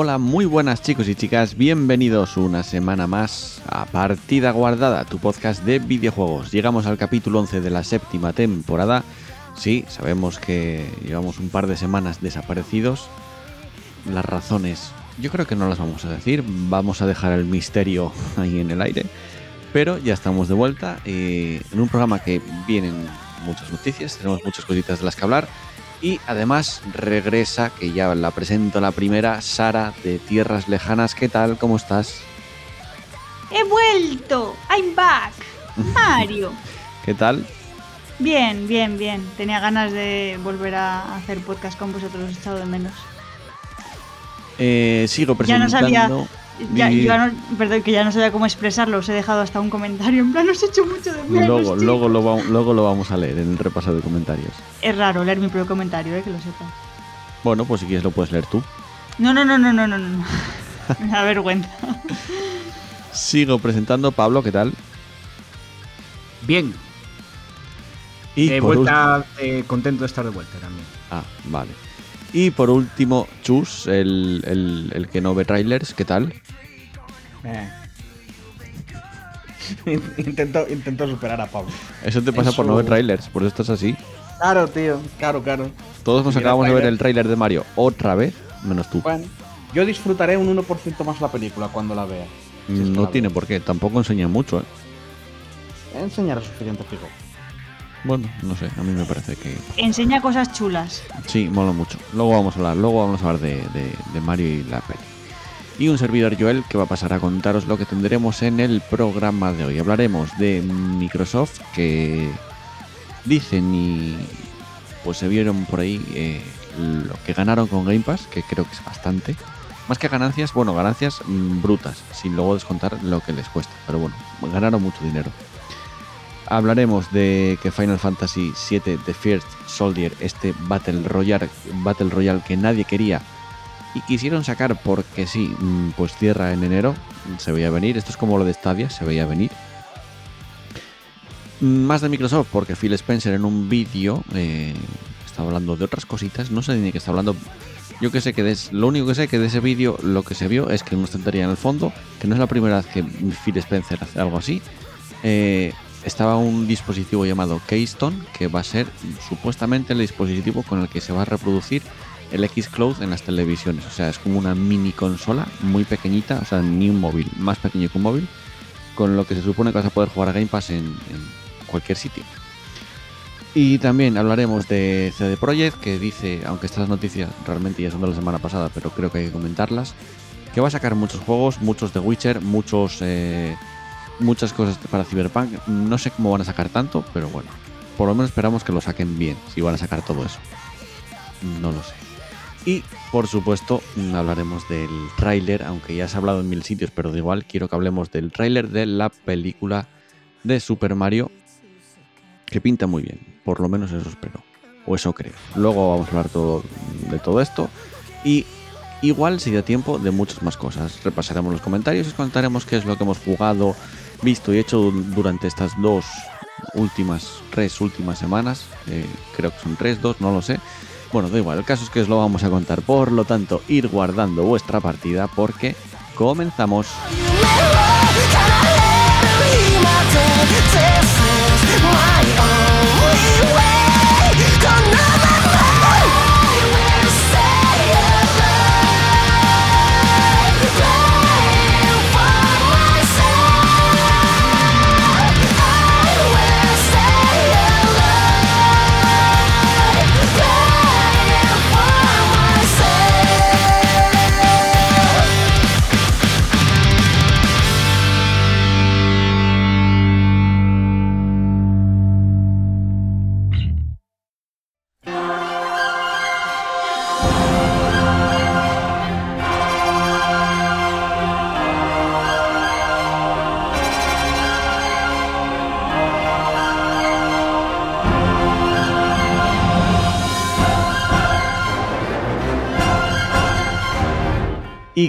Hola, muy buenas chicos y chicas, bienvenidos una semana más a Partida Guardada, tu podcast de videojuegos. Llegamos al capítulo 11 de la séptima temporada. Sí, sabemos que llevamos un par de semanas desaparecidos. Las razones, yo creo que no las vamos a decir, vamos a dejar el misterio ahí en el aire. Pero ya estamos de vuelta eh, en un programa que vienen muchas noticias, tenemos muchas cositas de las que hablar. Y además regresa, que ya la presento la primera, Sara de Tierras Lejanas. ¿Qué tal? ¿Cómo estás? He vuelto. I'm back. Mario. ¿Qué tal? Bien, bien, bien. Tenía ganas de volver a hacer podcast con vosotros, os he echado de menos. Eh, sigo Ya no presentando. sabía- Ya, Di- yo no- perdón, que ya no sabía cómo expresarlo, os he dejado hasta un comentario. En plan, os he hecho mucho de menos. Luego, luego, lo, va- luego lo vamos a leer en el repaso de comentarios. Es raro leer mi propio comentario, eh, que lo sepas. Bueno, pues si quieres lo puedes leer tú. No, no, no, no, no, no, no. Me da vergüenza. Sigo presentando. Pablo, ¿qué tal? Bien, Y ul- vuelta eh, contento de estar de vuelta también. Ah, vale. Y por último, Chus, el, el- el que no ve trailers, ¿qué tal? Eh. intento, intento superar a Pablo. Eso te pasa por no ver trailers, por eso estás así. Claro, tío, claro, claro. Todos nos acabamos de ver trailer. el tráiler de Mario otra vez, menos tú. Bueno, yo disfrutaré un 1% más la película cuando la vea. Si no tiene veo. por qué, tampoco enseña mucho, ¿eh? Enseñará suficiente, fijo. Bueno, no sé, a mí me parece que Enseña cosas chulas. sí, mola mucho. Luego vamos a hablar, luego vamos a hablar de, de- de Mario y la peli. Y un servidor Joel que va a pasar a contaros lo que tendremos en el programa de hoy. Hablaremos de Microsoft que dicen y pues se vieron por ahí eh, lo que ganaron con Game Pass, que creo que es bastante. Más que ganancias, bueno, ganancias mm, brutas, sin luego descontar lo que les cuesta. Pero bueno, ganaron mucho dinero. Hablaremos de que Final Fantasy VII The First Soldier, este Battle Royale, Battle Royale que nadie quería y quisieron sacar porque sí, mm, pues cierra en enero, se veía venir. Esto es como lo de Stadia, se veía venir. Mm, Más de Microsoft, porque Phil Spencer en un vídeo eh, estaba hablando de otras cositas, no sé ni qué está hablando. Yo que sé que des- lo único que sé que de ese vídeo lo que se vio es que una estantería en el fondo, que no es la primera vez que Phil Spencer hace algo así, eh, estaba un dispositivo llamado Keystone, que va a ser supuestamente el dispositivo con el que se va a reproducir el X-Cloud en las televisiones. O sea, es como una mini consola muy pequeñita, o sea, ni un móvil, más pequeño que un móvil, con lo que se supone que vas a poder jugar a Game Pass en, cualquier sitio. Y también hablaremos de CD Projekt, que dice, aunque estas noticias realmente ya son de la semana pasada, pero creo que hay que comentarlas, que va a sacar muchos juegos, muchos de Witcher, muchos, eh, muchas cosas para Cyberpunk. No sé cómo van a sacar tanto, pero bueno, por lo menos esperamos que lo saquen bien, si van a sacar todo eso. No lo sé. Y por supuesto hablaremos del tráiler, aunque ya se ha hablado en mil sitios, pero da igual, quiero que hablemos del tráiler de la película de Super Mario, que pinta muy bien, por lo menos eso espero, o eso creo. Luego vamos a hablar todo, de todo esto y igual si da tiempo de muchas más cosas. Repasaremos los comentarios y os contaremos qué es lo que hemos jugado, visto y hecho durante estas dos últimas, tres últimas semanas. Eh, creo que son tres, dos, no lo sé. Bueno, da igual, el caso es que os lo vamos a contar. Por lo tanto, ir guardando vuestra partida porque comenzamos.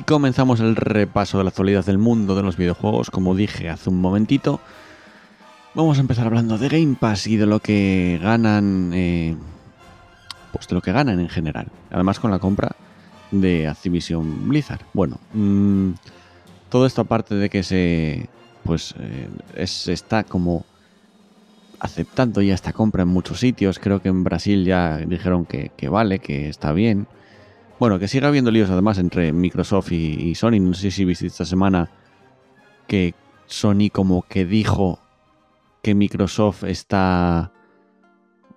Comenzamos el repaso de la actualidad del mundo de los videojuegos, como dije hace un momentito. Vamos a empezar hablando de Game Pass y de lo que ganan, eh, pues de lo que ganan en general. Además con la compra de Activision Blizzard. Bueno, mmm, todo esto aparte de que se, pues, eh, es, está como aceptando ya esta compra en muchos sitios. Creo que en Brasil ya dijeron que vale, que está bien. Bueno, que siga habiendo líos además entre Microsoft y, y, Sony. No sé si viste esta semana que Sony como que dijo que Microsoft está...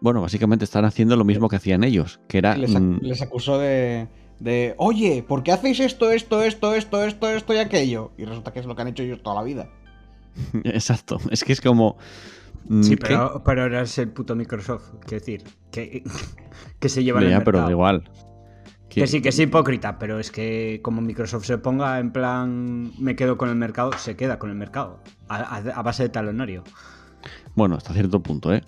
Bueno, básicamente están haciendo lo mismo que hacían ellos, que era... Les, ac les acusó de, de, oye, ¿por qué hacéis esto, esto, esto, esto, esto, esto y aquello? Y resulta que es lo que han hecho ellos toda la vida. Exacto, es que es como... Sí, pero, pero ahora es el puto Microsoft, quiero decir, que, que se lleva ya, el mercado. pero da igual. Que sí, que es hipócrita, pero es que como Microsoft se ponga en plan me quedo con el mercado, se queda con el mercado, a, a, a base de talonario. Bueno, hasta cierto punto, ¿eh?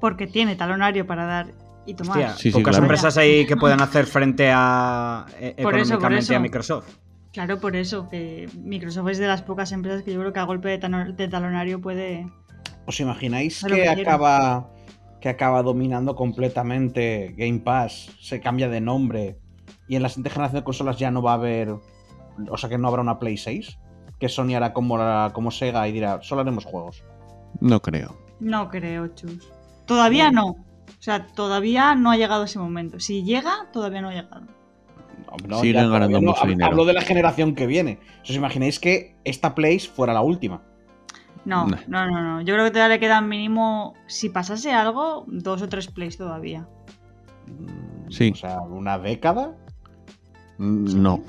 Porque tiene talonario para dar y tomar. Hostia, Sí, sí, pocas claro. empresas hay que puedan hacer frente a eh, Por eso, por económicamente eso. a Microsoft. Claro, por eso, que Microsoft es de las pocas empresas que yo creo que a golpe de, talonario puede... ¿Os imagináis que acaba, que acaba dominando completamente Game Pass? Se cambia de nombre y en la siguiente generación de consolas ya no va a haber. O sea, que no habrá una Play 6. Que Sony hará como, la- como Sega y dirá, solo haremos juegos. No creo. No creo, chus. Todavía no. O sea, todavía no ha llegado ese momento. Si llega, todavía no ha llegado. No, no, Siguen ganando no. mucho Hab- dinero. Hablo de la generación que viene. ¿Os imagináis que esta Play fuera la última? No, no, no, no. Yo creo que todavía le quedan mínimo, si pasase algo, dos o tres plays todavía. Mm, Sí. O sea, una década. Mm, No.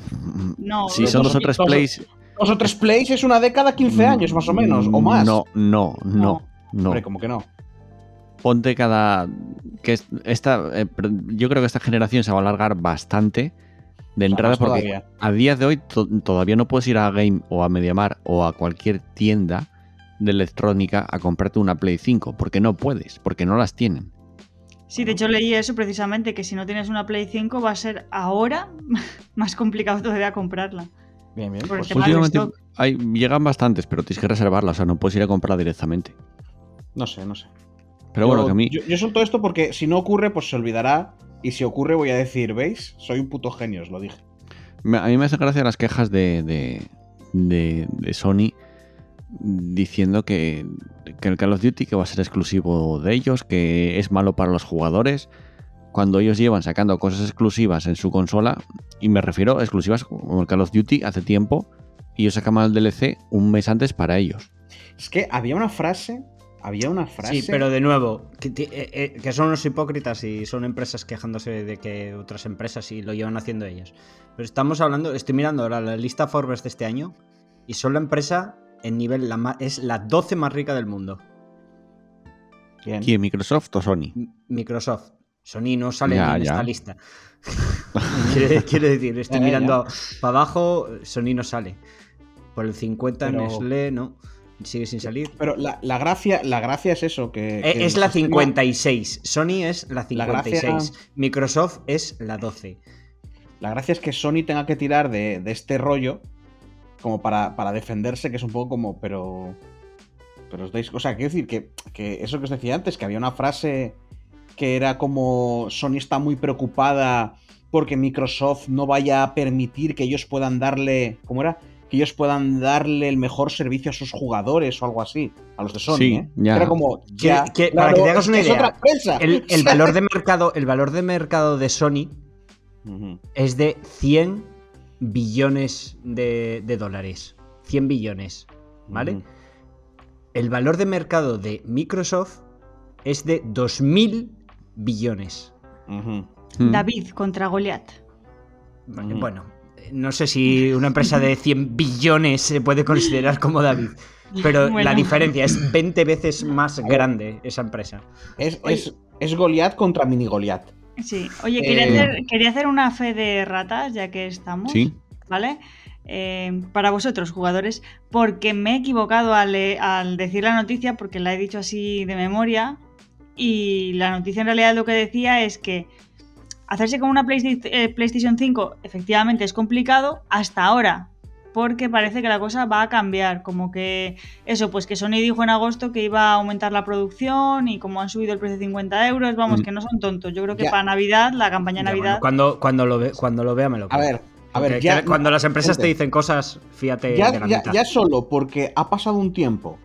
No, Si dos son dos o tres plays. Dos o tres plays es una década, 15 años más o menos, o más. No, no, no, no. Hombre, como que no. Ponte cada. que es- esta, eh, yo creo que esta generación se va a alargar bastante de O sea, entrada porque todavía. a día de hoy to- todavía no puedes ir a Game o a Mediamar o a cualquier tienda de electrónica a comprarte una Play 5 porque no puedes, porque no las tienen. Sí, de hecho leí eso precisamente, que si no tienes una Play 5 va a ser ahora más complicado todavía comprarla. Bien, bien. Por pues Últimamente hay, llegan bastantes, pero tienes que reservarlas, o sea, no puedes ir a comprarla directamente. no sé, no sé. Pero Yo- bueno, que a mí. Yo, yo suelto esto porque si no ocurre, pues se olvidará. Y si ocurre, voy a decir, ¿veis? Soy un puto genio, os lo dije. A mí me hacen gracia las quejas de, de, de- de Sony diciendo que, que el Call of Duty que va a ser exclusivo de ellos, que es malo para los jugadores, cuando ellos llevan sacando cosas exclusivas en su consola, y me refiero a exclusivas como el Call of Duty hace tiempo, y ellos sacaban el DLC un mes antes para ellos. Es que había una frase. Había una frase. Sí, pero de nuevo, que, eh, eh, que son unos hipócritas y son empresas quejándose de que otras empresas y lo llevan haciendo ellas. Pero estamos hablando, estoy mirando ahora la lista Forbes de este año y son la empresa en nivel, la es la 12 más rica del mundo. Bien. ¿Quién, Microsoft o Sony? Microsoft. Sony no sale Ya, ni en ya. esta lista. quiero, decir, estoy Ya, ya, mirando para abajo, Sony no sale. Por el 50 Pero- Nestlé, no. Sigue sin salir. Pero la, la gracia, la gracia es eso, que... Eh, que es la sistema- 56. Sony es la La gracia- 56. Microsoft es la 12. La gracia es que Sony tenga que tirar de, de este rollo como para, para defenderse, que es un poco como, pero... Pero os dais... O sea, quiero decir que, que eso que os decía antes, que había una frase que era como Sony está muy preocupada porque Microsoft no vaya a permitir que ellos puedan darle... ¿Cómo era? Que ellos puedan darle el mejor servicio a sus jugadores o algo así. A los de Sony, Sí, ¿eh? ya. Era como... Que- ya, para que te hagas una idea. El, el valor de mercado, el valor de mercado de Sony es de 100 billones de, de dólares. 100 billones. ¿Vale? El valor de mercado de Microsoft es de 2.000 billones. Ujú. Mm. David contra Goliat. Bueno, no sé si una empresa de 100 billones se puede considerar como David. Pero Bueno. la diferencia es 20 veces más grande esa empresa. Es, es, es Goliath contra mini Goliath. Sí. Oye, quería, Eh. hacer, quería hacer una fe de ratas, ya que estamos. Sí. ¿Vale? Eh, para vosotros, jugadores, porque me he equivocado al, decir la noticia, porque la he dicho así de memoria. Y la noticia en realidad lo que decía es que hacerse con una eh, PlayStation 5 efectivamente es complicado hasta ahora, porque parece que la cosa va a cambiar. Como que eso, pues que Sony dijo en agosto que iba a aumentar la producción y como han subido el precio de 50 euros, vamos, Mm. que no son tontos. Yo creo que Ya. para Navidad, la campaña de Ya, Navidad. bueno, cuando, cuando, lo ve- cuando lo vea me lo A creo. ver, a ver, ya. cuando las empresas te dicen cosas, fíjate ya, de la ya- mitad. ya solo porque ha pasado un tiempo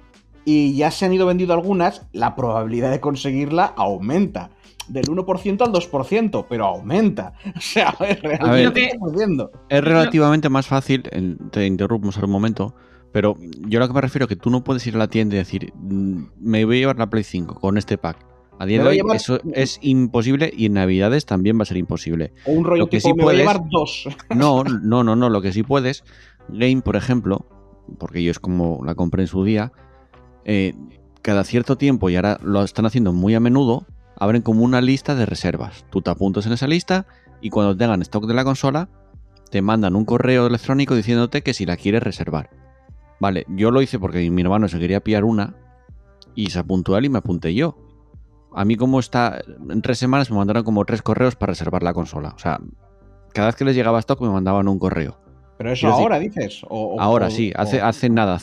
y ya se han ido vendiendo algunas, la probabilidad de conseguirla aumenta. Del 1% al 2%, pero aumenta. O sea, ver, realmente ver. Lo que- estamos viendo. Es relativamente más fácil, te interrumpimos un momento, pero yo a lo que me refiero es que tú no puedes ir a la tienda y decir, "Mm, me voy a llevar la Play 5 con este pack. A día de hoy llevar- eso es imposible y en Navidades también va a ser imposible. O un rollo Lo que tipo, sí me voy a llevar dos. No, no, no, no, lo que sí puedes, Game, por ejemplo, porque yo es como la compré en su día, eh, cada cierto tiempo, y ahora lo están haciendo muy a menudo, abren como una lista de reservas. Tú te apuntas en esa lista y cuando tengan stock de la consola, te mandan un correo electrónico diciéndote que si la quieres reservar. Vale, yo lo hice porque mi hermano se quería pillar una y se apuntó él y me apunté yo. A mí como está, en tres semanas me mandaron como tres correos para reservar la consola. O sea, cada vez que les llegaba stock me mandaban un correo. Pero eso decir- ahora dices. O, o- Ahora o- sí, o- hace, hace nada,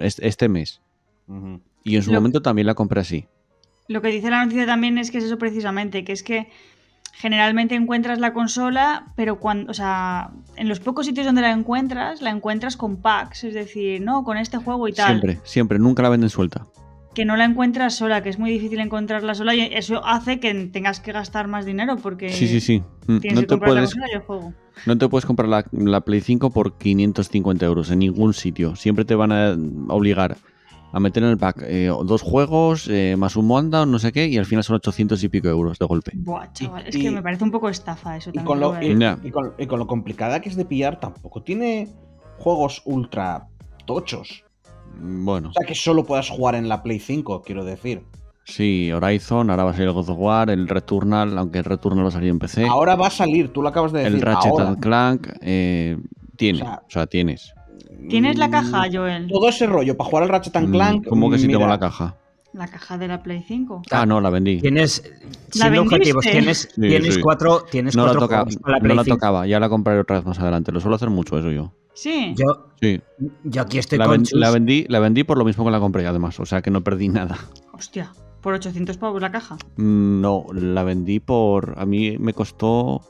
es- este mes. Y en su Lo- momento también la compré así. Lo que dice la noticia también es que es eso precisamente, que es que generalmente encuentras la consola, pero cuando, o sea, en los pocos sitios donde la encuentras, la encuentras con packs, es decir, no, con este juego y tal. Siempre, siempre, nunca la venden suelta. Que no la encuentras sola, que es muy difícil encontrarla sola y eso hace que tengas que gastar más dinero porque Sí, sí, sí. Mm, tienes No que te, comprar la puedes, consola y el juego. no te puedes comprar la, la Play 5 por 550 euros en ningún sitio. Siempre te van a obligar a meter en el pack eh, dos juegos, eh, más un Wanda, no sé qué, y al final son 800 y pico euros de golpe. Buah, chaval, es y- que me parece un poco estafa eso Y también. con, lo, voy a y, decir. Ya. y con, y con lo complicada que es de pillar, tampoco tiene juegos ultra tochos. Mm, Bueno, O sea, que solo puedas jugar en la Play 5, quiero decir. sí, Horizon, ahora va a ser el God of War, el Returnal, aunque el Returnal va a salir en PC. Ahora va a salir, tú lo acabas de decir. el Ratchet ahora. and Clank, eh, tiene, O sea, o sea, tienes. ¿Tienes la Mm, caja, Joel? Todo ese rollo para jugar al Ratchet and Mm, Clank. ¿Cómo que si mira, tengo la caja? La caja de la Play 5. Ah, no, la vendí. Tienes, ¿La siendo objetivos, tienes, Sí, tienes sí. cuatro, tienes No la, cuatro toca- juegos para la no la 5. tocaba, ya la compraré otra vez más adelante. Lo suelo hacer mucho eso yo. Sí. Yo, Sí, yo aquí estoy la, con ven- Chus. la vendí, la vendí por lo mismo que la compré, además. O sea que no perdí nada. Hostia, por 800 pavos la caja. Mm, No, la vendí por. A mí me costó.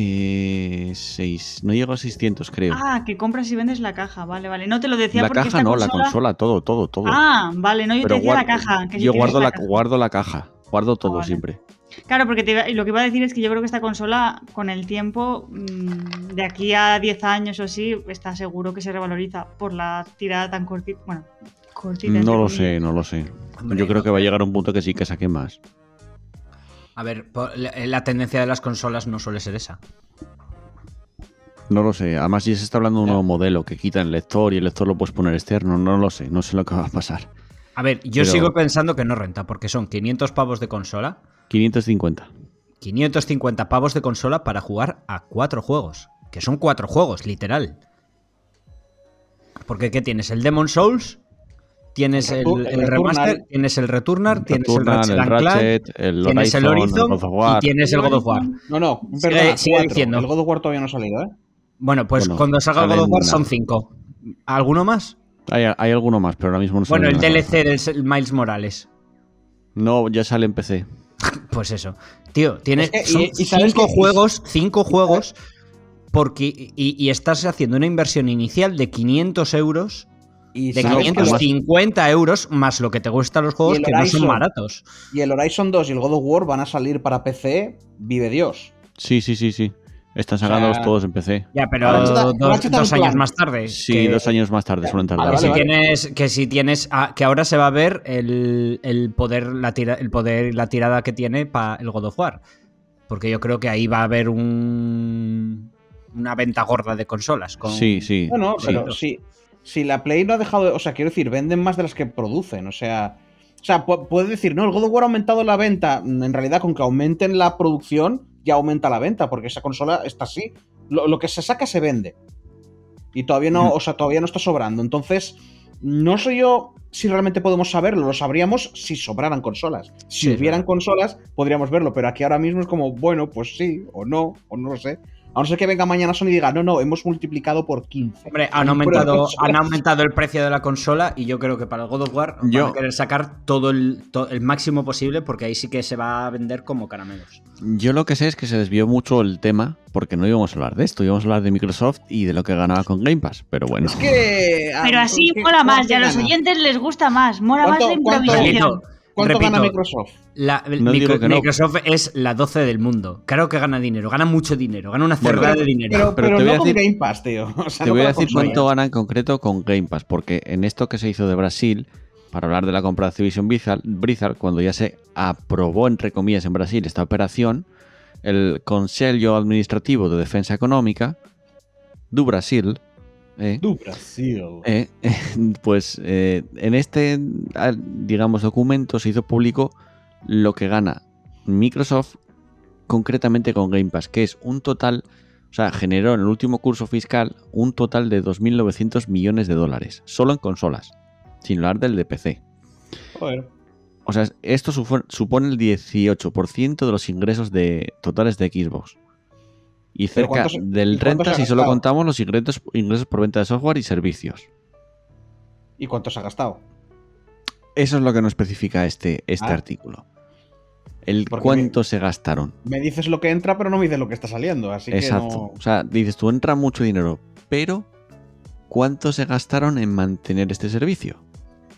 Eh, seis, no llegó a 600, creo. Ah, que compras y vendes la caja, vale, vale. No te lo decía la porque caja esta no, la consola... consola, todo, todo, todo. Ah, vale, no, yo te decía la caja. que yo guardo la, caja. guardo la caja, guardo todo vale. siempre. Claro, porque te iba- y lo que iba a decir es que yo creo que esta consola, con el tiempo, mm, de aquí a 10 años o así, está seguro que se revaloriza por la tirada tan cortita. Bueno, cortita. No lo comillas. sé, no lo sé. Hombre, Yo creo que va a llegar a un punto que sí que saque más. A ver, po- la, tendencia de las consolas no suele ser esa. No lo sé. Además, si se está hablando de un nuevo modelo que quita el lector y el lector lo puedes poner externo, no lo sé. No sé lo que va a pasar. A ver, yo Pero- sigo pensando que no renta, porque son 500 pavos de consola, 550. 550 pavos de consola para jugar a cuatro juegos. Que son cuatro juegos, literal. Porque ¿qué tienes? El Demon Souls, tienes El el, remaster, tienes el Returner, tienes Returnal, el Ratchet, el Ratchet, tienes el Horizon, Horizon el God of War. y tienes el God of War. No, no, Sigue- perdona, sigue diciendo. El God of War todavía no ha salido, ¿eh? Bueno, pues Bueno, cuando salga el God of War son cinco. ¿Alguno más? Hay, hay alguno más, pero ahora mismo no sé. Bueno, el nada. DLC del el Miles Morales. No, ya sale en PC. Pues eso. Tío, tienes Es que- son y- y cinco que- juegos, cinco juegos, porque y, y estás haciendo una inversión inicial de 500 euros, Y, de sabes que- 550 euros, más lo que te cuesta los juegos, que no son baratos. y el Horizon 2 y el God of War van a salir para PC, vive Dios. Sí, sí, sí, sí. Están sacándolos sea, todos en PC. Ya, pero dos, años más tarde. Sí, que- dos años más tarde suelen tardar. que Vale, si vale. tienes, que si tienes, ah, que ahora se va a ver el, el poder, la tira, el poder, la tirada que tiene para el God of War, porque yo creo que ahí va a haber un, una venta gorda de consolas. Con, Sí, sí. No, no, sí. Si, la Play no ha dejado de. O sea, quiero decir, venden más de las que producen. O sea. O sea, pu- puede decir, no, el God of War ha aumentado la venta. Mm, En realidad, con que aumenten la producción, ya aumenta la venta, porque esa consola está así. Lo, lo que se saca se vende. Y todavía no, o sea, todavía no está sobrando. Entonces, no sé yo si realmente podemos saberlo, lo sabríamos si sobraran consolas. Si Sí, hubieran consolas, podríamos verlo, pero aquí ahora mismo es como, bueno, pues sí, o no, o no lo sé. A no ser que venga mañana Sony y diga, no, no, hemos multiplicado por 15. Hombre, han aumentado, han aumentado el precio de la consola y yo creo que para el God of War van Yo- a querer sacar todo el, to- el máximo posible porque ahí sí que se va a vender como caramelos. Yo lo que sé es que se desvió mucho el tema porque no íbamos a hablar de esto, íbamos a hablar de Microsoft y de lo que ganaba con Game Pass. Pero bueno, Es que. ah, Pero así ¿qué- mola más, y a los oyentes les gusta más, mola más ¿Cuánto- la improvisación. ¿Cuánto repito, gana Microsoft? la- el No digo Micro- que no. Microsoft es la 12 del mundo. Claro que gana dinero, gana mucho dinero, gana una Bueno, cerda de dinero. pero, Pero pero te voy no a con decir- Game Pass, tío. O sea, te no voy a con decir cuánto gana en concreto con Game Pass, porque en esto que se hizo de Brasil, para hablar de la compra de Activision Blizzard, cuando ya se aprobó, entre comillas, en Brasil esta operación, el Conselho Administrativo de Defensa Económica do Brasil, eh, Brasil. Eh, pues eh, en este, digamos, documento se hizo público lo que gana Microsoft concretamente con Game Pass, que es un total, o sea, generó en el último curso fiscal un total de 2.900 millones de dólares, solo en consolas, sin hablar del de PC. Joder. O sea, esto supo- supone el 18% de los ingresos de, totales de Xbox. Y cerca ¿cuántos- y del cuántos 30 ha si solo contamos los ingresos, ingresos por venta de software y servicios. ¿Y cuánto se ha gastado? Eso es lo que no especifica este, este Ah. artículo. El Porque cuánto se gastaron. Me dices lo que entra, pero no me dices lo que está saliendo. Así Exacto. que no. O sea, dices tú, entra mucho dinero, pero ¿cuánto se gastaron en mantener este servicio?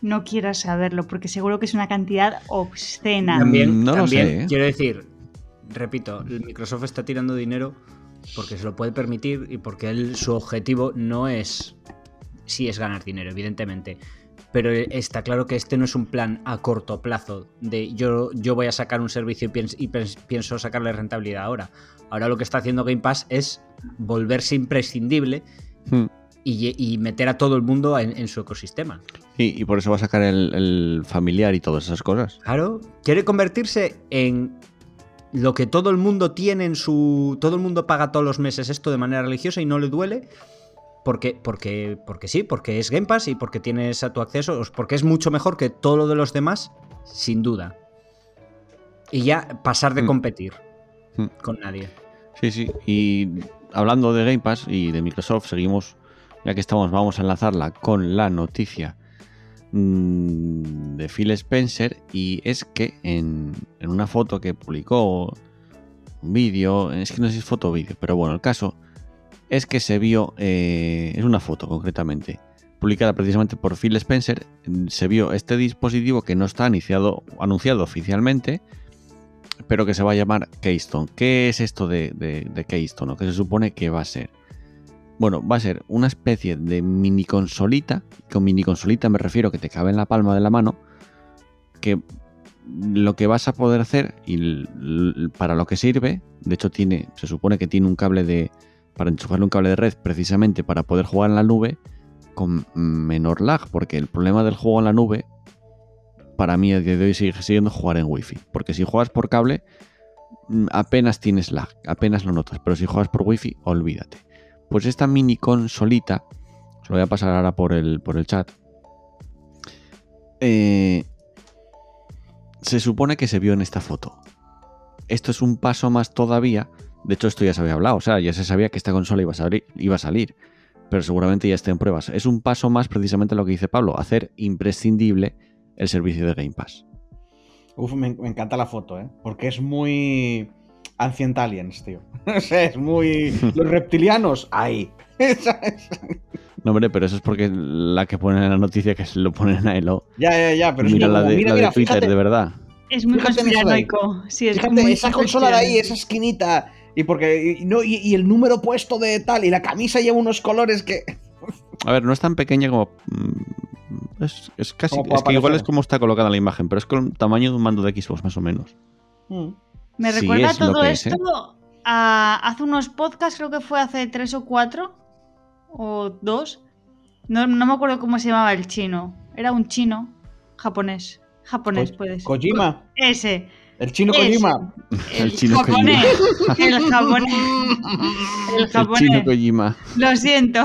No quieras saberlo, porque seguro que es una cantidad obscena. También, no lo también sé, ¿eh? quiero decir, repito, Microsoft está tirando dinero porque se lo puede permitir y porque él, su objetivo no es, sí es ganar dinero, evidentemente. Pero está claro que este no es un plan a corto plazo de yo, yo voy a sacar un servicio y, pienso, y pienso sacarle rentabilidad ahora. Ahora lo que está haciendo Game Pass es volverse imprescindible Hmm. y, y meter a todo el mundo en, en su ecosistema. Y, y por eso va a sacar el, el familiar y todas esas cosas. Claro, quiere convertirse en lo que todo el mundo tiene en su. Todo el mundo paga todos los meses esto de manera religiosa y no le duele. Porque, porque, porque sí, porque es Game Pass y porque tienes a tu acceso, porque es mucho mejor que todo lo de los demás, sin duda. Y ya pasar de Mm. competir Mm. con nadie. Sí, sí. Y hablando de Game Pass y de Microsoft, seguimos, ya que estamos, vamos a enlazarla con la noticia mm, de Phil Spencer. Y es que en, una foto que publicó, un vídeo, es que no sé si es foto o vídeo, pero bueno, el caso es que se vio, eh, es una foto concretamente, publicada precisamente por Phil Spencer, se vio este dispositivo que no está anunciado oficialmente, pero que se va a llamar Keystone. ¿Qué es esto de Keystone? ¿O qué se supone que va a ser? Bueno, va a ser una especie de mini consolita. Con mini consolita me refiero que te cabe en la palma de la mano. Que lo que vas a poder hacer y para lo que sirve, de hecho tiene, se supone que tiene un cable de, para enchufarle un cable de red precisamente para poder jugar en la nube con menor lag, porque el problema del juego en la nube para mí a día de hoy sigue siendo jugar en wifi, porque si juegas por cable mm, apenas tienes lag, apenas lo notas, pero si juegas por wifi olvídate. Pues esta mini consolita, os lo voy a pasar ahora por el, por el chat, eh, se supone que se vio en esta foto. Esto es un paso más todavía. De hecho, esto ya se había hablado. O sea, ya se sabía que esta consola iba a salir. A salir pero seguramente ya esté en pruebas. Es un paso más precisamente lo que dice Pablo, hacer imprescindible el servicio de Game Pass. Uf, me encanta la foto, ¿eh? Porque es muy. Ancient Aliens, tío. o sea, es muy. Los reptilianos, ahí. No, hombre, pero eso es porque la que ponen en la noticia que se lo ponen a Elo. ya, ya, ya, pero es mira que la de, mira, la de mira, Twitter, fíjate, de verdad. Es muy conspiranoico. Sí, es Fíjate, muy esa consola de ahí, esa esquinita. Y porque. Y, no, y, y el número puesto de tal. Y la camisa lleva unos colores que. A ver, no es tan pequeña como. mm, Es, es casi. Es que igual es como está colocada la imagen, pero es con el tamaño de un mando de Xbox, más o menos. Mm. Me Sí, recuerda es todo es, ¿eh? esto a hace unos podcasts, creo que fue hace tres o cuatro o dos. No, no me acuerdo cómo se llamaba el chino. Era un chino japonés. Japonés, Ko- puedes. Kojima. Ese. El chino Ese. Kojima. El chino japonés. El japonés. El El chino japonés. Kojima. Lo siento.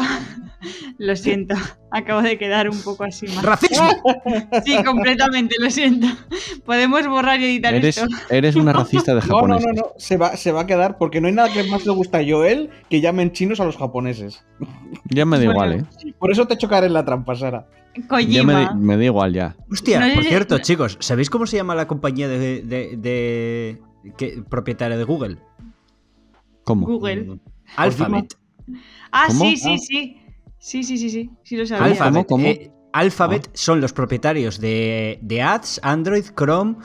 Lo siento, acabo de quedar un poco así más. ¡Racismo! Sí, completamente, lo siento. Podemos borrar y editar Eres, esto. eres una racista de No, no, japoneses. no, no. Se va, se va a quedar porque no hay nada que más le gusta a Joel que llamen chinos a los japoneses. Ya me da igual, ¿eh? Por eso te chocaré en la trampa, Sara. Ya me, me da igual ya. Hostia, No, por cierto, no- chicos, ¿sabéis cómo se llama la compañía de, de- propietaria de Google? ¿Cómo? Google. Alphabet. Ah, ¿Cómo? sí, sí, Ah. sí. Sí, sí, sí, sí. Sí lo sabía. Alphabet. ¿Cómo, cómo? eh, Alphabet son los propietarios de, de Ads, Android, Chrome,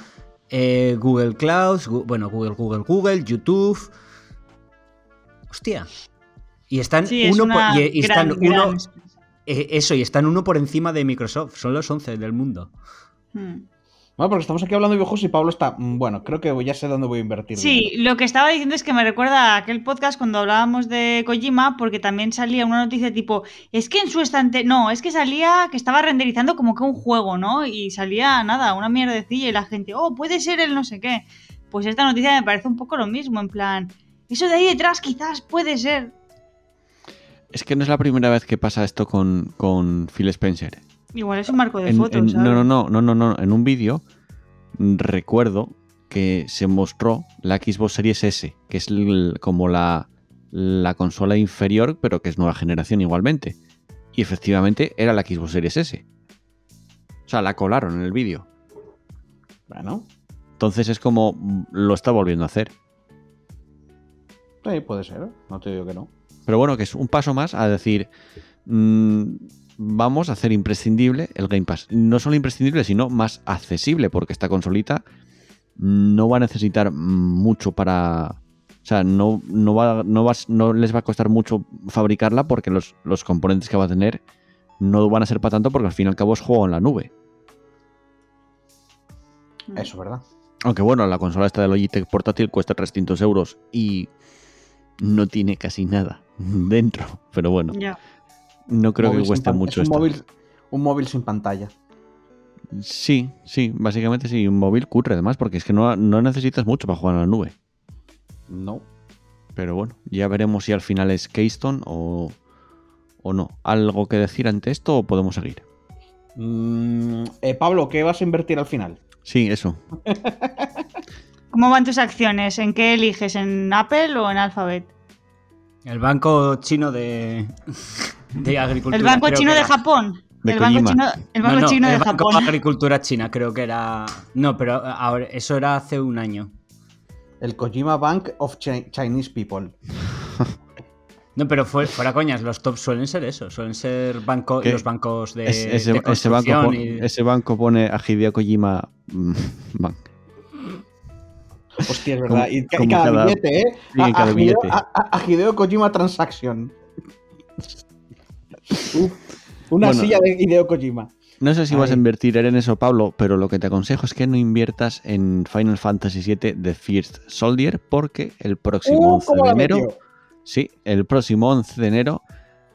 eh, Google Cloud, Gu- bueno, Google, Google, Google, YouTube. Hostia. Y están Sí, es uno una por, y, y están gran, uno eh, eso y están uno por encima de Microsoft. Son los 11 del mundo. Hmm. Bueno, porque estamos aquí hablando de videojuegos y Pablo está. mm, Bueno, creo que ya sé dónde voy a invertir. Sí, dinero. lo que estaba diciendo es que me recuerda a aquel podcast cuando hablábamos de Kojima, porque también salía una noticia tipo, es que en su estante, no, es que salía que estaba renderizando como que un juego, ¿no? Y salía nada, una mierdecilla y la gente, oh, puede ser el no sé qué. Pues esta noticia me parece un poco lo mismo, en plan, eso de ahí detrás quizás puede ser. Es que no es la primera vez que pasa esto con, con Phil Spencer. Igual es un marco de En- fotos, en- ¿sabes? no, no, no, no, no, no. En un vídeo recuerdo que se mostró la Xbox Series S, que es el- como la, la consola inferior, pero que es nueva generación igualmente. Y efectivamente era la Xbox Series S. O sea, la colaron en el vídeo. Bueno, Entonces es como lo está volviendo a hacer. sí, puede ser. No te digo que no. Pero bueno, que es un paso más a decir, mm, vamos a hacer imprescindible el Game Pass. No solo imprescindible, sino más accesible, porque esta consolita no va a necesitar mucho para... O sea, no, no, va, no, va- no les va a costar mucho fabricarla porque los, los componentes que va a tener no van a ser para tanto porque al fin y al cabo es juego en la nube. Mm. Eso, ¿verdad? Aunque bueno, la consola esta de Logitech portátil cuesta 300 euros y no tiene casi nada dentro. Pero bueno, Ya. No creo Móvil que cueste mucho es un esto. móvil, un móvil sin pantalla. Sí, sí, básicamente sí, un móvil cutre además, porque es que no, no necesitas mucho para jugar a la nube. No. Pero bueno, ya veremos si al final es Keystone o, o no. ¿Algo que decir ante esto o podemos seguir? Mm, eh, Pablo, ¿qué vas a invertir al final? Sí, eso. ¿Cómo van tus acciones? ¿En qué eliges? ¿En Apple o en Alphabet? El banco chino de, de agricultura. ¿El Banco Chino de. Japón? De el Banco. Chino, el No, banco no, chino el de Banco Japón. de Agricultura China, creo que era. No, pero ahora eso era hace un año. El Kojima Bank of Chi- Chinese People. No, pero fue- fuera coñas, los tops suelen ser eso, suelen ser banco, ¿Qué? los bancos de, Es- ese, de ese banco, y- ese banco pone a Hideo Kojima mm, Bank. Hostia, es Como- verdad. Y, ca- y como cada, cada- billete, ¿eh? sí, en cada Hideo- billete. a- a- a Hideo Kojima Transaction. Uf, una Bueno. silla de Hideo Kojima. No sé si vas a invertir en eso, Pablo, pero lo que te aconsejo es que no inviertas en Final Fantasy VII The First Soldier porque el próximo Uh, 11 ¿cómo de enero, sí, el próximo 11 de enero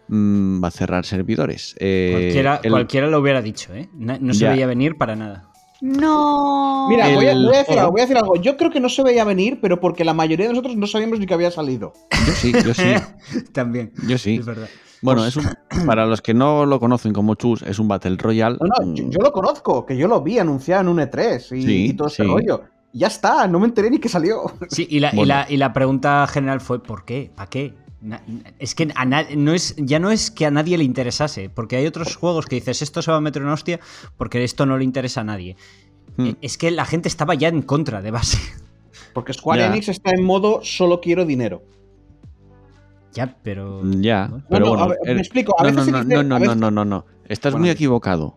mm, va a cerrar servidores. Eh, cualquiera, el- cualquiera lo hubiera dicho, ¿eh? No, no se Ya. veía venir para nada. No. Mira, voy a, voy a decir algo, voy a decir algo. Yo creo que no se veía venir, pero porque la mayoría de nosotros no sabíamos ni que había salido. Yo sí, yo sí, También. yo sí. Es verdad. Bueno, es un, para los que no lo conocen como Chus, es un Battle Royale. No, no, yo, yo lo conozco, que yo lo vi anunciado en un E3 y, Sí, y todo sí. rollo. Ya está, no me enteré ni que salió. Sí, y la, y la- y la pregunta general fue: ¿por qué? ¿Para qué? Es que a no es, ya no es que a nadie le interesase, porque hay otros juegos que dices esto se va a meter en hostia porque esto no le interesa a nadie. Hmm. Eh, Es que la gente estaba ya en contra de base. Porque Square Ya. Enix está en modo solo quiero dinero. Ya, pero. Ya, Bueno. pero no, bueno. a ver, me explico, a no, veces no, se no, dice- no, a no, veces- no, no, no. Estás Bueno, muy equivocado.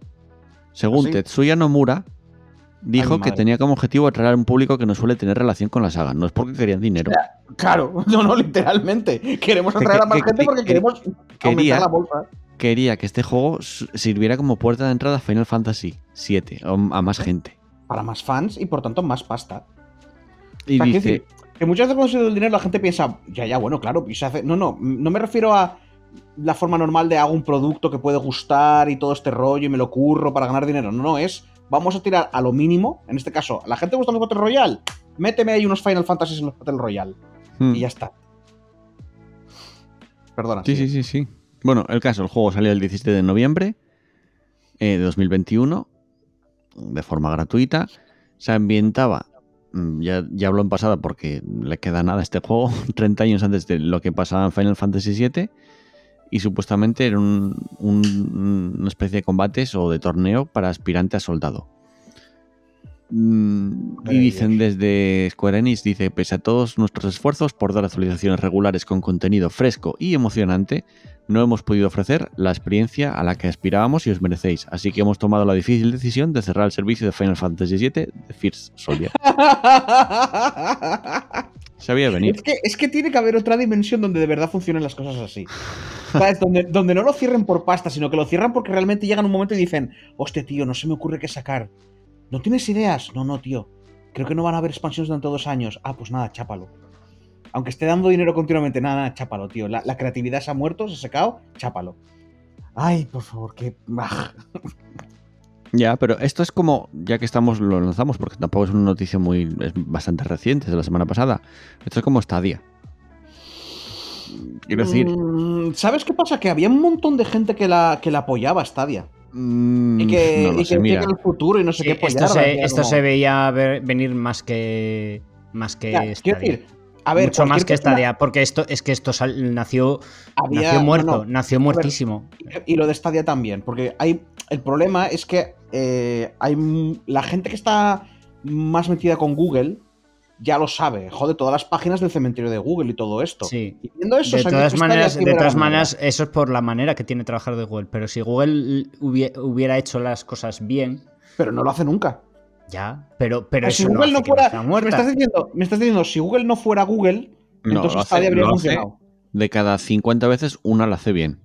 Según ¿Ah, sí? Tetsuya Nomura, dijo Ay, que tenía como objetivo atraer a un público que no suele tener relación con la saga. No es porque querían dinero. Claro, no, no, literalmente. Queremos Que- atraer a más que- gente que- porque que- queremos quería- aumentar la bolsa. Quería que este juego sirviera como puerta de entrada a Final Fantasy VII, a más gente. Para más fans y por tanto más pasta. Y O sea, quiero dice, decir, que muchas veces cuando se da el dinero la gente piensa, ya, ya, bueno, claro, y se hace. No, no, no me refiero a la forma normal de hago un producto que puede gustar y todo este rollo y me lo curro para ganar dinero. No, no, es vamos a tirar a lo mínimo. En este caso, ¿a la gente le gustan los Battle Royale? Méteme ahí unos Final Fantasy en los Battle Royale. "Hmm, Y ya está. Perdona. Sí, sí, sí, sí. Bueno, el caso, el juego salió el 17 de noviembre eh, de 2021 de forma gratuita. Se ambientaba, ya, ya hablo en pasada porque le queda nada a este juego, 30 años antes de lo que pasaba en Final Fantasy VII. Y supuestamente era un- un- una especie de combates o de torneo para aspirante a soldado. Mm, Y dicen desde Square Enix, dice, pese a todos nuestros esfuerzos por dar actualizaciones regulares con contenido fresco y emocionante, no hemos podido ofrecer la experiencia a la que aspirábamos y os merecéis. Así que hemos tomado la difícil decisión de cerrar el servicio de Final Fantasy VII de First Soldier. Se había venir. Es que, es que tiene que haber otra dimensión donde de verdad funcionen las cosas así. ¿Sabes? Donde, donde no lo cierren por pasta, sino que lo cierran porque realmente llegan un momento y dicen, hostia, tío, no se me ocurre qué sacar. ¿No tienes ideas? No, no, tío. Creo que no van a haber expansiones durante dos años. Ah, pues nada, chápalo. Aunque esté dando dinero continuamente, nada, nada, chápalo, tío. La, la creatividad se ha muerto, se ha secado, chápalo. Ay, por favor, que... ah. Ya, pero esto es como, ya que estamos, lo lanzamos, porque tampoco es una noticia muy, es bastante reciente, es de la semana pasada. Esto es como Stadia. Quiero decir, Mm, ¿Sabes qué pasa? Que había un montón de gente que la, que la apoyaba Stadia. Mm, Y que, no lo y que mira. el futuro y no sé Sí, qué esto se, esto como- se veía ver- venir más que más que Ya, quiero decir, a ver, Mucho más que persona- Stadia, porque esto es que esto sal- nació, Había- nació muerto, no, no, nació muertísimo. Y lo de Stadia también, porque hay el problema es que eh, hay la gente que está más metida con Google ya lo sabe, jode todas las páginas del cementerio de Google y todo esto. Sí. Y viendo eso, de todas maneras, de todas maneras, eso es por la manera que tiene trabajar de Google. Pero si Google hubie- hubiera hecho las cosas bien, pero no lo hace nunca. ya. Pero, pero si Google no hace que no fuera, me muerta. estás diciendo, me estás diciendo, si Google no fuera Google, No, entonces hace- habría funcionado. de cada 50 veces, una la hace bien.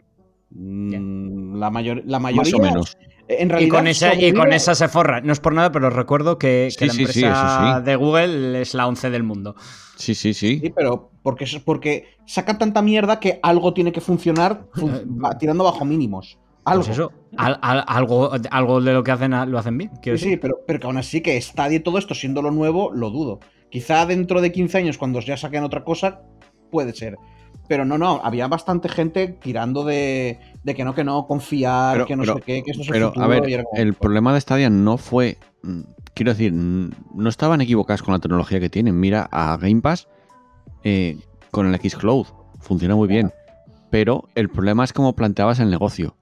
Mm, La, mayor, la Más mayoría. o menos. En Y con, esa, y con esa se forra. No es por nada, pero recuerdo que, la sí, empresa eso sí. de Google es la 11 del mundo. Sí, sí, sí. Sí, pero porque, es- porque saca tanta mierda que algo tiene que funcionar fun- tirando bajo mínimos. Algo. Pues eso, al- al- algo, algo de lo que hacen lo hacen bien. Sí, sí, pero, pero que aún así que Stadia y todo esto siendo lo nuevo, lo dudo. Quizá dentro de 15 años, cuando ya saquen otra cosa, puede ser. Pero no, no, había bastante gente tirando de, de que no, que no, confiar, Pero- que no pero- sé qué, que esto es el Pero, futuro. a ver, y era como, el problema de Stadia no fue. mm, Quiero decir, no estaban equivocados con la tecnología que tienen. Mira a Game Pass eh, con el Xcloud. Funciona muy bien. Pero el problema es cómo planteabas el negocio.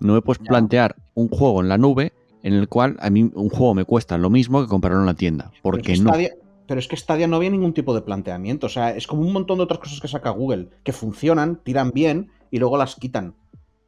No me puedes Ya. plantear un juego en la nube en el cual a mí un juego me cuesta lo mismo que comprarlo en la tienda. Porque que no. Stadia- pero es que Stadia no había ningún tipo de planteamiento. O sea, es como un montón de otras cosas que saca Google, que funcionan, tiran bien y luego las quitan.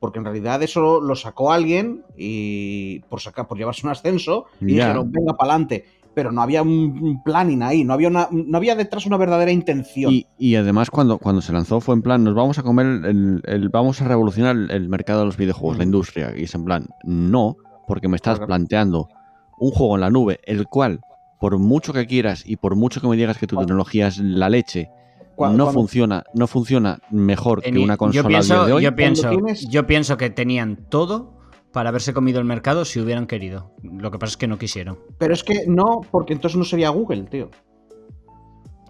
Porque en realidad eso lo sacó alguien y por sacar, por llevarse un ascenso y Ya. dijeron, venga para adelante. Pero no había un planning ahí, no había, una, no había detrás una verdadera intención. Y, y además cuando, cuando se lanzó fue en plan, nos vamos a comer, el, el- vamos a revolucionar el, el mercado de los videojuegos, la industria. Y es en plan, no, porque me estás planteando un juego en la nube, el cual, por mucho que quieras y por mucho que me digas que tu tecnología es la leche, no funciona, no funciona mejor que una consola yo día pienso, de hoy. yo pienso, tienes- yo pienso que tenían todo para haberse comido el mercado si hubieran querido. Lo que pasa es que no quisieron. Pero es que no, porque entonces no sería Google, tío.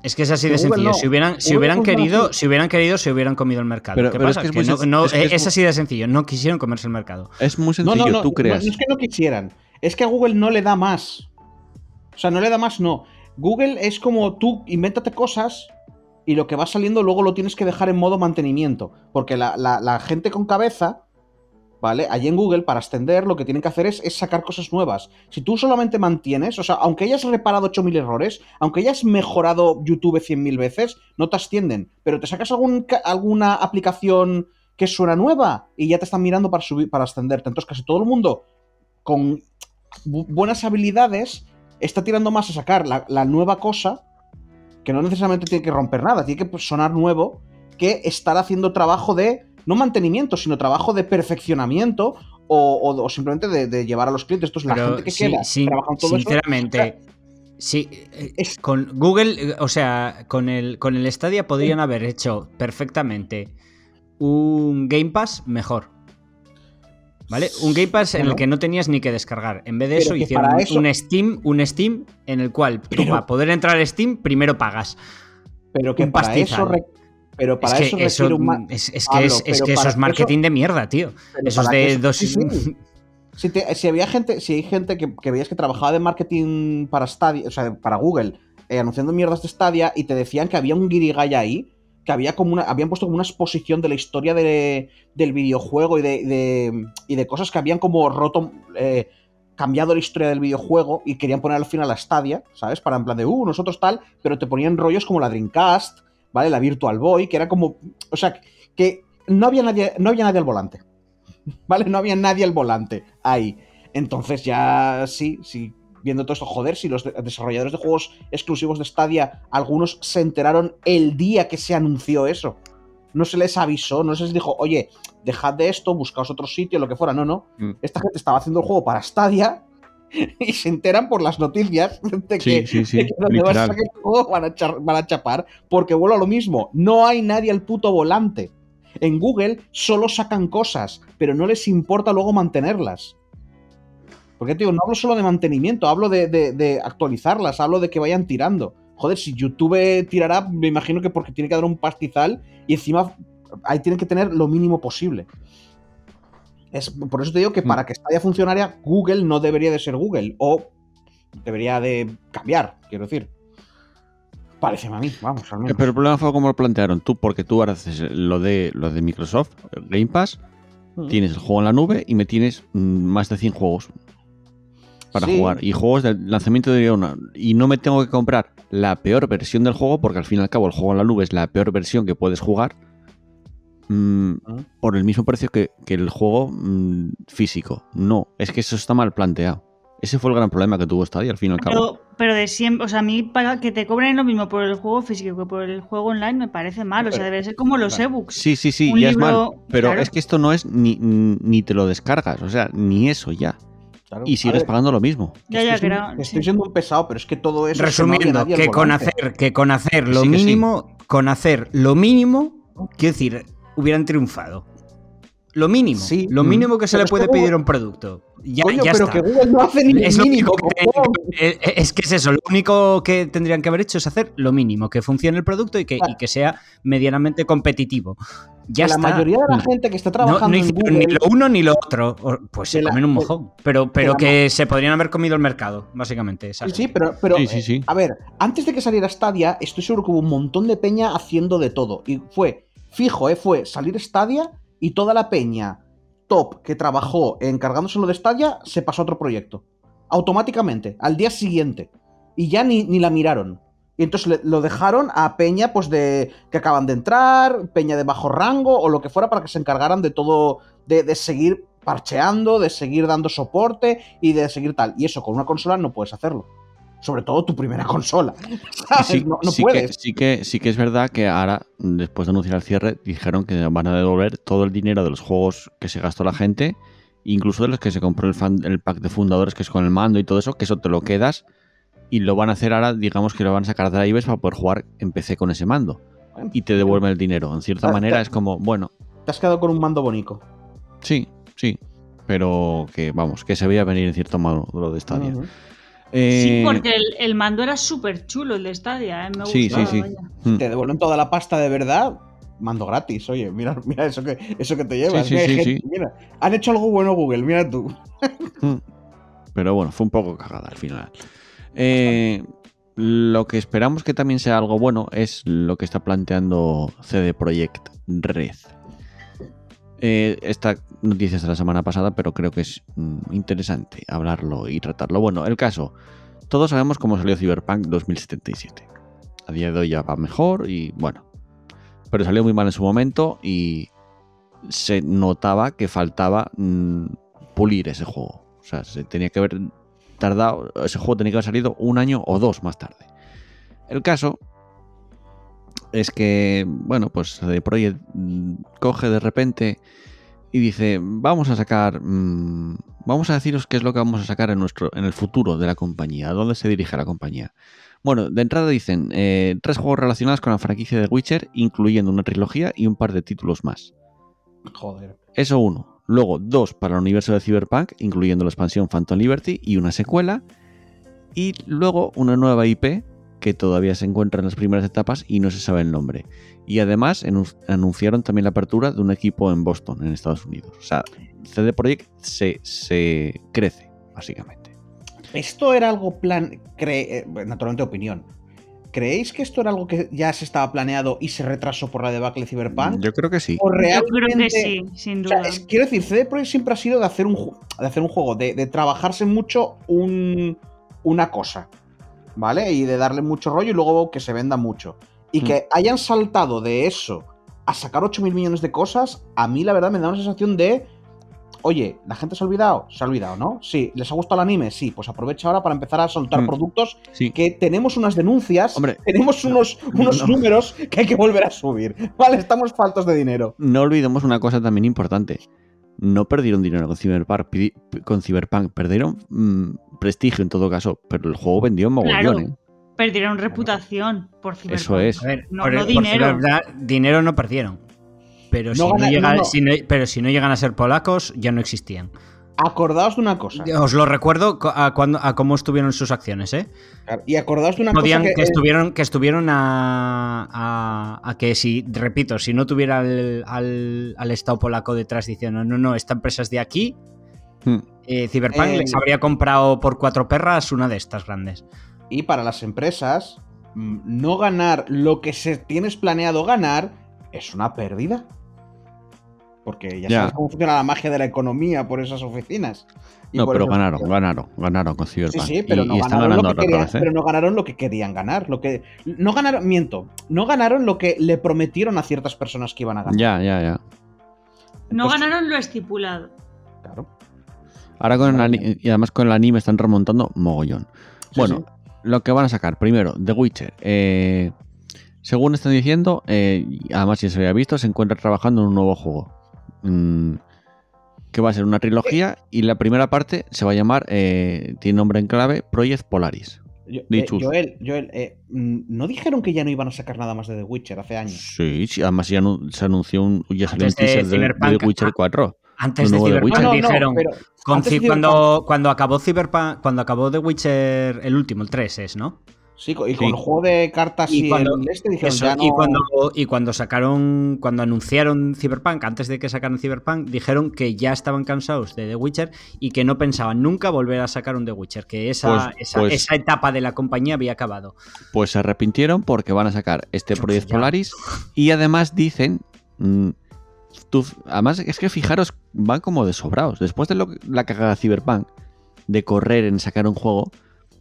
Es que es así Que de Google sencillo. no. Si hubieran, si hubieran querido, así. si hubieran querido, se hubieran comido el mercado. Pero- ¿Qué pero es pasa? que es Que muy no- es que es es muy- así de sencillo. No quisieron comerse el mercado. Es muy sencillo, no, no, tú no, creas. no es que no quisieran. Es que a Google no le da más. O sea, no le da más, no. Google es como tú, invéntate cosas y lo que va saliendo luego lo tienes que dejar en modo mantenimiento. Porque la, gente con cabeza, ¿vale? Allí en Google, para extender, lo que tienen que hacer es, sacar cosas nuevas. Si tú solamente mantienes, o sea, aunque hayas reparado 8.000 errores, aunque hayas mejorado YouTube 100.000 veces, no te ascienden. Pero te sacas alguna aplicación que suena nueva y ya te están mirando para subir, para ascenderte. Entonces casi todo el mundo con bu- buenas habilidades está tirando más a sacar la nueva cosa, que no necesariamente tiene que romper nada, tiene que pues, sonar nuevo, que estar haciendo trabajo de, no mantenimiento, sino trabajo de perfeccionamiento o, o- o simplemente de, de llevar a los clientes. Entonces la Pero gente que sí, queda sí, todo eso, sinceramente, sí, eh, es- con Google, eh, o sea, con el, con el Stadia podrían haber hecho perfectamente un Game Pass mejor. ¿Vale? Un Game Pass en el que no tenías ni que descargar. En vez de Pero eso, hicieron un- eso- un Steam, un Steam en el cual tú para poder entrar a Steam primero pagas. pero que un para pastizal. eso, re- Pero para es que eso eso, un ma- es, es que, es, que eso es marketing de mierda, tío. Eso es de dos. sí, sí. Si, te- si había gente, si hay gente que, que veías que trabajaba de marketing para Stadia, o sea, para Google, eh, anunciando mierdas de Stadia, y te decían que había un guirigay ahí, que había como una, habían puesto como una exposición de la historia de- del videojuego y de, de- y de cosas que habían como roto, eh, cambiado la historia del videojuego y querían poner al final la Stadia, ¿sabes? Para en plan de, uh, nosotros tal, pero te ponían rollos como la Dreamcast, ¿vale? La Virtual Boy, que era como, o sea, que no había nadie, no había nadie al volante. ¿vale? No había nadie al volante ahí. Entonces ya sí, sí, viendo todo esto, joder, si los de- desarrolladores de juegos exclusivos de Stadia, algunos se enteraron el día que se anunció eso. No se les avisó, no se les dijo, oye, dejad de esto, buscaos otro sitio, lo que fuera. No, no. Mm. Esta gente estaba haciendo el juego para Stadia y se enteran por las noticias de que, Sí, sí, sí, de que donde vas a sacar el juego van a, char- van a chapar, porque vuelvo a lo mismo, no hay nadie al puto volante. En Google solo sacan cosas, pero no les importa luego mantenerlas. Porque, tío, no hablo solo de mantenimiento, hablo de, de- de actualizarlas, hablo de que vayan tirando. Joder, si YouTube tirará, me imagino que porque tiene que dar un pastizal y encima ahí tienen que tener lo mínimo posible. Es, por eso te digo que Mm. para que Stadia funcionara, Google no debería de ser Google. O debería de cambiar, quiero decir. Parece a mí, vamos, al menos. Pero el problema fue como lo plantearon tú, porque tú ahora haces lo de, lo de Microsoft, Game Pass, Mm. tienes el juego en la nube y me tienes mm, más de 100 juegos para Sí. jugar. Y juegos del lanzamiento de uno. Y no me tengo que comprar la peor versión del juego, porque al fin y al cabo el juego en la nube es la peor versión que puedes jugar. mm, Mm. por el mismo precio que, que el juego mm, físico. No, es que eso está mal planteado. Ese fue el gran problema que tuvo Stadia al fin y al cabo. Pero, de siempre, o sea, a mí para que te cobren lo mismo por el juego físico que por el juego online me parece mal. O sea, debe ser como los Claro. ebooks. Sí, sí, sí, un ya es mal. Pero claro. es que esto no es ni, ni te lo descargas, o sea, ni eso ya. Claro. Y sigues ver, pagando lo mismo. Ya, estoy ya, que siendo- era. Estoy sí. siendo un pesado, pero es que todo eso. es que Resumiendo, que con hacer, que con hacer lo Sí, que sí. mínimo, con hacer lo mínimo, quiero decir, hubieran triunfado. Lo mínimo, Sí. lo Mm. mínimo que se Pero le puede pedir a un producto. Ya, Coño, ya pero está. que Google no hace ni Es mínimo. único que. Eh, eh, Es que es eso, lo único que tendrían que haber hecho es hacer lo mínimo, que funcione el producto y que, Claro. y que sea medianamente competitivo. Ya la está. mayoría de la gente que está trabajando no hicieron Google. ni lo uno ni lo otro. Pues se la- comen un mojón. Pero, pero que se podrían haber comido el mercado, básicamente. Sí, sí, pero, pero Sí, sí, eh, sí. a ver, antes de que saliera Stadia, estoy seguro que hubo un montón de peña haciendo de todo. Y fue, fijo, eh, fue salir Stadia y toda la peña top que trabajó encargándose lo de Stadia se pasó a otro proyecto. Automáticamente, al día siguiente. Y ya ni, ni la miraron. Y entonces le- lo dejaron a peña pues de que acaban de entrar, peña de bajo rango o lo que fuera para que se encargaran de todo, de, de seguir parcheando, de seguir dando soporte y de seguir tal. Y eso con una consola no puedes hacerlo. Sobre todo tu primera consola. ¿sabes? Sí, no no sí puedes. Que, sí, que, sí que es verdad que ahora, después de anunciar el cierre, dijeron que van a devolver todo el dinero de los juegos que se gastó la gente, incluso de los que se compró el, fan- el pack de fundadores, que es con el mando y todo eso, que eso te lo quedas y lo van a hacer ahora, digamos que lo van a sacar de la IBEX para poder jugar en PC con ese mando. Y te devuelven el dinero. En cierta manera es como, bueno, Te has quedado con un mando bonito. sí, sí, pero que vamos, que se veía venir en cierto modo lo de Stadia. Ujú. Sí, Eh, porque el, el mando era súper chulo, el de Stadia, ¿eh? Me Sí, gustaba, sí, sí. vaya. mm. Te devuelven toda la pasta de verdad. Mando gratis, oye, mira, mira eso que, eso que te llevas. Sí, sí, Mira, hay sí, gente- sí. mira, han hecho algo bueno Google, mira tú. Mm. Pero bueno, fue un poco cagada al final. Eh, lo que esperamos que también sea algo bueno es lo que está planteando CD Projekt Red. Eh, esta noticia es de la semana pasada, pero creo que es mm, interesante hablarlo y tratarlo. Bueno, el caso. Todos sabemos cómo salió Cyberpunk 2077. A día de hoy ya va mejor y bueno. Pero salió muy mal en su momento y se notaba que faltaba mm, pulir ese juego. O sea, se tenía que haber tardado, ese juego tenía que haber salido un año o dos más tarde. El caso es que, bueno, pues de Projekt mm, coge de repente y dice, vamos a sacar, mm, vamos a deciros qué es lo que vamos a sacar en, nuestro, en el futuro de la compañía, a dónde se dirige la compañía. Bueno, de entrada dicen eh, tres juegos relacionados con la franquicia de Witcher, incluyendo una trilogía y un par de títulos más. Joder. Eso uno. Luego dos para el universo de Cyberpunk, incluyendo la expansión Phantom Liberty y una secuela. Y luego una nueva IP que todavía se encuentra en las primeras etapas y no se sabe el nombre. Y además anunciaron también la apertura de un equipo en Boston, en Estados Unidos. O sea, CD Projekt se, se crece, básicamente. Esto era algo plan. cre- eh, naturalmente, opinión. ¿Creéis que esto era algo que ya se estaba planeado y se retrasó por la debacle de Cyberpunk? Yo creo que sí. ¿O Yo creo que sí, sin O sea, duda. es- quiero decir, CD Projekt siempre ha sido de hacer un, ju- de hacer un juego, de, de trabajarse mucho un, una cosa, ¿vale? Y de darle mucho rollo y luego que se venda mucho. Y Hmm. que hayan saltado de eso a sacar 8 mil millones de cosas, a mí la verdad me da una sensación de, oye, ¿la gente se ha olvidado? Se ha olvidado, ¿no? Sí, ¿les ha gustado el anime? Sí, pues aprovecha ahora para empezar a soltar Hmm. productos Sí. que tenemos unas denuncias, Hombre. tenemos unos, unos No. números que hay que volver a subir. Vale, estamos faltos de dinero. No olvidemos una cosa también importante. No perdieron dinero con Cyberpunk, con Cyberpunk perdieron mm, prestigio en todo caso, pero el juego vendió mogollón, Claro. ¿eh? Perdieron reputación por Cyberpunk. Eso es. A ver, No- por, no por dinero. Dinero no perdieron. Pero, No si no gana- llega- no, no. si no- pero si no llegan a ser polacos, ya no existían. Acordaos de una cosa. Os lo recuerdo a, cuando, a cómo estuvieron sus acciones, ¿eh? Claro, Y acordaos de una Podían- cosa que, que, estuvieron, que estuvieron a, a- a que si, repito, si no tuviera al, al- al Estado polaco detrás diciendo, no, no, esta empresa es de aquí, Hmm. eh, Cyberpunk Eh, les habría comprado por cuatro perras una de estas grandes. y para las empresas, mm, no ganar lo que se tienes planeado ganar es una pérdida. Porque ya, Ya. sabes cómo funciona la magia de la economía por esas oficinas. Y No, pero ganaron, ganaron, ganaron con Sí, Cyberpunk. sí, pero y, no y están ganaron ganando lo que ahora querían, otra vez, ¿eh? pero no ganaron lo que querían ganar. Lo que, no ganaron, miento, no ganaron lo que le prometieron a ciertas personas que iban a ganar. Ya, ya, ya. No ganaron lo estipulado. Claro. Ahora con el Vale. ani- y además con el anime están remontando mogollón. Sí, bueno, sí. lo que van a sacar, primero, The Witcher. Eh, según están diciendo, eh, además ya se había visto, se encuentra trabajando en un nuevo juego. Mm, que va a ser una trilogía y la primera parte se va a llamar, eh, tiene nombre en clave, Project Polaris. Yo- eh. Joel, Joel, eh, mm, ¿no dijeron que ya no iban a sacar nada más de The Witcher hace años? Sí, sí, además ya se anunció un, ya salió un teaser de, de The Witcher ah, 4. Antes de Cyberpunk. No, no, dijeron... con antes cuando, cuando acabó Cyberpunk, cuando acabó The Witcher, el último, el 3 es, ¿no? Sí, y Sí. con el juego de cartas Y y, cuando- el este dijeron Eso, ya no... y, cuando, y cuando sacaron, cuando anunciaron Cyberpunk, antes de que sacaran Cyberpunk, dijeron que ya estaban cansados de The Witcher y que no pensaban nunca volver a sacar un The Witcher, que esa, Pues- esa, pues- esa etapa de la compañía había acabado. Pues se arrepintieron porque van a sacar este Project ya. Polaris y además dicen, mm, tú- además es que fijaros, van como de sobrados. Después de lo, la cagada de Cyberpunk, de correr en sacar un juego,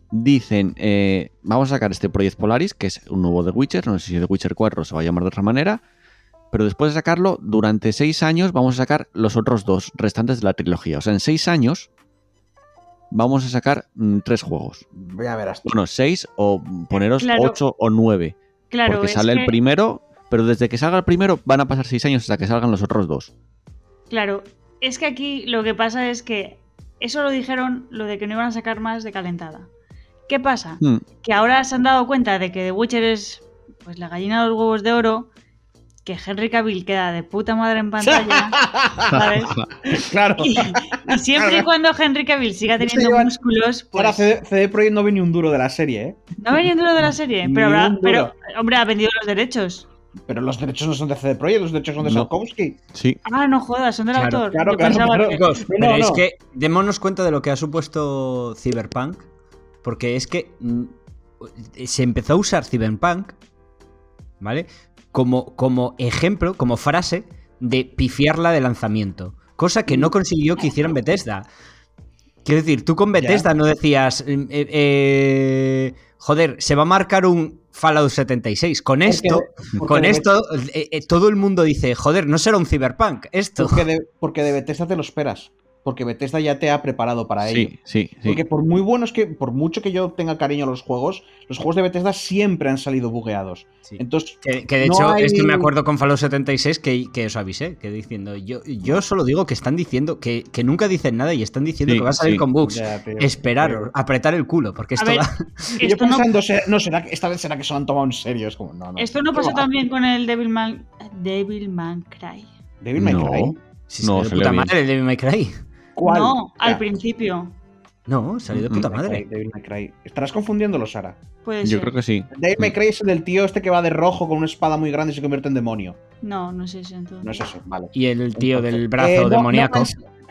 dicen, eh, vamos a sacar este Project Polaris, que es un nuevo The Witcher, no sé si The Witcher 4 se va a llamar de otra manera, pero después de sacarlo, durante seis años vamos a sacar los otros dos restantes de la trilogía. O sea, en seis años vamos a sacar mm, tres juegos. Voy a ver hasta... Bueno, seis o poneros Claro. ocho o nueve. Claro, porque sale el primero, pero desde que salga el primero van a pasar seis años hasta que salgan los otros dos. Claro, es que aquí lo que pasa es que eso lo dijeron lo de que no iban a sacar más de calentada. ¿Qué pasa? Hmm, Que ahora se han dado cuenta de que The Witcher es pues la gallina de los huevos de oro, que Henry Cavill queda de puta madre en pantalla, ¿sabes? claro. Y, y siempre y cuando Henry Cavill siga teniendo músculos, Ahora pues CD, CD Projekt no ve ni un duro de la serie, ¿eh? no ha venido duro de la serie, Ni pero, habrá- un pero hombre, ha vendido los derechos. Pero los derechos no son de CD Projekt, los derechos son de No. Sapkowski. sí. Ah, no jodas, son del Claro, autor. claro, Yo claro, pensaba claro. que- pero no, es no. que démonos cuenta de lo que ha supuesto Cyberpunk, porque es que mm, se empezó a usar Cyberpunk, ¿vale? Como, como ejemplo, como frase de pifiarla de lanzamiento, cosa que no consiguió que hicieran Bethesda. Quiero decir, tú con Bethesda no decías, eh, eh, eh, joder, se va a marcar un Fallout 76. Con esto, porque con esto, eh, eh, todo el mundo dice, joder, no será un Cyberpunk, esto. Porque de, porque de Bethesda te lo esperas. Porque Bethesda ya te ha preparado para ello. Sí, sí. Porque por muy buenos que, por mucho que yo tenga cariño a los juegos, los juegos de Bethesda siempre han salido bugueados. Sí. Entonces, Que, que de No hecho, hay- esto me acuerdo con Fallout 76 que, que os avisé, que diciendo, yo, yo solo digo que están diciendo, que, que nunca dicen nada y están diciendo Sí, que va a salir sí. con bugs. ya, tío. Esperaros, apretar el culo, porque A esto ver, yo esto no, pensando, ¿será- no, será que esta vez será que se lo han tomado en serio. Es como, no, no. esto no ¿Qué pasó va? también con el Devilman, Devilman Cry. Devil May No. Cry. Si No, no, salió puta madre el Devil May Cry. ¿Cuál? No, al Ya. principio. No, salió de Mm, puta madre. May Cry. Estarás confundiéndolo, Sara. Puede Yo ser. creo que sí. Devil May Cry es el del tío este que va de rojo con una espada muy grande y se convierte en demonio. No, no sé si entonces. No es eso, vale. Y el tío Entonces, del brazo eh, no- demoníaco.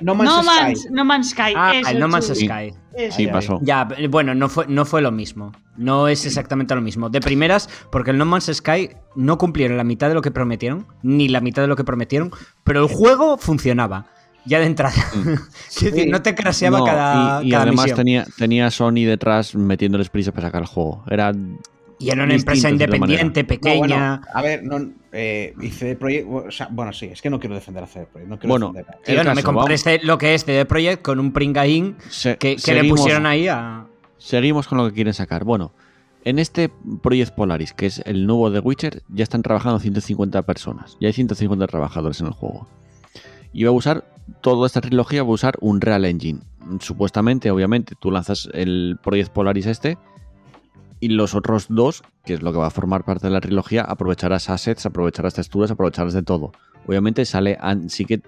No Man's, no Man's No Sky. No Man's Sky. ah, el No Man's. Sí. Sky. Eso. Sí, pasó. Ya, bueno, no fue, no fue lo mismo. No es exactamente lo mismo. De primeras, porque el No Man's Sky no cumplieron la mitad de lo que prometieron, ni la mitad de lo que prometieron, pero el juego funcionaba. Ya de entrada. es decir, no te craseaba No, cada, y, y cada además misión. tenía, tenía Sony detrás metiéndoles prisa para sacar el juego. Era Y era una empresa independiente, No, pequeña. bueno, a ver, no, eh, y CD Projekt, o sea, bueno, sí, es que no quiero defender a CD Projekt, no quiero Bueno, defender a- Tío, no me caso, compares vamos. este- lo que es CD Projekt con un pringaín se- que, que le pusieron ahí a. Seguimos con lo que quieren sacar. Bueno, en este Project Polaris, que es el nuevo de Witcher, ya están trabajando 150 personas. Ya hay 150 trabajadores en el juego. Y va a usar, toda esta trilogía va a usar un Real Engine. Supuestamente, obviamente, tú lanzas el Project Polaris este y los otros dos, que es lo que va a formar parte de la trilogía, aprovecharás assets, aprovecharás texturas, aprovecharás de todo. Obviamente sale, sí que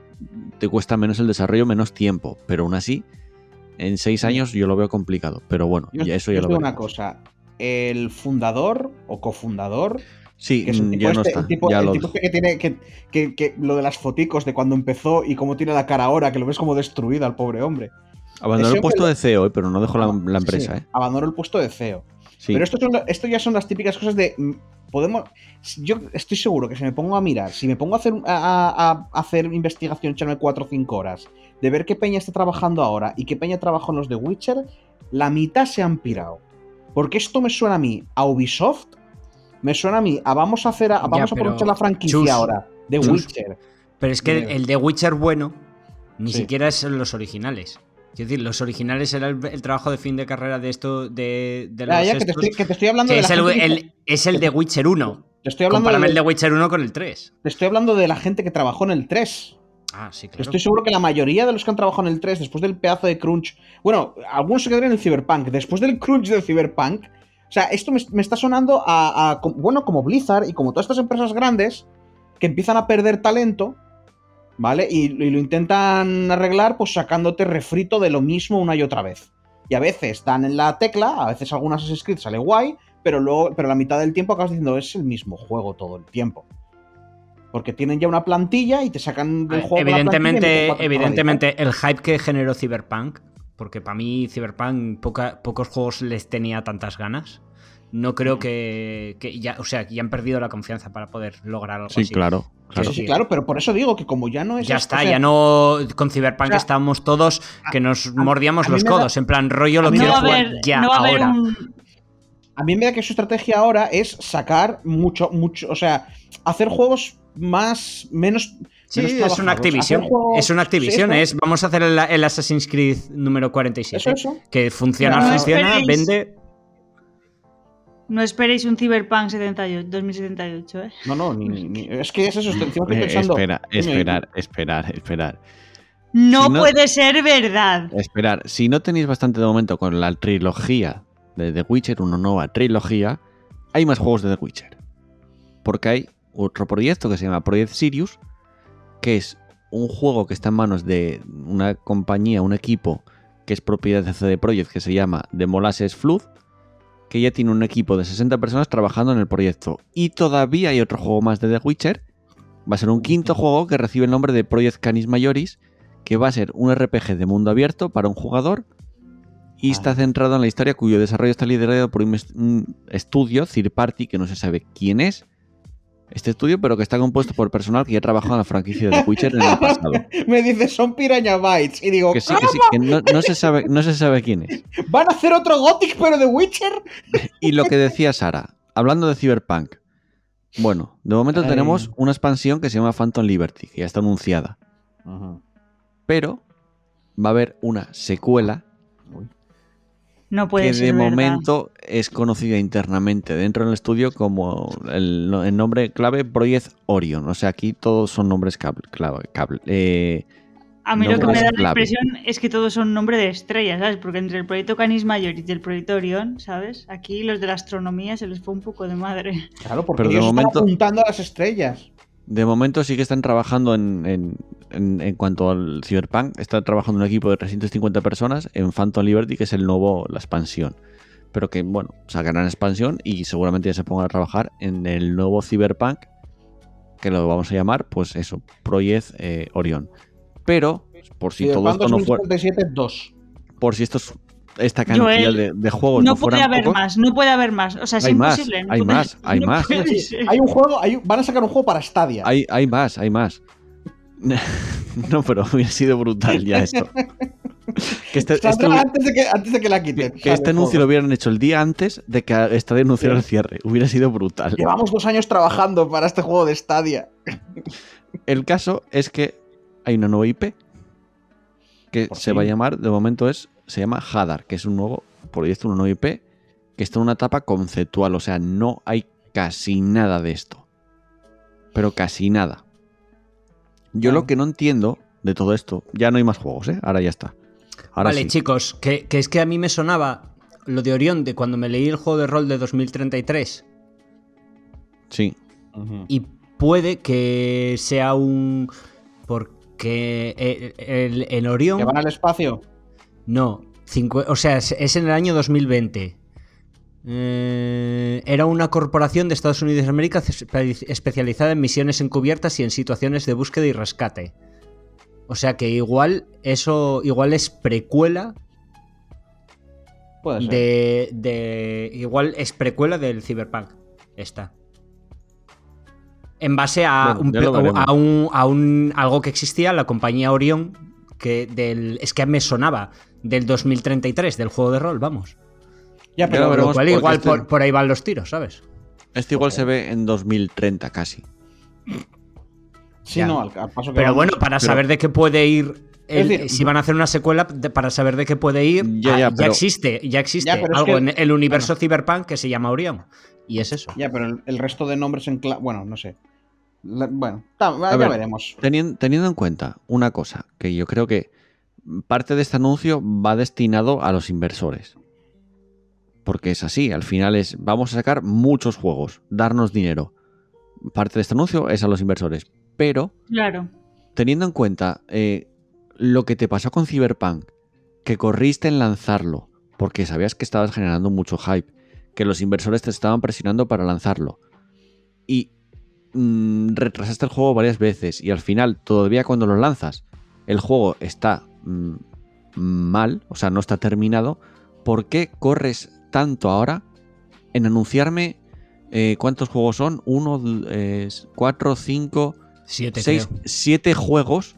te cuesta menos el desarrollo, menos tiempo, pero aún así, en seis años yo lo veo complicado. Pero bueno, Yo, ya eso yo ya os lo digo veremos. una cosa, el fundador o cofundador, Sí, que es un mm, tipo ya no este- está. el tipo, ya el lo tipo este que tiene que, que- que lo de las foticos de cuando empezó y cómo tiene la cara ahora, que lo ves como destruida al pobre hombre. abandonó el puesto de CEO, eh, pero no dejó la, la Sí, empresa, sí, ¿eh? Abandonó el puesto de CEO. Sí. Pero esto, son, esto ya son las típicas cosas de. mm, Podemos. Yo estoy seguro que si me pongo a mirar, si me pongo a hacer, a, a- a hacer investigación, echarme 4 o 5 horas, de ver qué peña está trabajando ahora y qué peña trabajó en los de Witcher, la mitad se han pirado. Porque esto me suena a mí a Ubisoft, me suena a mí a vamos a hacer, a, Ya, vamos a aprovechar la franquicia chus, ahora de chus. Witcher. Pero es que Mira. el de Witcher bueno ni Sí. siquiera es los originales. Es decir, los originales era el, el trabajo de fin de carrera de esto de, de Ya, ya, que te estoy, que te estoy hablando de es la el, gente que- el- es el de Witcher 1. te estoy hablando Compárame de- el de Witcher 1 con el 3. te estoy hablando de la gente que trabajó en el 3. Ah, sí, claro. Estoy seguro que la mayoría de los que han trabajado en el 3, después del pedazo de crunch. Bueno, algunos se quedaron en el Cyberpunk. Después del crunch del Cyberpunk. O sea, esto me, me está sonando a, Bueno, como Blizzard y como todas estas empresas grandes que empiezan a perder talento. ¿Vale? Y, y lo intentan arreglar, pues sacándote refrito de lo mismo una y otra vez. Y a veces dan en la tecla, a veces algunas Assassin's Creed sale guay, pero luego, pero la mitad del tiempo acabas diciendo es el mismo juego todo el tiempo. Porque tienen ya una plantilla y te sacan del juego. la y meten Evidentemente, evidentemente el hype que generó Cyberpunk, porque para mí Cyberpunk poca- pocos juegos les tenía tantas ganas. No creo que, que ya, o sea, ya han perdido la confianza para poder lograr algo Sí, así. claro. Sí, claro. sí, sí, claro, pero por eso digo que como ya no es. Ya está, o sea, ya no. Con Cyberpunk o sea, estábamos todos que nos mordíamos a los da- codos. En plan, rollo lo quiero No jugar haber, ya, no ahora. un. A mí me da que su estrategia ahora es sacar mucho, mucho. O sea, hacer juegos más. menos. Sí, es una Activision. Es una Activision. sí, es, vamos a hacer el, el Assassin's Creed número 47. Eso, eso. Que funciona, No funciona, esperéis. vende. No esperéis un Cyberpunk 78, 2078, ¿eh? No, no, ni, es que es eso. Estoy, Eh, pensando. espera, esperar, esperar, esperar. No, Si no- puede ser verdad. Esperar, si no tenéis bastante de momento con la trilogía de The Witcher, una nueva trilogía, hay más juegos de The Witcher. Porque hay otro proyecto que se llama Project Sirius, que es un juego que está en manos de una compañía, un equipo que es propiedad de CD Projekt que se llama The Molasses Flood, que ya tiene un equipo de 60 personas trabajando en el proyecto. Y todavía hay otro juego más de The Witcher. Va a ser un quinto juego que recibe el nombre de Project Canis Majoris, que va a ser un RPG de mundo abierto para un jugador y está Ah. centrado en la historia cuyo desarrollo está liderado por un, est- un estudio, Third Party, que no se sabe quién es este estudio, pero que está compuesto por personal que ya ha trabajado en la franquicia de The Witcher en el pasado. Me dice, son Piraña Bytes. Y digo, Que sí, que sí, que no, no se sabe, no se sabe quién es. ¿van a hacer otro Gothic pero de Witcher? Y lo que decía Sara, hablando de Cyberpunk. Bueno, de momento Ay. tenemos una expansión que se llama Phantom Liberty, que ya está anunciada. Pero va a haber una secuela No puede que ser de verdad. momento es conocida internamente dentro del estudio como el, el nombre clave Project Orion. O sea, aquí todos son nombres clave, eh, A mí lo que me da la impresión es que todos son nombre de estrellas, ¿sabes? Porque entre el proyecto Canis Majoris y el proyecto Orión, ¿sabes? Aquí los de la astronomía se les fue un poco de madre. Claro, porque Pero de ellos momento- están apuntando a las estrellas. De momento sí que están trabajando en, en- en- en cuanto al Cyberpunk, está trabajando un equipo de 350 personas en Phantom Liberty, que es el nuevo, la expansión. Pero que, bueno, sacarán expansión y seguramente ya se pongan a trabajar en el nuevo Cyberpunk, que lo vamos a llamar, pues eso, Project eh, Orion. Pero, por si todo esto no fuera, 2077 2. por si esto es- esta cantidad Joel, de, de juegos no no, puede haber pocos, más, no puede haber más. O sea, es Hay más, imposible. no hay puede- más, hay no más. hay un juego, hay van a sacar un juego para Stadia. Hay, hay más, hay más. no, pero hubiera sido brutal ya esto. Que este, este antes, de que, antes de que la quiten. que- este anuncio lo hubieran hecho el día antes de que esta denunciara Sí. el cierre. Hubiera sido brutal. Llevamos dos años trabajando para este juego de Stadia. El caso es que hay una nueva IP que Por se va a llamar, de momento es, se llama Hadar, que es un nuevo proyecto, una nueva IP que está en una etapa conceptual, o sea, no hay casi nada de esto. Pero casi nada. Yo Claro. lo que no entiendo de todo esto, ya no hay más juegos, ¿eh? Ahora ya está. Ahora vale, sí. chicos, que, que es que a mí me sonaba lo de Orión de cuando me leí el juego de rol de 2033 Sí. y puede que sea un... Porque eh, el, en Orión... Que van al espacio. No, cincu- o sea, es, es en el año 2020. Eh, era una corporación de Estados Unidos de América espe- especializada en misiones encubiertas y en situaciones de búsqueda y rescate. O sea que igual eso igual es precuela Puede ser. de, de igual es precuela del Cyberpunk. Esta. En base a, Bueno, un, a un- a un- algo que existía, la compañía Orion, que del es que me sonaba del 2033 del juego de rol, vamos. Ya, Ya pero lo cual porque igual este- por, por ahí van los tiros, ¿sabes? Este igual se ve en 2030 casi. sí, ya. no, al, al paso que Pero vamos. bueno, para pero- saber de qué puede ir. el- Es decir, si van a hacer una secuela, de- para saber de qué puede ir, Ya, ah, ya, ya pero- existe, ya existe Ya, es algo que- en el universo Cyberpunk que se llama Orion. Y es eso. Ya, pero el, el resto de nombres en clave. Bueno, no sé. La- bueno, ta- ya ver, veremos. Teniendo, teniendo en cuenta una cosa, que yo creo que parte de este anuncio va destinado a los inversores. Porque es así, al final es, vamos a sacar muchos juegos, darnos dinero. Parte de este anuncio es a los inversores. Pero, Claro. teniendo en cuenta eh, lo que te pasó con Cyberpunk, que corriste en lanzarlo, porque sabías que estabas generando mucho hype, que los inversores te estaban presionando para lanzarlo, y mm, retrasaste el juego varias veces, y al final, todavía cuando lo lanzas, el juego está mal, o sea, no está terminado, ¿por qué corres tanto ahora en anunciarme eh, cuántos juegos son? Uno, eh, cuatro, cinco, Siete, seis, creo. siete juegos.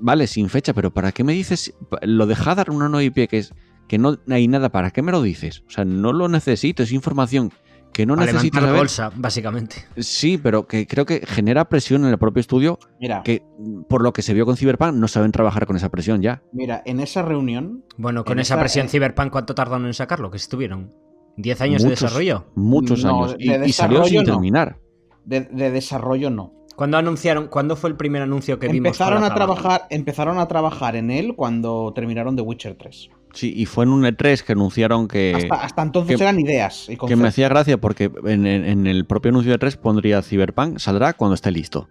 Vale, sin fecha, pero ¿para qué me dices lo de Hadar, una nueva IP que es que no hay nada? ¿Para qué me lo dices? O sea, no lo necesito, es información que no levantar saber. bolsa, básicamente. Sí, pero que creo que genera presión en el propio estudio Mira, que por lo que se vio con Cyberpunk no saben trabajar con esa presión ya. mira, en esa reunión. Bueno, con esa esa- presión eh, Cyberpunk, ¿cuánto tardaron en sacarlo? Que estuvieron. ¿10 años de desarrollo? Muchos No, años. de- Y, de y salió sin desarrollo no. terminar. De, de desarrollo no. ¿Cuándo anunciaron? ¿Cuándo fue el primer anuncio que vimos? Empezaron la a trabajar, empezaron a trabajar en él cuando terminaron The Witcher 3. Sí, y fue en un E3 que anunciaron que, hasta, hasta entonces que- eran ideas. Y que me hacía gracia porque en, en- en el propio anuncio de E3 pondría Cyberpunk saldrá cuando esté listo.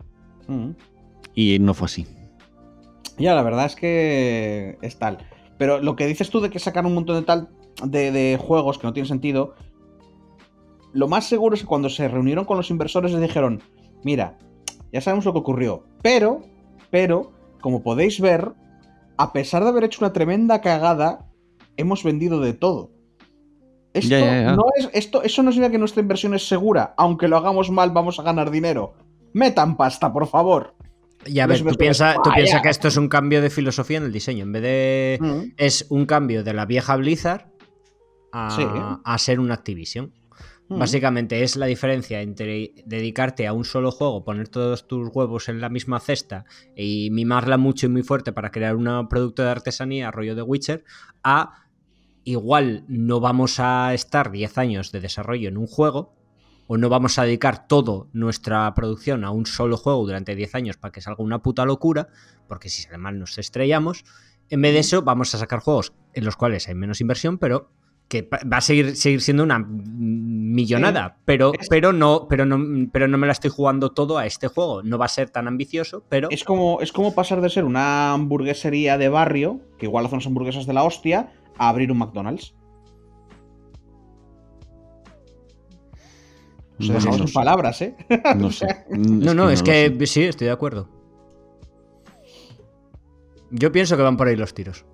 Mm. Y no fue así. Ya, la verdad es que es tal. Pero lo que dices tú de que sacan un montón de tal de, de juegos que no tienen sentido, lo más seguro es que cuando se reunieron con los inversores les dijeron, mira, ya sabemos lo que ocurrió, pero, pero, como podéis ver, a pesar de haber hecho una tremenda cagada, hemos vendido de todo. Esto Ya, ya, ya. no es, esto, eso no significa que nuestra inversión es segura. Aunque lo hagamos mal, vamos a ganar dinero. Metan pasta, por favor. Y a ver, tú piensas tú piensa que esto es un cambio de filosofía en el diseño. En vez de. Mm. Es un cambio de la vieja Blizzard a, Sí. a ser una Activision. Mm. Básicamente es la diferencia entre dedicarte a un solo juego, poner todos tus huevos en la misma cesta y mimarla mucho y muy fuerte para crear un producto de artesanía, rollo de Witcher, a igual no vamos a estar 10 años de desarrollo en un juego, o no vamos a dedicar toda nuestra producción a un solo juego durante 10 años para que salga una puta locura, porque si sale mal nos estrellamos. En vez de eso, vamos a sacar juegos en los cuales hay menos inversión, pero que va a seguir, seguir siendo una millonada, pero, pero, no, pero, no, pero no me la estoy jugando todo a este juego. No va a ser tan ambicioso, pero Es como, es como pasar de ser una hamburguesería de barrio, que igual hace unas hamburguesas de la hostia, a abrir un McDonald's. O sea, no sé. palabras, ¿eh? No sé. no, no, es que sí, estoy de acuerdo. Yo pienso que van por ahí los tiros.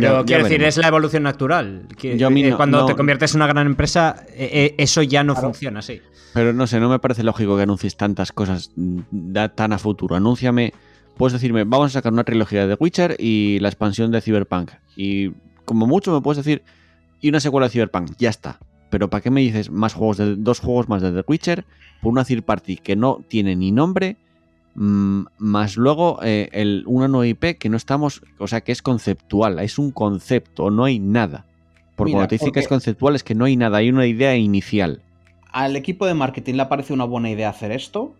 Pero quiero decir, veremos. es la evolución natural. Que, Yo eh, no- cuando no- te conviertes en una gran empresa, eh, eh, eso ya no Claro. funciona así. Pero no sé, no me parece lógico que anuncies tantas cosas mm, da- tan a futuro. Anúnciame, puedes decirme, vamos a sacar una trilogía de The Witcher y la expansión de Cyberpunk. Y como mucho me puedes decir, y una secuela de Cyberpunk, ya está. Pero ¿para qué me dices más juegos de dos juegos más de The Witcher por una third party que no tiene ni nombre? Mm, Más luego eh, el, una nueva IP que no estamos, o sea, que es conceptual, es un concepto, no hay nada. Porque Mira, cuando te dicen que es conceptual es que no hay nada, hay una idea inicial. Al equipo de marketing le parece una buena idea hacer esto.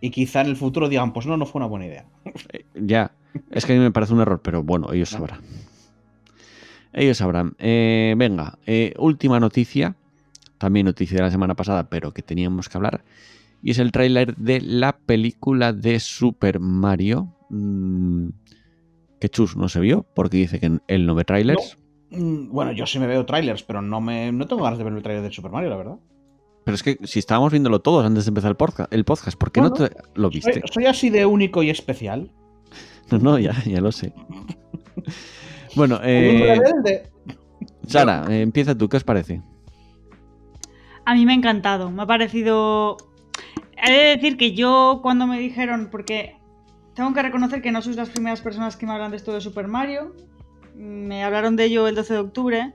Y quizá en el futuro digan, pues no, no fue una buena idea. Eh, Ya, es que a mí me parece un error, pero bueno, ellos sabrán. Ellos sabrán. Eh, venga, eh, última noticia, también noticia de la semana pasada, pero que teníamos que hablar, y es el tráiler de la película de Super Mario, mm, que Chus no se vio, porque dice que él no ve trailers, Mm, Bueno, yo sí me veo trailers, pero no me no tengo ganas de ver el trailer de Super Mario, la verdad. pero es que si estábamos viéndolo todos antes de empezar el podcast, el podcast ¿por qué no te lo viste? Soy, soy así de único y especial. No, no, ya, ya lo sé. Bueno, eh. Sara, eh, empieza tú, ¿qué os parece? A mí me ha encantado, me ha parecido... He de decir que yo cuando me dijeron, porque tengo que reconocer que no sois las primeras personas que me hablan de esto de Super Mario, me hablaron de ello el 12 de octubre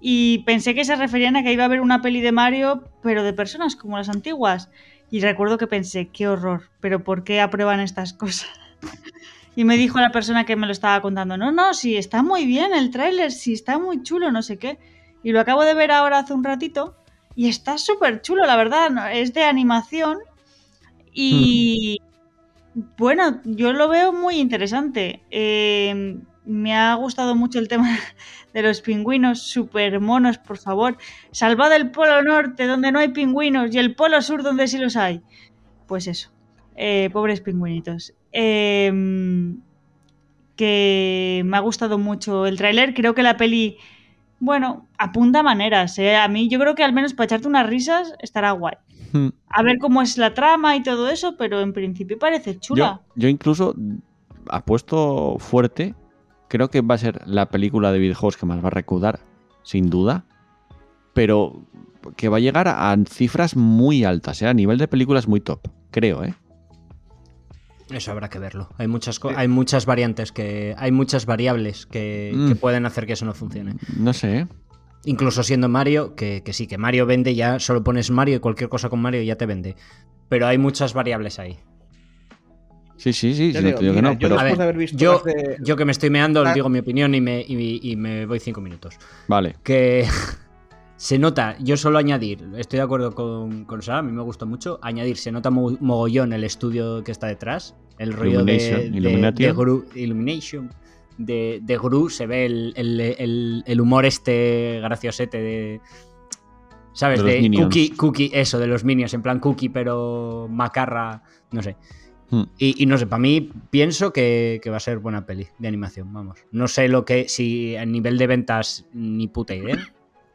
y pensé que se referían a que iba a haber una peli de Mario, pero de personas como las antiguas. Y recuerdo que pensé, qué horror, pero ¿por qué aprueban estas cosas? Y me dijo la persona que me lo estaba contando, no, no, sí, está muy bien el tráiler, sí, está muy chulo, no sé qué. Y lo acabo de ver ahora hace un ratito y está súper chulo, la verdad, es de animación y bueno, yo lo veo muy interesante. Eh, me ha gustado mucho el tema de los pingüinos súper monos, por favor. Salvad el polo norte donde no hay pingüinos y el polo sur donde sí los hay. Pues eso, eh, pobres pingüinitos. Eh, que me ha gustado mucho el tráiler. Creo que la peli, bueno, apunta maneras. ¿eh? A mí yo creo que al menos para echarte unas risas estará guay. Hmm. A ver cómo es la trama y todo eso, pero en principio parece chula. Yo, yo incluso apuesto fuerte. Creo que va a ser la película de videojuegos que más va a recaudar, sin duda. Pero que va a llegar a, a cifras muy altas, ¿eh? a nivel de películas muy top. Creo, ¿eh? Eso habrá que verlo. Hay muchas, co- hay muchas variantes, que hay muchas variables que, Mm. que pueden hacer que eso no funcione. No sé, ¿eh? Incluso siendo Mario, que, que sí, que Mario vende, ya solo pones Mario y cualquier cosa con Mario ya te vende. Pero hay muchas variables ahí. Sí, sí, sí, digo, digo que no, yo pero... ver, de haber visto yo, de- yo que me estoy meando, La- digo mi opinión y me, y- y me voy cinco minutos. Vale. Que se nota, yo solo añadir, estoy de acuerdo con, con Sara, a mí me gusta mucho, añadir, se nota mo- mogollón el estudio que está detrás, el rollo de, de- Illumination. de Gru, Illumination, de, de Gru, se ve el, el- el- el humor este graciosete de... ¿Sabes? De cookie, cookie, eso, de los minions, en plan cookie, pero macarra, no sé. Hmm. Y, y no sé, para mí pienso que, que va a ser buena peli de animación, vamos. No sé lo que, si a nivel de ventas, ni puta idea.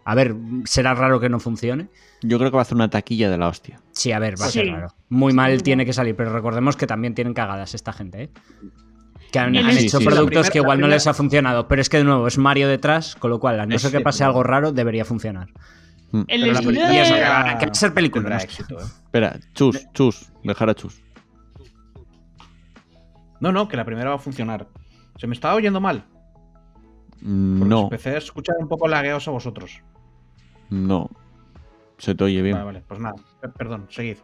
A ver, será raro que no funcione. Yo creo que va a hacer una taquilla de la hostia. Sí, a ver, va a Sí. ser raro. Muy mal tiene que salir, pero recordemos que también tienen cagadas esta gente, ¿eh? Que han, hecho productos primera- que igual no les ha funcionado, pero es que de nuevo es Mario detrás, con lo cual, a no ser que pase algo raro, debería funcionar. Hmm. El estudio Y eso, de... que va, que va a ser película. éxito, ¿eh? Espera, chus, chus, dejar a chus. No, no, que la primera va a funcionar. ¿Se me estaba oyendo mal? Mm, Porque No, empecé a escuchar un poco lagueos a vosotros. No. Se te oye bien. Vale, vale, pues nada. Perdón, seguid.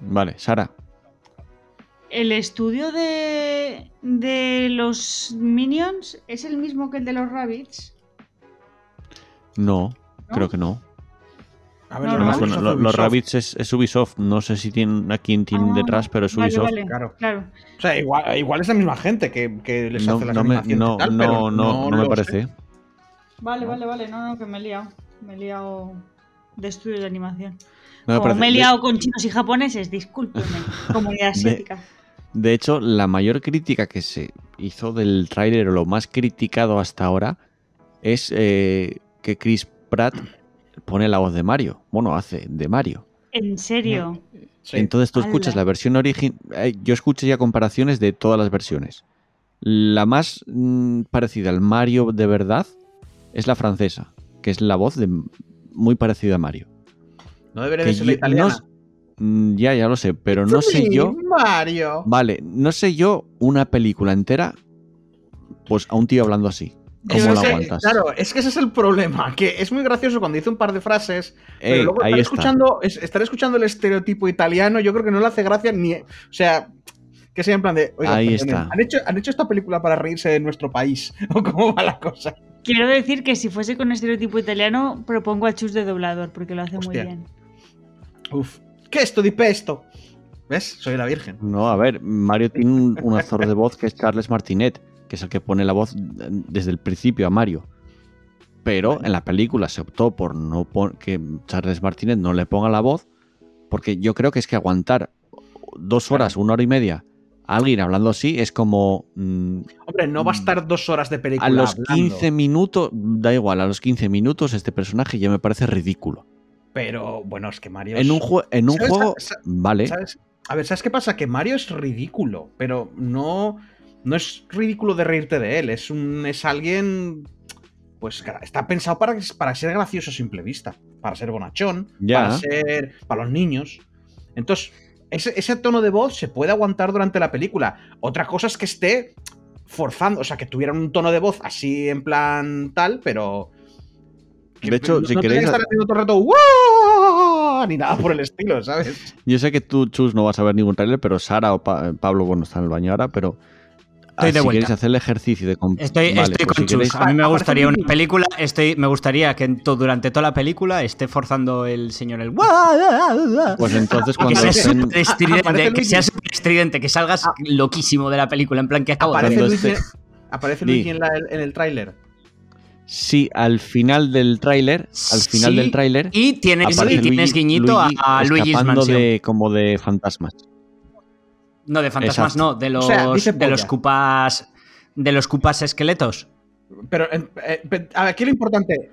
Vale, Sara. El estudio de, de los Minions es el mismo que el de los Rabbits. No, ¿No? creo que no. A ver, No, los no. Rabbits bueno, los es, es Ubisoft. No sé si tienen a quién tienen Ah, detrás, pero es Ubisoft. vale. Claro. Claro. O sea, igual, igual es la misma gente que, que les No, hace las no me, no, no, pero no, no me parece. sé. Vale, vale, vale. No, no, que me he liado. Me he liado de estudios de animación. No me Como parece- me he de- liado con chinos y japoneses, discúlpenme. Comunidad asiática. De hecho, la mayor crítica que se hizo del tráiler, o lo más criticado hasta ahora, es eh, que Chris Pratt pone la voz de Mario. Bueno, hace de Mario. En serio. Sí. Entonces tú escuchas Ala. la versión original. Yo escuché ya comparaciones de todas las versiones. La más mm, parecida al Mario de verdad es la francesa, que es la voz de muy parecida a Mario. no debería de ser la italiana. no Mm, ya, ya lo sé, pero no sé yo. Mario. Vale, no sé yo una película entera, pues a un tío hablando así. ¿Cómo Es lo que- aguantas? Claro, es que ese es el problema, que es muy gracioso cuando dice un par de frases, pero luego estar escuchando, es- estar escuchando el estereotipo italiano, yo creo que no le hace gracia ni. O sea, que sea en plan de. "Oiga, Ahí está. ¿han hecho, ¿Han hecho esta película para reírse de nuestro país? ¿O cómo va la cosa? Quiero decir que si fuese con estereotipo italiano, propongo a Chus de doblador, porque lo hace Hostia. muy bien. Uf. ¿Qué esto di pesto? ¿Ves? Soy la virgen. No, a ver, Mario tiene un, un actor de voz que es Charles Martinet, que es el que pone la voz desde el principio a Mario. Pero en la película se optó por no pon- que Charles Martinet no le ponga la voz, porque yo creo que es que aguantar dos horas, una hora y media alguien hablando así es como mm, Hombre, no va a estar dos horas de película. a los hablando, 15 minutos, da igual, a los 15 minutos este personaje ya me parece ridículo. Pero bueno, es que Mario. En es- un, en un ¿Sabes? juego, vale, ¿Sabes? A ver, ¿sabes qué pasa? Que Mario es ridículo, pero no, no es ridículo de reírte de él. Es un es alguien. Pues está pensado para, para ser gracioso a simple vista. Para ser bonachón. Ya. Para ser. Para los niños. Entonces, ese, ese tono de voz se puede aguantar durante la película. Otra cosa es que esté forzando. O sea, que tuviera un tono de voz así en plan tal, pero. De hecho, no- si no queréis- que estar haciendo todo el rato. Ni nada por el estilo, ¿sabes? Yo sé que tú, Chus, no vas a ver ningún trailer, pero Sara o Pa- Pablo, bueno, está en el baño ahora, pero Estoy ah, de si vuelta. queréis hacer el ejercicio de... Estoy, Vale, estoy pues con si Chus. queréis- A mí me Aparece gustaría una película, estoy, me gustaría que en to- durante toda la película esté forzando el señor el... Pues entonces que cuando sea estén... súper estridente, que sea súper estridente, que salgas loquísimo de la película, en plan que acabo Aparece Luigi, aparece. Luigi en, la- en el tráiler. Sí, al final del tráiler, al final Sí, del tráiler, Y tienes, y tienes Luigi- guiñito a- Luigi a, Luigi's Mansion. de como de fantasmas. No, de fantasmas Exacto. no, de los, sea, dice de los cupas. De los cupas esqueletos. Pero, eh, pe- a ver, aquí lo importante.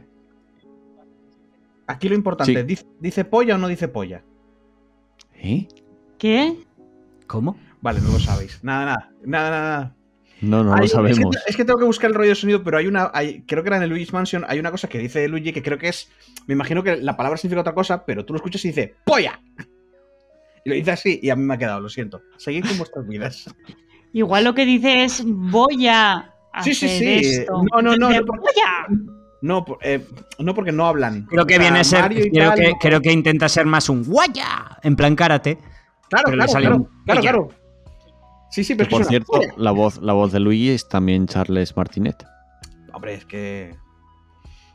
Aquí lo importante, Sí. ¿dice, dice polla o no dice polla? ¿Eh? ¿Qué? ¿Cómo? Vale, no lo sabéis. Nada, nada, nada, nada. No, no Hay- lo es que- sabemos. Es que, tengo que buscar el rollo de sonido, pero hay una. hay- creo que era en el Luigi's Mansion. Hay una cosa que dice Luigi que creo que es. Me imagino que la palabra significa otra cosa, pero tú lo escuchas y dice ¡Polla! Y lo dice así, y a mí me ha quedado, lo siento. Seguid con vuestras vidas. Igual lo que dice es voy a hacer Sí, sí, sí. esto. No, no, no, voy a. No, por- eh, no porque no hablan. Creo que O sea, viene a ser. Creo que, no- creo que intenta ser más un guaya. En plan karate. Claro, pero le claro, claro, claro, claro. Sí, sí, pero por que es cierto, la voz, la voz de Luigi es también Charles Martinet. Hombre, es que.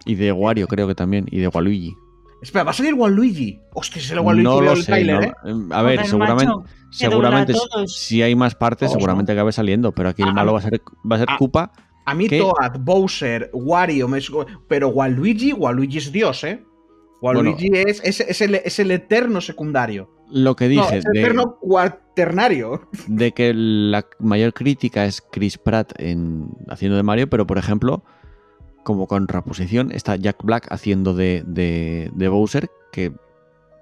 Y de Wario creo que también, y de Waluigi. Espera, ¿va a salir Waluigi? Hostia, si sale Waluigi No lo el sé. tráiler, no- ¿eh? A ver, seguramente, seguramente si hay más partes, Todos, seguramente acabe saliendo, pero aquí el malo va a ser, va a ser. Koopa. A mí. Toad, Bowser, Wario, me- pero Waluigi, Waluigi es Dios, ¿eh? Waluigi es, es, es el, es el eterno secundario. Lo que No, dije es el de, eterno cuaternario. de que la mayor crítica es Chris Pratt en, haciendo de Mario, pero por ejemplo, como contraposición, está Jack Black haciendo de, de, de Bowser, que,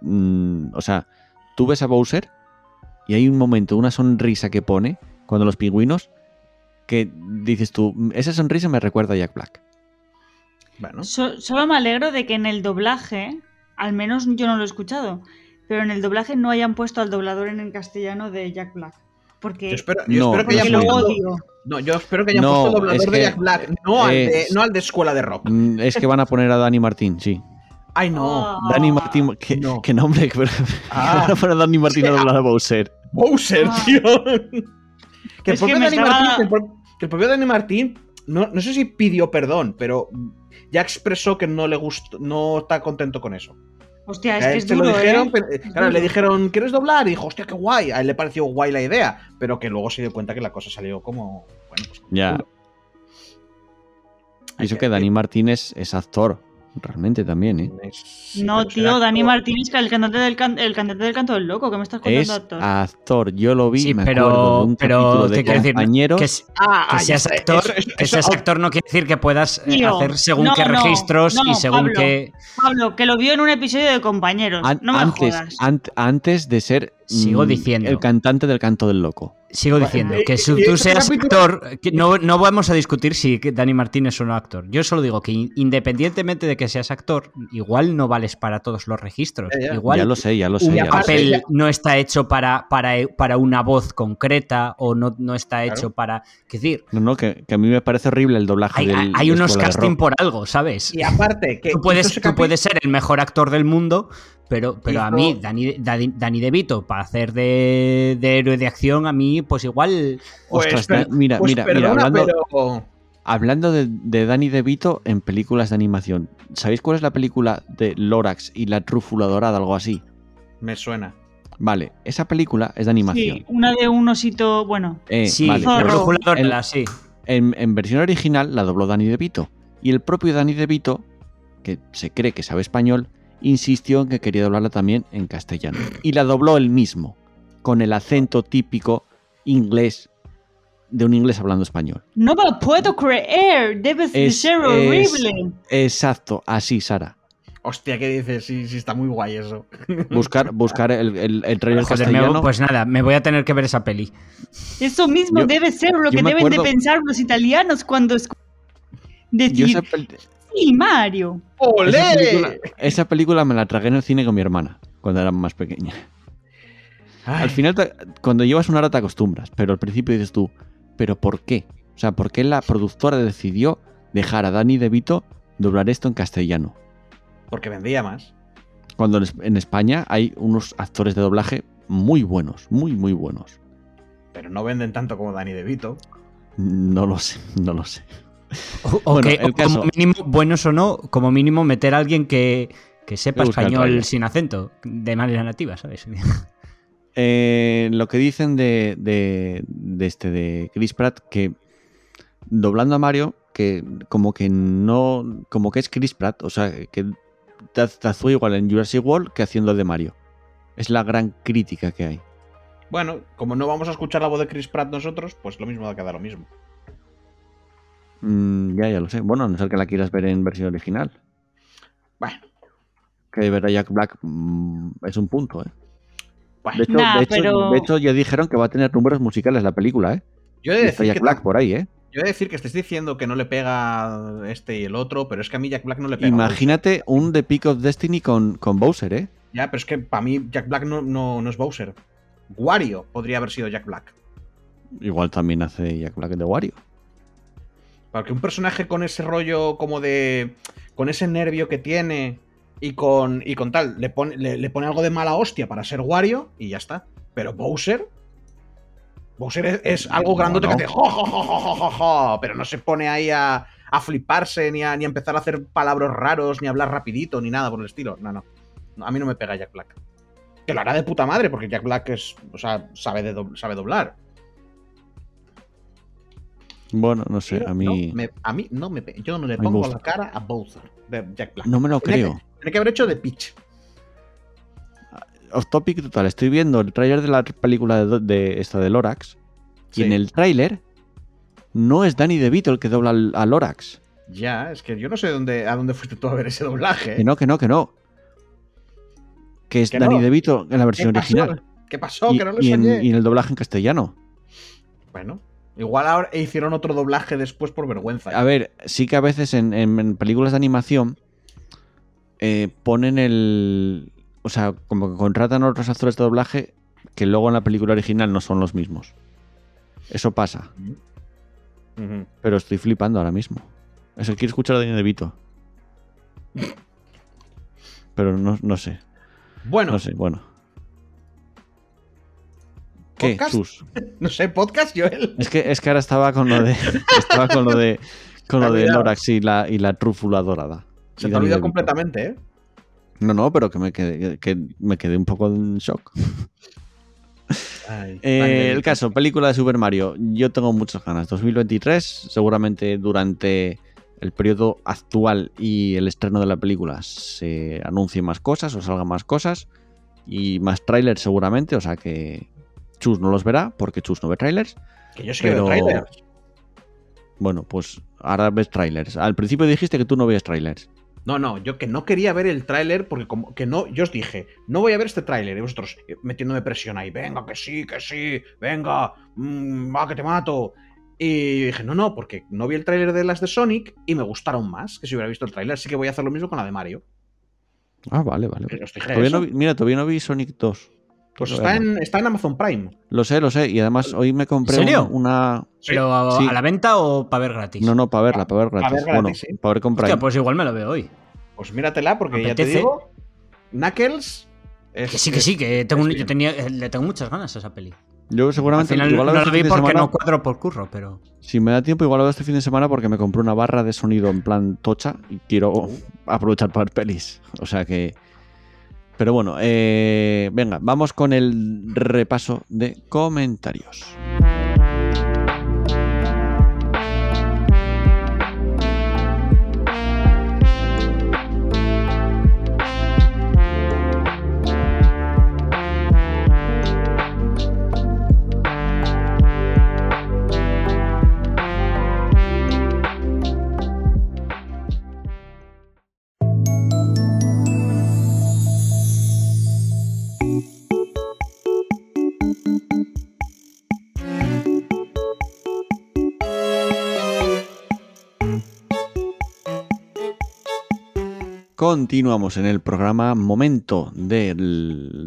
mm, o sea, tú ves a Bowser y hay un momento, una sonrisa que pone cuando los pingüinos, que dices tú, esa sonrisa me recuerda a Jack Black. Bueno, So- solo me alegro de que en el doblaje, al menos yo no lo he escuchado, pero en el doblaje no hayan puesto al doblador en el castellano de Jack Black. Porque, yo espero, yo No, espero que hayan lo odio. No, yo espero que hayan No, puesto el doblador es de que Jack Black, no al, de, no al de Escuela de Rock. Mm, Es que van a poner a Dani Martín, sí. Ay, no. Ah. Dani Martín, que, no. que nombre, Ah. van a poner a Dani Martín a doblar a Bowser. Bowser, Ah. tío. que, el que propio me Dani estaba- Martín, que, el pro- que el propio Dani Martín, no, no sé si pidió perdón, pero ya expresó que no le gustó, no está contento con eso. Hostia, es A que es duro, lo dijeron, ¿eh? pero- Es claro, le duro. dijeron, ¿quieres doblar? Y dijo, hostia, qué guay. A él le pareció guay la idea, pero que luego se dio cuenta que la cosa salió como. Bueno, pues. como Ya. Y eso que Dani Martínez es actor, realmente también, ¿eh? No, tío, Dani. Martínez, que el cantante del, can- el cantante del canto del loco, que me estás contando Es actor. actor. Yo lo vi, Sí, me pero, acuerdo de un pero te de quiero decir compañeros. que, s- Ah, que ah, seas actor, eso- eso- que seas actor no quiere decir que puedas eh, Tío, hacer según no, qué no, registros no, y según Pablo. qué. Pablo, que lo vio en un episodio de Compañeros. An- no me antes, jodas. ant- antes de ser Sigo mm, diciendo. el cantante del canto del loco. Sigo diciendo eh, que si eh, tú seas actor, que no, no vamos a discutir si Dani Martínez es o no actor. Yo solo digo que in- independientemente de que seas actor, igual no vales para todos los registros. Ya, ya. Igual ya lo sé, ya lo sé. un ya lo aparte- sé. papel no está hecho para, para, para una voz concreta o no, no está Claro. hecho para. Es decir, No, no, que, que a mí me parece horrible el doblaje hay, del. hay unos casting por algo, ¿sabes? Y aparte, que Tú puedes, tú puedes ser el mejor actor del mundo, pero, pero a mí, Dani, Dani, Dani DeVito, para hacer de, de héroe de acción, a mí, pues igual. Pues, Ostras, mira, pues mira, mira, perdona, hablando, pero- hablando de, de DeVito en películas de animación, ¿sabéis cuál es la película de Lorax y la trúfula dorada, algo así? Me suena. Vale, esa película es de animación. Sí, una de un osito, bueno. Eh, sí, vale, Zorro. la pues dorada, sí. En, en versión original la dobló Danny DeVito. Y el propio Danny DeVito, que se cree que sabe español, insistió en que quería doblarla también en castellano. Y la dobló él mismo, con el acento típico inglés, de un inglés hablando español. No me puedo creer, debes de Es- ser es- horrible. Exacto, así, Sara. Hostia, ¿qué dices? Sí, sí, está muy guay eso. Buscar, buscar el, el, el trailer Joder, me- castellano. pues nada, me voy a tener que ver esa peli. Eso mismo Yo- debe ser lo que deben acuerdo- de pensar los italianos cuando escu- Yo decir, Mario. esa película, ¡Olé! esa película me la tragué en el cine con mi hermana, cuando era más pequeña. Ay, Al final, te- cuando llevas una hora te acostumbras, pero al principio dices tú, ¿pero por qué? O sea, ¿por qué la productora decidió dejar a Danny DeVito doblar esto en castellano? Porque vendía más. Cuando en Es- en España hay unos actores de doblaje muy buenos, muy, muy buenos. Pero no venden tanto como Danny DeVito. No lo sé, no lo sé. O, Bueno, que, el o como mínimo, buenos o no, como mínimo meter a alguien que, que sepa español sin acento, de manera nativa, ¿sabes? Eh, lo que dicen de, de, de este de Chris Pratt que doblando a Mario que como que no como que es Chris Pratt o sea que te, te actúa igual en Jurassic World que haciendo de Mario es la gran crítica que hay Bueno, como no vamos a escuchar la voz de Chris Pratt nosotros, pues lo mismo va a quedar lo mismo. Mm, ya ya lo sé bueno a no ser que la quieras ver en versión original Bueno, que ver a Jack Black mm, es un punto ¿eh? bueno. de, hecho, Nah, de, hecho, pero- de hecho ya dijeron que va a tener números musicales la película ¿eh? Yo he de decir Jack que Black por ahí ¿eh? Yo he de decir que estáis diciendo que no le pega este y el otro, pero es que a mí Jack Black no le pega. imagínate un The Peak of Destiny con, con Bowser ¿eh? Ya, pero es que para mí Jack Black no, no, no es Bowser. Wario podría haber sido Jack Black. Igual también hace Jack Black de Wario. Porque un personaje con ese rollo como de. con ese nervio que tiene y con, y con tal, le pone, le, le pone algo de mala hostia para ser Wario y ya está. Pero Bowser. Bowser es, es algo grandote no. que hace jo, jo, jo, jo, jo, jo, jo, pero no se pone ahí a, a fliparse ni a, ni a empezar a hacer palabras raros, ni a hablar rapidito, ni nada por el estilo. No, no. No, A mí no me pega Jack Black. Que lo hará de puta madre, porque Jack Black es. O sea, sabe, de do- sabe doblar. Bueno, no sé, Pero a mí no me- a mí no me Yo no le pongo la cara a Bowser de Jack Black. no me lo Tiene creo. que- Tiene que haber hecho de Peach. Off topic total, estoy viendo el tráiler de la película de, de esta de Lorax y en el tráiler no es Danny DeVito el que dobla al- a Lorax. Ya, es que yo no sé dónde, a dónde fuiste tú a ver ese doblaje. Que no, que no, que no. Que es Que Danny no. DeVito en la ¿Qué versión pasó? original. ¿Qué pasó? Y, que no lo y en, y en el doblaje en castellano. Bueno, igual ahora hicieron otro doblaje después por vergüenza. A ver, sí que a veces en, en- en películas de animación eh, ponen el. O sea, como que contratan a otros actores de doblaje que luego en la película original no son los mismos. Eso pasa. Pero estoy flipando ahora mismo. Eso quiero escuchar a Danny DeVito. Pero no, no sé. Bueno, No sé, bueno. ¿Qué, ¿Podcast? Sus? no sé, podcast, Joel. Es que, es que ahora estaba con lo de. Estaba con lo de. Con lo de. Lorax y la, y la trúfula dorada. Se te ha Danny olvidado DeVito. completamente, ¿eh? No, no, pero que me quedé, que me quedé un poco en shock. Ay, Eh, el caso, película de Super Mario. Yo tengo muchas ganas. 2023, seguramente durante el periodo actual y el estreno de la película se anuncien más cosas o salgan más cosas y más trailers seguramente, o sea que Chus no los verá porque Chus no ve trailers. Que yo sí Pero- que veo trailers. Bueno, pues ahora ves trailers. Al principio dijiste que tú no veías trailers. No, no, yo que no quería ver el tráiler porque como que no, yo os dije, no voy a ver este tráiler y vosotros eh, metiéndome presión ahí, venga, que sí, que sí, venga, mm, va, que te mato. Y dije, no, no, porque no vi el tráiler de las de Sonic y me gustaron más que si hubiera visto el tráiler, así que voy a hacer lo mismo con la de Mario. Ah, vale, vale. Os dije Todavía eso. no vi- mira, todavía no vi Sonic 2. Pues está en, está en Amazon Prime. Lo sé, lo sé. Y además hoy me compré ¿En serio? un- una... ¿Pero a, Sí. a la venta o para ver gratis? No, no, para verla, para ver Pa' gratis. ver gratis, bueno, sí. para ver con Prime. Hostia, pues igual me lo veo hoy. Pues míratela porque ya te digo, Knuckles... Es, Que sí, que sí, que tengo, yo tenía, eh, le tengo muchas ganas a esa peli. Yo Al seguramente final igual no la la vi este fin de porque semana. no cuadro por curro, pero. Si me da tiempo, igual lo veo este fin de semana porque me compré una barra de sonido en plan tocha y quiero Uh. aprovechar para ver pelis. O sea que. Pero bueno, eh, venga, vamos con el repaso de comentarios. Continuamos en el programa Momento de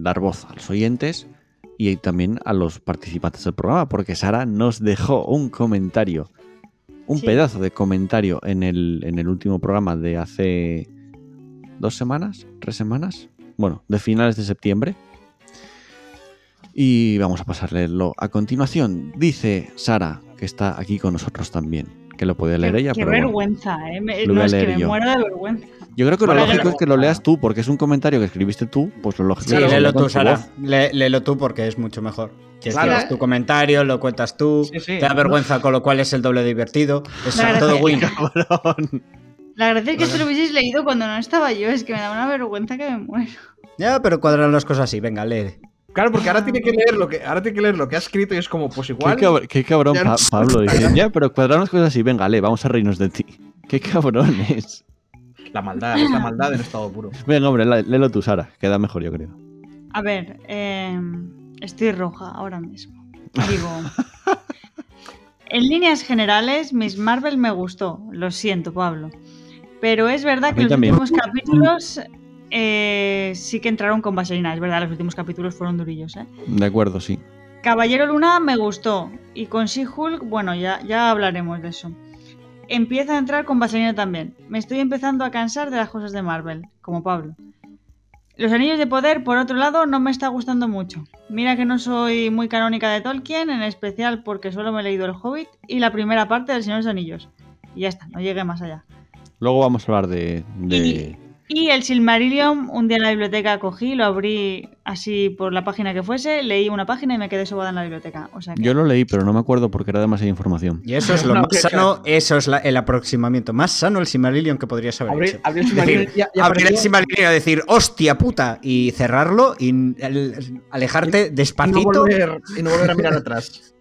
dar voz a los oyentes y también a los participantes del programa, porque Sara nos dejó un comentario, un Sí. pedazo de comentario en el, en el último programa de hace dos semanas, tres semanas, bueno, de finales de septiembre. Y vamos a pasarlo a continuación. Dice Sara, que está aquí con nosotros también, que lo puede leer qué, ella, qué pero bueno. vergüenza, ¿eh? Me- Lo voy no, a es que me yo. muero de vergüenza. Yo creo que lo lógico es que lo leas tú, porque es un comentario que escribiste tú, pues lo lógico Sí, es que lo léelo tú, Sara. Lé- léelo tú porque es mucho mejor. Que Claro. escribas tu comentario, lo cuentas tú, Sí, sí. te da vergüenza, con lo cual es el doble divertido. Es Claro, todo win. Cabrón. La gracia es que esto lo hubieseis leído cuando no estaba yo, es que me da una vergüenza que me muero. Ya, pero cuadran las cosas así. Venga, lee. Claro, porque ahora tiene que leer lo que, ahora tiene que leer lo que ha escrito y es como, pues Qué, igual. cabr- qué cabrón, ya no Pa- sé. Pablo. Dice, ya, pero cuadramos cosas así. Venga, le, vamos a reírnos de ti. Qué cabrones. La maldad, es la maldad en estado puro. Venga, hombre, léelo tú, Sara. Queda mejor, yo creo. A ver, eh, estoy roja ahora mismo. Digo, en líneas generales, Miss Marvel me gustó. Lo siento, Pablo. Pero es verdad que los últimos capítulos eh, sí que entraron con vaselina. Es verdad, los últimos capítulos fueron durillos, ¿eh? De acuerdo, sí. Caballero Luna me gustó. Y con She-Hulk, bueno, ya, ya hablaremos de eso. Empieza a entrar con vaselina también. Me estoy empezando a cansar de las cosas de Marvel, como Pablo. Los Anillos de Poder, por otro lado, no me está gustando mucho. Mira que no soy muy canónica de Tolkien, en especial porque solo me he leído El Hobbit y la primera parte del Señor de los Anillos. Y ya está, no llegué más allá. Luego vamos a hablar de. de- Y el Silmarillion, un día en la biblioteca cogí, lo abrí así por la página que fuese, leí una página y me quedé sobada en la biblioteca. O sea que... Yo lo leí, pero no me acuerdo porque era demasiada información. Y eso es lo No, más que- sano, eso es la- el aproximamiento más sano el Silmarillion que podrías haber Abrir, hecho. abrir el decir, Silmarillion y- Silmarillion y decir, hostia puta, y cerrarlo y el- alejarte y no, despacito. volver, y no volver a mirar atrás.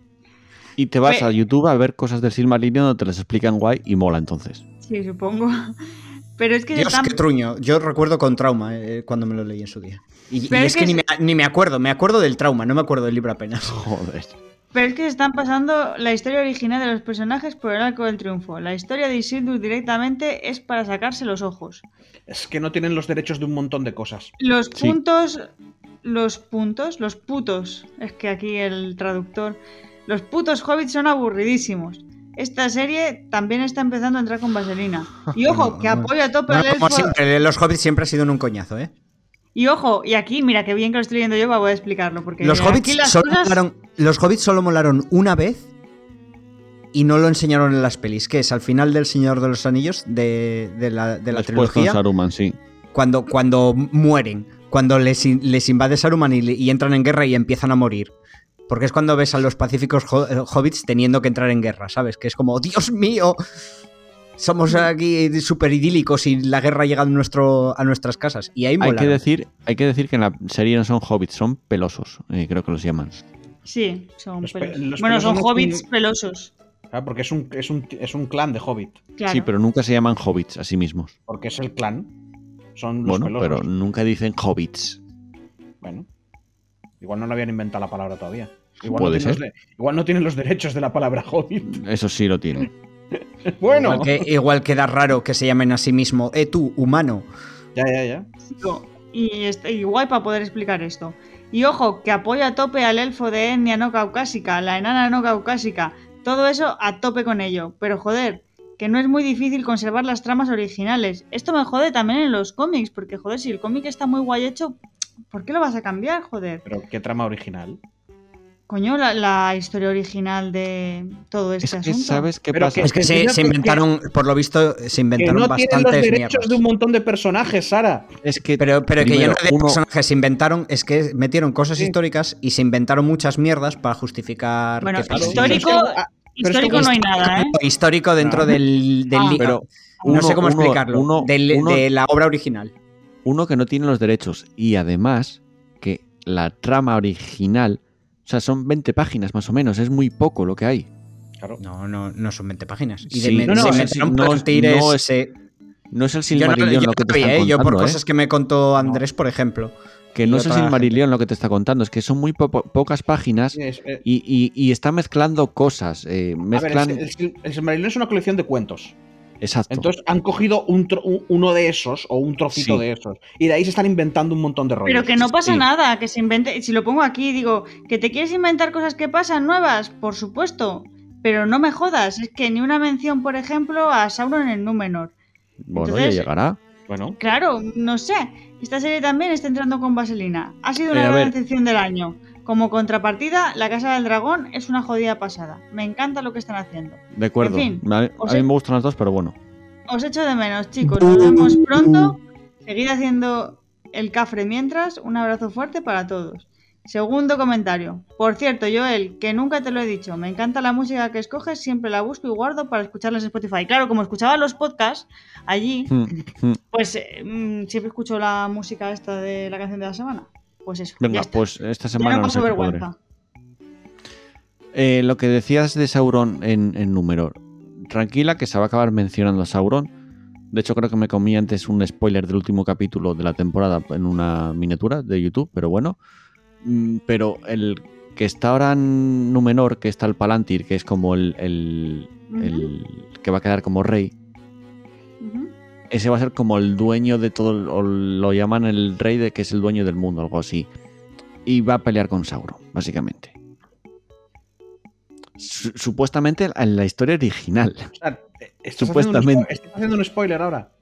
Y te vas a YouTube a ver cosas del Silmarillion donde te las explican guay y mola entonces. Sí, supongo. Pero es que Dios, qué truño. Yo recuerdo con trauma eh, cuando me lo leí en su día. Y, es es que, que ni, me, ni me acuerdo, me acuerdo del trauma, no me acuerdo del libro apenas. Joder. Pero es que se están pasando la historia original de los personajes por el arco del triunfo. La historia de Isildur directamente es para sacarse los ojos. Es que no tienen los derechos de un montón de cosas. Los Sí. puntos, los puntos, los putos, es que aquí el traductor, los putos hobbits son aburridísimos. Esta serie también está empezando a entrar con vaselina. Y ojo, que apoya a tope como siempre, los hobbits siempre ha sido en un coñazo, ¿eh? Y ojo, y aquí, mira, qué bien que lo estoy leyendo yo, voy a explicarlo. Porque Los hobbits, las solo cosas- molaron, los hobbits solo molaron una vez y no lo enseñaron en las pelis, que es al final del Señor de los Anillos de, de la, de la Después con trilogía, Saruman, sí. cuando, cuando mueren, cuando les, les invade Saruman y, y entran en guerra y empiezan a morir. Porque es cuando ves a los pacíficos eh, hobbits teniendo que entrar en guerra, ¿sabes? Que es como, Dios mío. somos aquí súper idílicos y la guerra llega a, nuestro, a nuestras casas. Y ahí Hay que, decir, hay que decir que en la serie no son hobbits, son pelosos, eh, creo que los llaman. Sí, son Los pe- pelos. los Bueno, son pelosos hobbits son- pelosos. Claro, porque es un, es, un, es un clan de Hobbit. Claro. Sí, pero nunca se llaman hobbits a sí mismos. Porque es el clan. Son los Bueno, pelosos. pero nunca dicen hobbits. Bueno. Igual no lo habían inventado la palabra todavía. Igual Puede no tienen ser. los igual no tienen los derechos de la palabra Hobbit. Eso sí lo tienen. Bueno. Igual, que, igual queda raro que se llamen a sí mismo, eh tú, humano. Ya, ya, ya. Y, est- y guay para poder explicar esto. Y ojo, que apoya a tope al elfo de etnia no caucásica, la enana no caucásica. Todo eso a tope con ello. Pero joder, que no es muy difícil conservar las tramas originales. Esto me jode también en los cómics, porque joder, si el cómic está muy guay hecho, ¿por qué lo vas a cambiar, joder? Pero qué trama original. Coño, la, la historia original de todo este Es que, asunto. ¿sabes qué Pero pasa? Es que se, que- inventaron, por lo visto, se Que inventaron no tienen los bastantes derechos mierdas. de un montón de personajes, Sara. Es que Pero, pero que ya no de uno- personajes se inventaron, es que metieron cosas Sí. históricas y se inventaron muchas mierdas para justificar. Bueno, histórico, histórico no hay nada, ¿eh? Histórico dentro Ah. del, del Ah. no sé cómo uno- explicarlo. uno- del- uno- de la obra original. Uno que no tiene los derechos y además que la trama original, o sea, son 20 páginas más o menos, es muy poco lo que hay. Claro. No, no, no son 20 páginas. Y Sí, de, no, se no, no es- plantires, no es- se- No es el yo no, Silmarillion yo lo que no te están ¿eh? Yo por ¿eh? cosas que me contó Andrés, por ejemplo. que no es el Silmarillion lo que te está contando, es que son muy po- pocas páginas Sí, es- eh, y, y- y está mezclando cosas, eh, a ver, mezclan... el, el, el Silmarillion es una colección de cuentos. Exacto. Entonces han cogido un tro- un- uno de esos o un trocito Sí. de esos. Y de ahí se están inventando un montón de rollos. Pero que no pasa Sí. nada, que se invente. Si lo pongo aquí, digo, que te quieres inventar cosas que pasan nuevas, por supuesto. Pero no me jodas, es que ni una mención, por ejemplo, a Sauron en Númenor. bueno, entonces- ya llegará. Bueno, Claro, no sé. Esta serie también está entrando con vaselina. Ha sido Eh, una gran decepción del año. Como contrapartida, La Casa del Dragón es una jodida pasada. Me encanta lo que están haciendo. De acuerdo. En fin, a, mí- a me gustan las dos, pero bueno. Os echo de menos, chicos. Nos vemos pronto. Seguid haciendo el cafre mientras. Un abrazo fuerte para todos. Segundo comentario. Por cierto, Joel, que nunca te lo he dicho, me encanta la música que escoges, siempre la busco y guardo para escucharla en Spotify. Claro, como escuchaba los podcasts allí, Hmm, hmm. pues eh, mm, siempre escucho la música esta de la canción de la semana. Pues eso. ya Venga, está. pues esta Ya semana no no paso podré. vergüenza. Eh, lo que decías de Sauron en, en Númenor. Tranquila, que se va a acabar mencionando a Sauron. De hecho, creo que me comí antes un spoiler del último capítulo de la temporada en una miniatura de YouTube, pero bueno. Mm, Pero el que está ahora en Númenor, que está el Palantir, que es como el, el- el que va a quedar como rey. Ese va a ser como el dueño de todo, o lo llaman el rey de que es el dueño del mundo, algo así. Y va a pelear con Sauron, básicamente. Su- supuestamente en la historia original. o sea, eh, estás Supuestamente. Haciendo un, estás haciendo un spoiler ahora.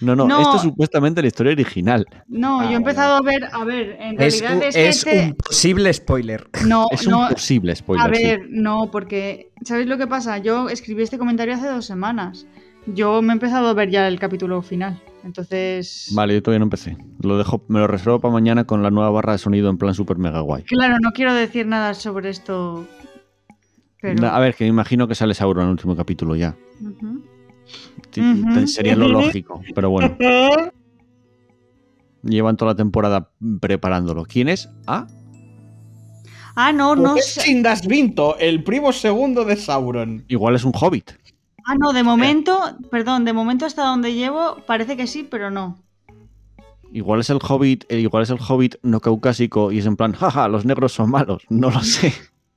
No, no, No. esto es supuestamente la historia original. No, Ah, yo he vale, empezado a ver, a ver, en Es, realidad un, es, que es este- un posible spoiler. no, Es un posible spoiler. A sí. ver, no, porque ¿sabéis lo que pasa? Yo escribí este comentario hace dos semanas. Yo me he empezado a ver ya el capítulo final. Entonces. Vale, yo todavía no empecé. Lo dejo, me lo reservo para mañana con la nueva barra de sonido en plan super mega guay. Claro, no quiero decir nada sobre esto. Pero. A ver, que me imagino que sale Sauron en el último capítulo ya. Sería lo lógico, pero bueno. Llevan toda la temporada preparándolo. ¿Quién es? Ah, Ah, no, no Pues es Sindas Vinto, el primo segundo de Sauron. igual es un hobbit. Ah, no, de momento, perdón, de momento hasta donde llevo parece que sí, pero no. Igual es el hobbit, eh, igual es el hobbit no caucásico y es en plan, jaja, los negros son malos. No lo sé.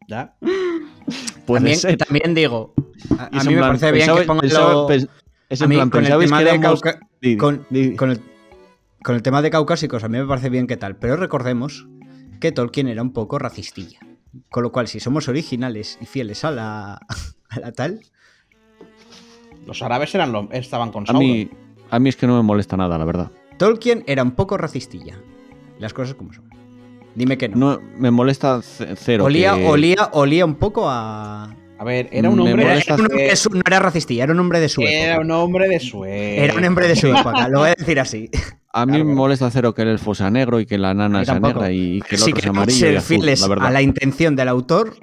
¿Ya? Puede también, ser. también digo, a, mí en me plan, parece bien que pongan lo- es en mí plan, con el pensabais tema que de éramos- Cauca- con el, con el tema de caucásicos, a mí me parece bien que tal, pero recordemos que Tolkien era un poco racistilla. Con lo cual, si somos originales y fieles a la, a la tal, Los árabes eran lo- estaban con a Sauron. mí, a mí es que no me molesta nada, la verdad. Tolkien era un poco racistilla. Las cosas como son. Dime que no. No, me molesta cero. olía, que- olía, olía un poco a. A ver, era un hombre. Era, un hombre de su- no era racistilla, era un hombre de su era un hombre de su Era un hombre de su época, lo voy a decir así. A mí Claro. me molesta cero que el elfo sea negro y que la A nana sea negra y que el si otro sea queremos amarillo y azul, fieles la verdad. a la intención del autor,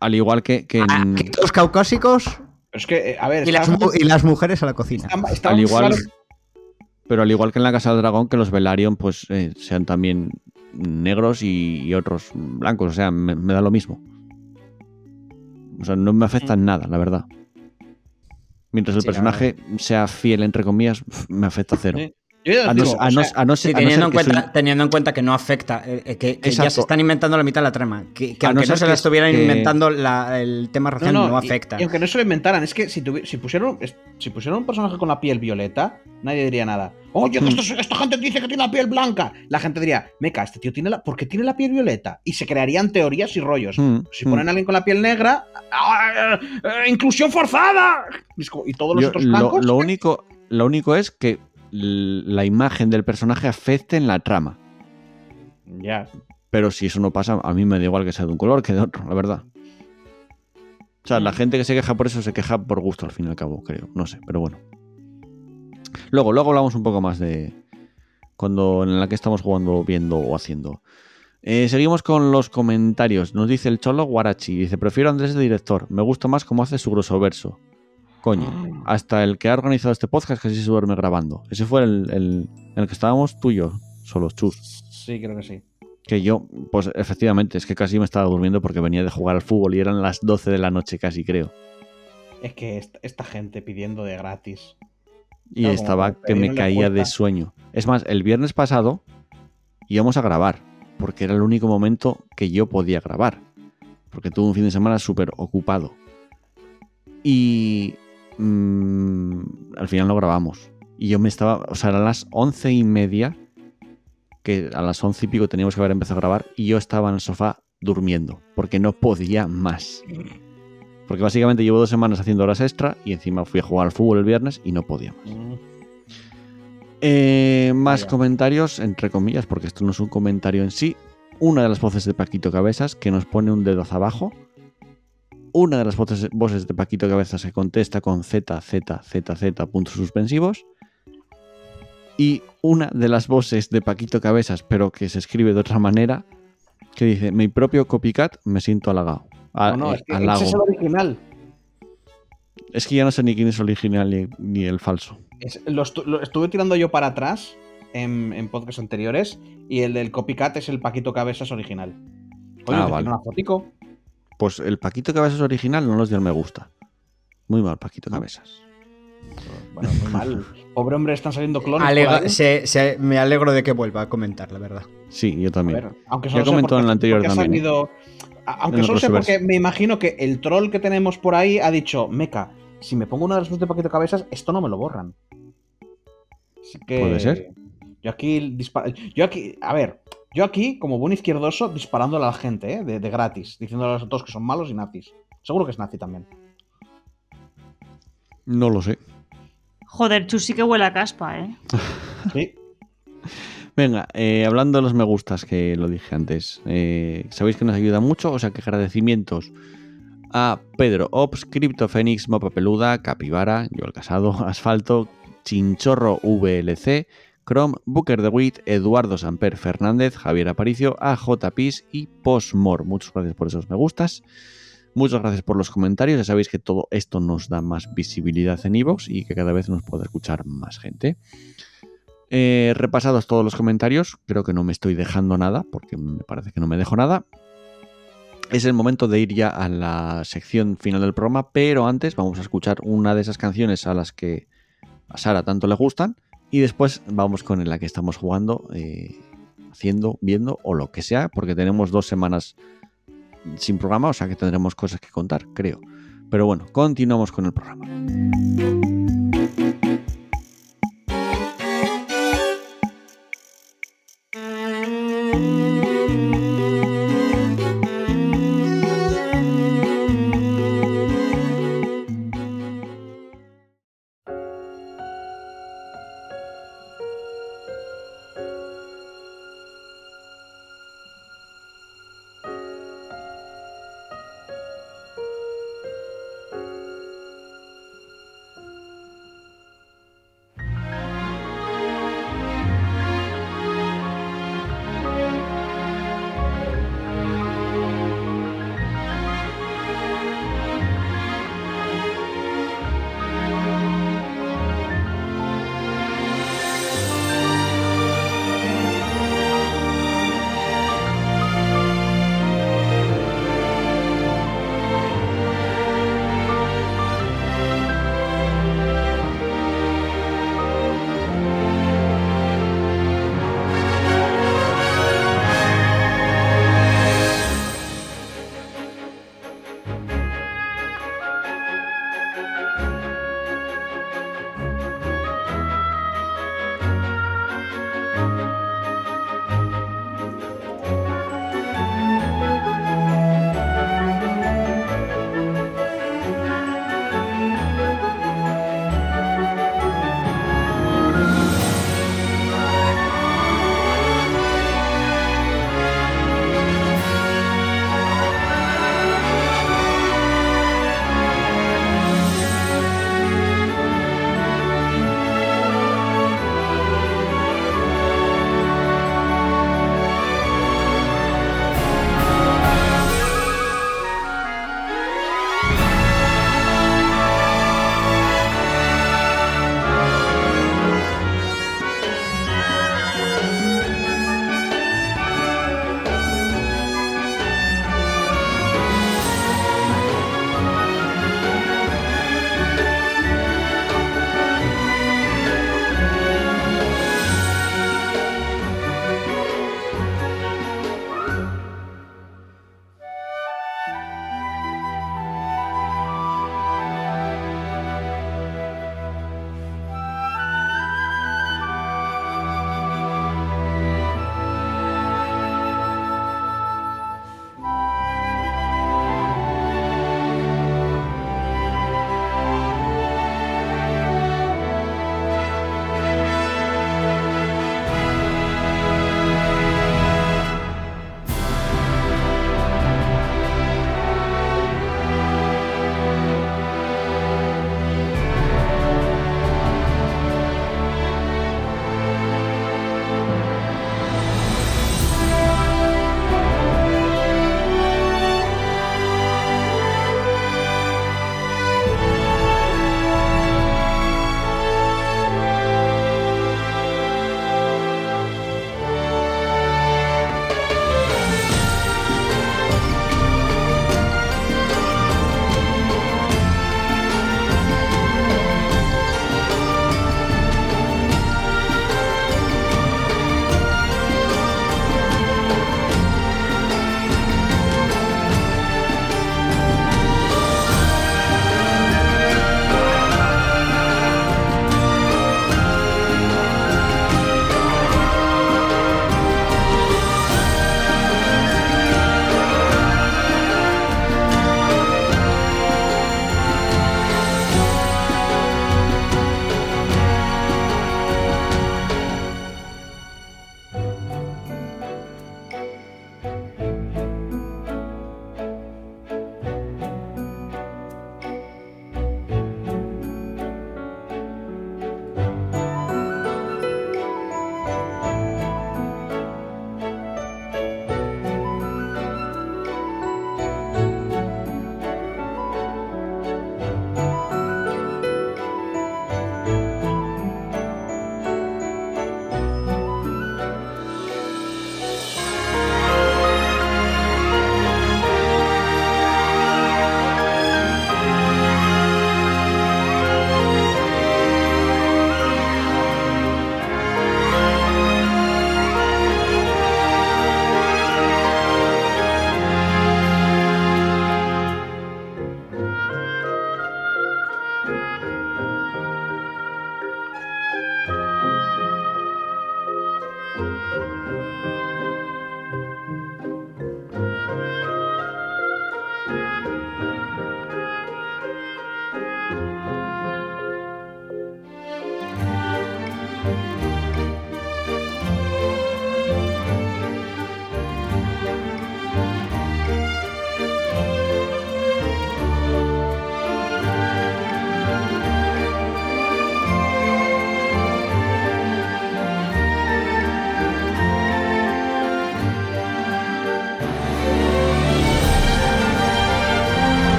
Al igual que, que a- en- que los caucásicos Es que, eh, a ver, Y las, y mujeres a la cocina. Al igual, claro, pero al igual que en la Casa del Dragón, que los Velaryon pues eh, sean también negros y, y otros blancos, o sea, me, me da lo mismo. O sea, no me afecta en nada, la verdad. Mientras el Sí, personaje sea fiel, entre comillas, me afecta cero. Sí. A no, a a ser, teniendo, en que cuenta, soy- teniendo en cuenta que no afecta, eh, eh, que, que ya se están inventando la mitad de la trama. Que, que A no aunque no, ser se la es- estuvieran que- inventando la- el tema racial, no, afecta. Y, aunque no se lo inventaran, es que si, tuvi- si, pusieron, si pusieron un personaje con la piel violeta, nadie diría nada. Oye, que Hmm. esto- esta gente dice que tiene la piel blanca. La gente diría, meca, este tío tiene la. ¿Por qué tiene la piel violeta? Y se crearían teorías y rollos. Mm, Si mm. ponen a alguien con la piel negra, ¡ah, eh, ¡inclusión forzada! Y todos los Yo- otros lo, blancos. lo único, lo único es que la imagen del personaje afecte en la trama. Ya. Pero si eso no pasa, a mí me da igual que sea de un color que de otro, la verdad. O sea, la gente que se queja por eso se queja por gusto, al fin y al cabo, creo. No sé, pero bueno. Luego, luego hablamos un poco más de cuando en la que estamos jugando, viendo o haciendo. Eh, seguimos con los comentarios. Nos dice el cholo Guarachi. Dice, prefiero a Andrés de director. Me gusta más cómo hace su grosso verso. Coño, hasta el que ha organizado este podcast casi se duerme grabando. Ese fue el, el- en el que estábamos tú y yo, solos, chus. Sí, creo que sí. Que yo, pues efectivamente, es que casi me estaba durmiendo porque venía de jugar al fútbol y eran las 12 de la noche casi, creo. Es que esta, esta gente pidiendo de gratis. Y Claro, estaba que me caía de sueño. Es más, el viernes pasado íbamos a grabar, porque era el único momento que yo podía grabar. Porque tuve un fin de semana súper ocupado. Y mm, al final lo grabamos. Y yo me estaba, o sea, eran las once y media, que a las once y pico teníamos que haber empezado a grabar, y yo estaba en el sofá durmiendo, porque no podía más. Porque básicamente llevo dos semanas haciendo horas extra y encima fui a jugar al fútbol el viernes y no podía más. Mm. Eh, más comentarios, entre comillas, porque esto no es un comentario en sí. Una de las voces de Paquito Cabezas que nos pone un dedo hacia abajo. Una de las voces, voces de Paquito Cabezas que contesta con Z, Z, Z, Z, puntos suspensivos. Y una de las voces de Paquito Cabezas, pero que se escribe de otra manera, que dice: Mi propio copycat, me siento halagado. A- No, no, eh, es que ese es el original. Es que ya no sé ni quién es original ni, ni el falso. Es- lo, estu- lo estuve tirando yo para atrás en, en podcasts anteriores y el del copycat es el Paquito Cabezas original. Coño, Ah, vale. una fotico. Pues el Paquito Cabezas original no los dio el me gusta. Muy mal, Paquito Cabezas. Bueno, muy mal. Pobre hombre, están saliendo clones. por Alega- ahí. se- se- me alegro de que vuelva a comentar, la verdad. Sí, yo también. ver, aunque Ya solo sea comentó en el anterior también, ¿eh? salido- Aunque solo sea porque me imagino que el troll que tenemos por ahí ha dicho, Meca, si me pongo una de las fotos de Paquito Cabezas, esto no me lo borran. Así que. Puede ser. Yo aquí dispara- Yo aquí. A ver. Yo aquí, como buen izquierdoso, disparándole a la gente, ¿eh? de, de gratis, diciéndole a todos que son malos y nazis. Seguro que es nazi también. No lo sé. Joder, Chus sí que huele a caspa, ¿eh? Sí. Venga, eh, hablando de los me gustas, que lo dije antes, eh, sabéis que nos ayuda mucho, o sea que agradecimientos a Pedro Ops, Crypto Fénix, Mapa Peluda, Capibara, Joel Casado, Asfalto, Chinchorro VLC, Chrome, Booker de Wit, Eduardo Samper Fernández, Javier Aparicio, AJ y Postmor. Muchas gracias por esos me gustas. Muchas gracias por los comentarios. Ya sabéis que todo esto nos da más visibilidad en iVoox y que cada vez nos puede escuchar más gente. Eh, repasados todos los comentarios, creo que no me estoy dejando nada, porque me parece que no me dejo nada. Es el momento de ir ya a la sección final del programa, pero antes vamos a escuchar una de esas canciones a las que a Sara tanto le gustan y después vamos con la que estamos jugando, eh, haciendo, viendo o lo que sea, porque tenemos dos semanas sin programa, o sea que tendremos cosas que contar, creo. Pero bueno, continuamos con el programa.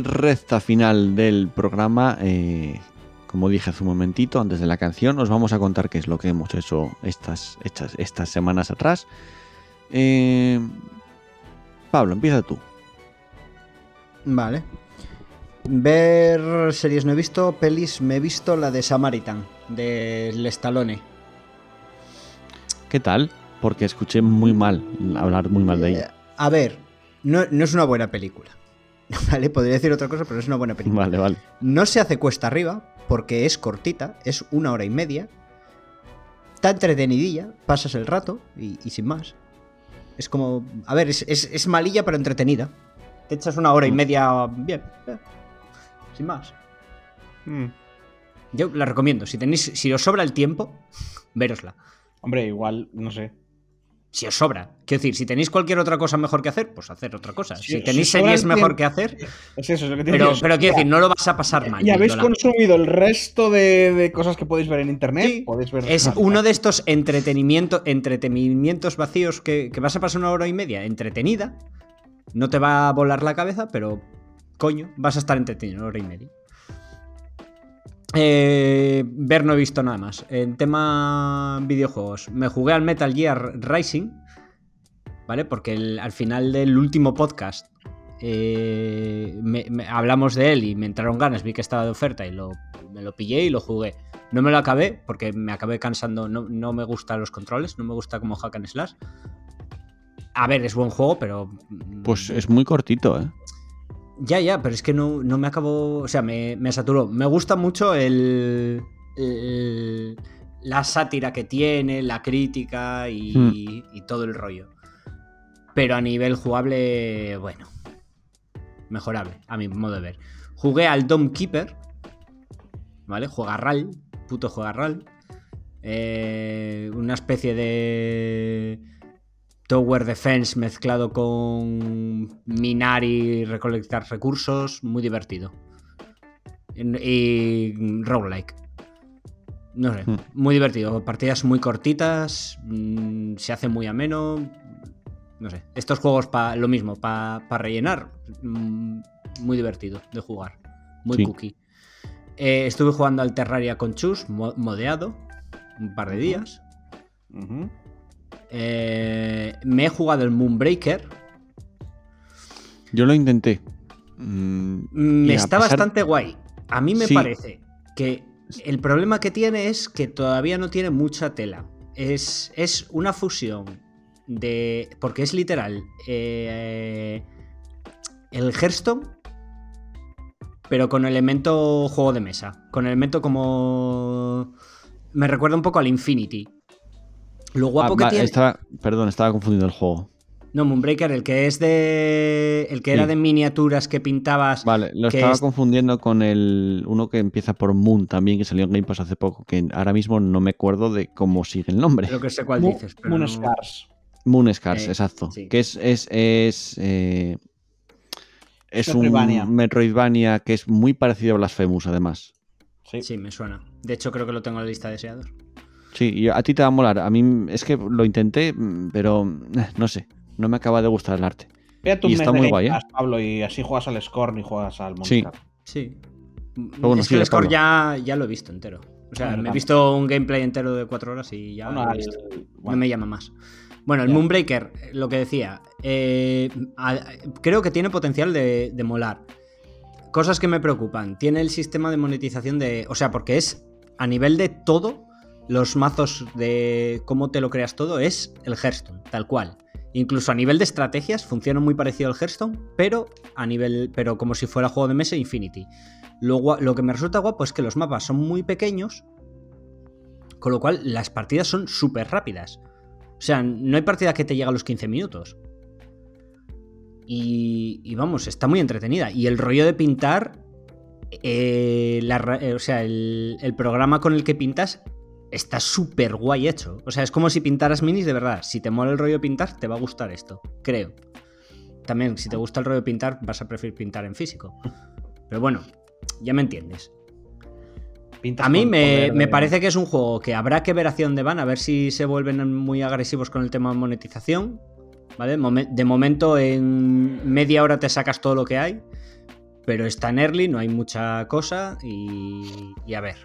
Y recta final del programa, eh, como dije hace un momentito, antes de la canción, os vamos a contar qué es lo que hemos hecho estas, estas, estas semanas atrás. Eh, Pablo, empieza tú. Vale. Ver series no he visto, pelis me he visto la de Samaritan, del Stallone. ¿Qué tal? Porque escuché muy mal hablar muy mal de Eh, ella. a ver, no, no es una buena película. Vale, podría decir otra cosa, pero es una buena película. Vale, vale. No se hace cuesta arriba, porque es cortita, es una hora y media. Está entretenidilla, pasas el rato y, y sin más. Es como. A ver, es, es- es malilla pero entretenida. Te echas una hora y media bien. eh, Sin más. Yo la recomiendo. Si tenéis. Si os sobra el tiempo, verosla. Hombre, igual, no sé. Si os sobra. Quiero decir, si tenéis cualquier otra cosa mejor que hacer, pues hacer otra cosa. Si- tenéis series mejor que hacer, Es eso, es lo que pero, pero quiero decir, no lo vas a pasar mal. Y habéis consumido el resto de, de cosas que podéis ver en internet. Sí, podéis ver Es uno de estos entretenimiento, entretenimientos vacíos que, que vas a pasar una hora y media entretenida. No te va a volar la cabeza, pero coño, vas a estar entretenido una hora y media. Eh, ver no he visto nada más. En tema videojuegos, me jugué al Metal Gear Rising, ¿vale? Porque el- al final del último podcast eh, me- me- hablamos de él y me entraron ganas, vi que estaba de oferta y lo, me lo pillé y lo jugué. No me lo acabé porque me acabé cansando, no, no me gustan los controles, no me gusta como hack and slash. A ver, es buen juego, pero... mm, Pues es muy cortito, ¿eh? Ya, ya, pero es que no, no me acabó. O sea, me, me saturó. Me gusta mucho el, el- la sátira que tiene, la crítica y, Hmm. y todo el rollo. Pero a nivel jugable, bueno. Mejorable, a mi modo de ver. Jugué al Dome Keeper. ¿Vale? Juega RAL. Puto juega RAL. Eh, una especie de Tower Defense mezclado con minar y recolectar recursos, muy divertido. Y roguelike. No sé, Hmm. muy divertido. Partidas muy cortitas, mm, se hace muy ameno. No sé, estos juegos para lo mismo, para rellenar, mm, muy divertido de jugar. Muy Sí. cookie. Eh, estuve jugando al Terraria con Chus, mo- modeado, un par de días. Eh, me he jugado el Moonbreaker. Yo lo intenté. Mm, a está pesar- bastante guay. A mí me Sí. parece que el problema que tiene es que todavía no tiene mucha tela. Es, es una fusión de. Porque es literal. eh, el Hearthstone. Pero con elemento juego de mesa. Con elemento como. Me recuerda un poco al Infinity. Lo guapo Ah, que va, tiene. estaba- perdón, estaba confundiendo el juego. No, Moonbreaker, el que es de. El que era de miniaturas que pintabas. Vale, lo que estaba es- confundiendo con el uno que empieza por Moon también, que salió en Game Pass hace poco, que ahora mismo no me acuerdo de cómo sigue el nombre. Creo que sé cuál Mo- dices. Pero Moon no- Scars. Moon Scars, Eh, exacto. sí. Que es, es, es, eh, es un Metroidvania. Metroidvania que es muy parecido a Blasphemous, además. Sí. Sí, me suena. De hecho, creo que lo tengo en la lista de deseados. Sí, y a ti te va a molar. A mí es que lo intenté, pero eh, no sé, no me acaba de gustar el arte. Ve a tu Y mes está de muy guay, ¿eh? Pablo, y así juegas al Scorn y juegas al Sí. Monster. Sí. bueno, es sí, que el Pablo. ya, ya lo he visto entero. O sea, Bueno, me he visto un gameplay entero de cuatro horas y ya Bueno, lo he al- visto. No bueno, me llama más. Bueno, el. Moonbreaker, lo que decía, eh, a- creo que tiene potencial de, de molar. Cosas que me preocupan. Tiene el sistema de monetización de. O sea, porque es a nivel de todo, los mazos de cómo te lo creas todo, es el Hearthstone, tal cual. Incluso a nivel de estrategias funciona muy parecido al Hearthstone, pero a nivel. pero como si fuera juego de mesa Infinity. Lo, que me resulta guapo es que los mapas son muy pequeños, con lo cual las partidas son súper rápidas. O sea, no hay partida que te llegue a los 15 minutos. Y, y vamos, está muy entretenida. Y el rollo de pintar, eh, eh, o sea, el programa con el que pintas está súper guay hecho. O sea, es como si pintaras minis de verdad. Si te mola el rollo pintar, te va a gustar esto, creo. También, si te gusta el rollo pintar, vas a preferir pintar en físico. Pero bueno, ya me entiendes. Pintas A mí me, me parece que es un juego que habrá que ver hacia dónde van, a ver si se vuelven muy agresivos con el tema de monetización. ¿Vale? De momento, en media hora te sacas todo lo que hay, pero está en early, no hay mucha cosa y, y a ver.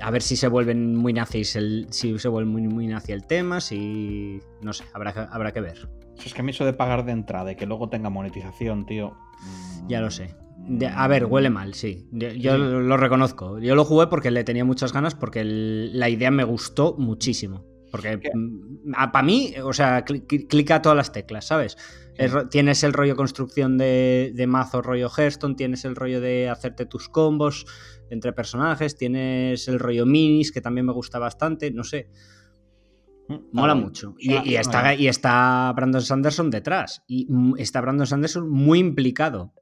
A ver si se vuelven muy nazis, el, si se vuelven muy, muy nazi el tema, si. No sé, habrá, que- habrá que ver. Si Es que a mí eso de pagar de entrada y que luego tenga monetización, tío. mm, Ya lo sé. De- a ver, huele mal, sí. Yo, yo Sí. lo reconozco. Yo lo jugué porque le tenía muchas ganas, porque el- la idea me gustó muchísimo. Porque para mí, o sea, cli- clica todas las teclas, ¿sabes? El tienes el rollo construcción de, de mazo, rollo Hearthstone, tienes el rollo de hacerte tus combos entre personajes, tienes el rollo minis, que también me gusta bastante, no sé. Mm, Mola ah, mucho. Y, y está, y está Brandon Sanderson detrás. Y mm, está Brandon Sanderson muy implicado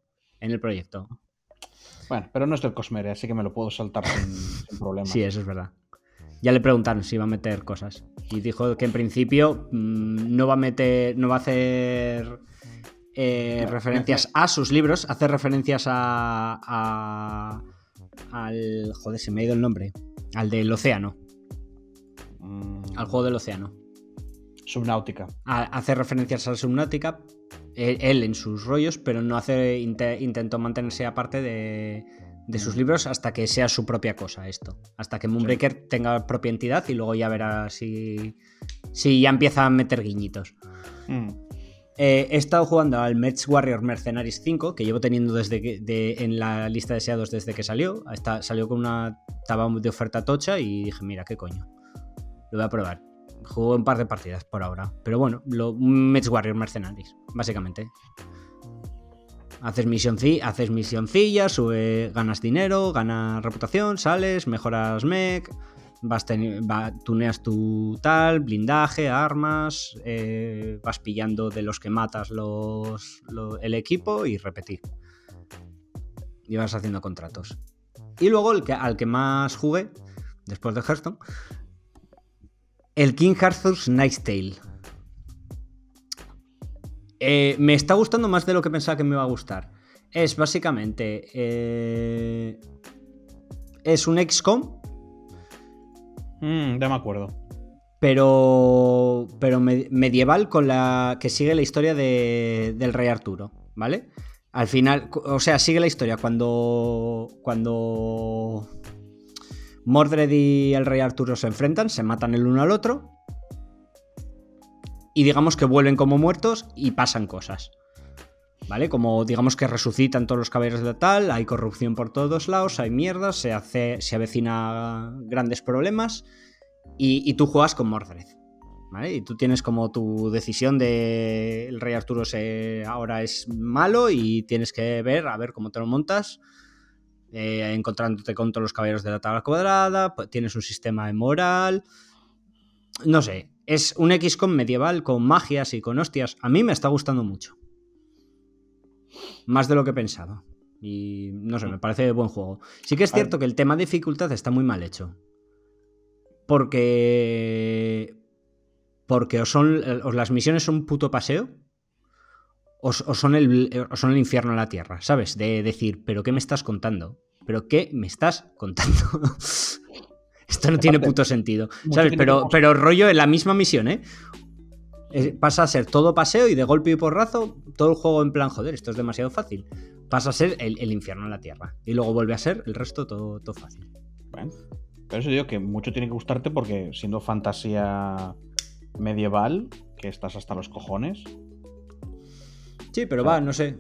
en el proyecto. Bueno, pero no es del Cosmere, así que me lo puedo saltar sin, sin problema. Sí, eso es verdad. Ya le preguntaron si iba a meter cosas. Y dijo que en principio mm, no va a meter. no va a hacer eh, referencias a sus libros, hace referencias a. a- al. Joder, se me ha ido el nombre. Al del océano. Mm, Al juego del océano. Subnáutica. a- hace referencias a la Subnautica, él, él en sus rollos, pero no hace inte- intentó mantenerse aparte de, de sus libros hasta que sea su propia cosa esto. Hasta que Moonbreaker tenga propia entidad y luego ya verá si, si ya empieza a meter guiñitos. Mm. Eh, he estado jugando al Mech Warrior Mercenaries 5, que llevo teniendo desde que, en la lista de deseados desde que salió. Salió con una estaba de oferta tocha y dije, mira, qué coño. Lo voy a probar. Juego un par de partidas por ahora. Pero bueno, lo, Mech Warrior Mercenaries, básicamente. Haces, misionci- haces misioncillas, sube, ganas dinero, ganas reputación, sales, mejoras mech, vas tuneas tu tal, blindaje, armas, eh, vas pillando de los que matas los, lo- el equipo y repetir. Y vas haciendo contratos. Y luego el que, al que más jugué, después de Hearthstone, el King Arthur's Night's Tale. Eh, me está gustando más de lo que pensaba que me iba a gustar. Es básicamente. eh, es un XCOM, Mm, ya me acuerdo. pero. Pero me- medieval con la. que sigue la historia de- del Rey Arturo, ¿vale? Al final. O sea, sigue la historia cuando. Cuando. Mordred y el Rey Arturo se enfrentan, se matan el uno al otro. Y digamos que vuelven como muertos y pasan cosas. Como digamos que resucitan todos los caballeros de tal, hay corrupción por todos lados, hay mierdas, se, hace, se avecina grandes problemas y, tú juegas con Mordred. Y tú tienes como tu decisión de el rey Arturo se, ahora es malo y tienes que ver, a ver cómo te lo montas, eh, encontrándote con todos los caballeros de la tabla cuadrada, pues, tienes un sistema de moral, no sé, es un XCOM medieval con magias y con hostias, a mí me está gustando mucho. Más de lo que pensaba. Y no sé, me parece buen juego. Sí que es cierto que el tema de dificultad está muy mal hecho. Porque. Porque o son. O las misiones son un puto paseo. O, o son el, o son el infierno en la tierra, ¿sabes? De decir, ¿pero qué me estás contando? ¿Pero qué me estás contando? Esto no tiene puto sentido. ¿Sabes? Pero, pero rollo en la misma misión, ¿eh? Pasa a ser todo paseo y de golpe y porrazo, todo el juego en plan, joder, esto es demasiado fácil. Pasa a ser el, el infierno en la tierra. Y luego vuelve a ser el resto todo, todo fácil. Bueno, pero eso digo que mucho tiene que gustarte porque siendo fantasía medieval, que estás hasta los cojones. Sí, pero va, no sé.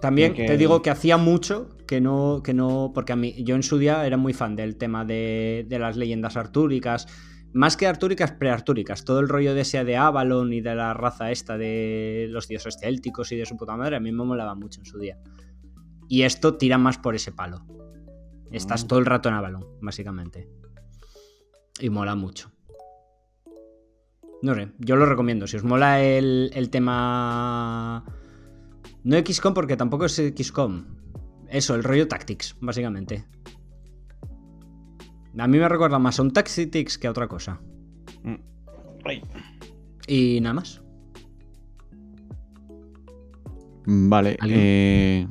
También Que- te digo que hacía mucho que no, que no. Porque a mí, yo en su día era muy fan del tema de, de las leyendas artúricas. Más que artúricas, preartúricas. Todo el rollo de ese de Avalon y de la raza esta de los dioses célticos y de su puta madre, a mí me molaba mucho en su día. Y esto tira más por ese palo. Estás Mm. todo el rato en Avalon, básicamente. Y mola mucho. No sé, yo lo recomiendo. Si os mola el, el tema. No XCOM, porque tampoco es XCOM. Eso, el rollo Tactics, básicamente. A mí me recuerda más a un Tactics que a otra cosa. Mm. Y nada más. Vale. ¿Alguien? eh,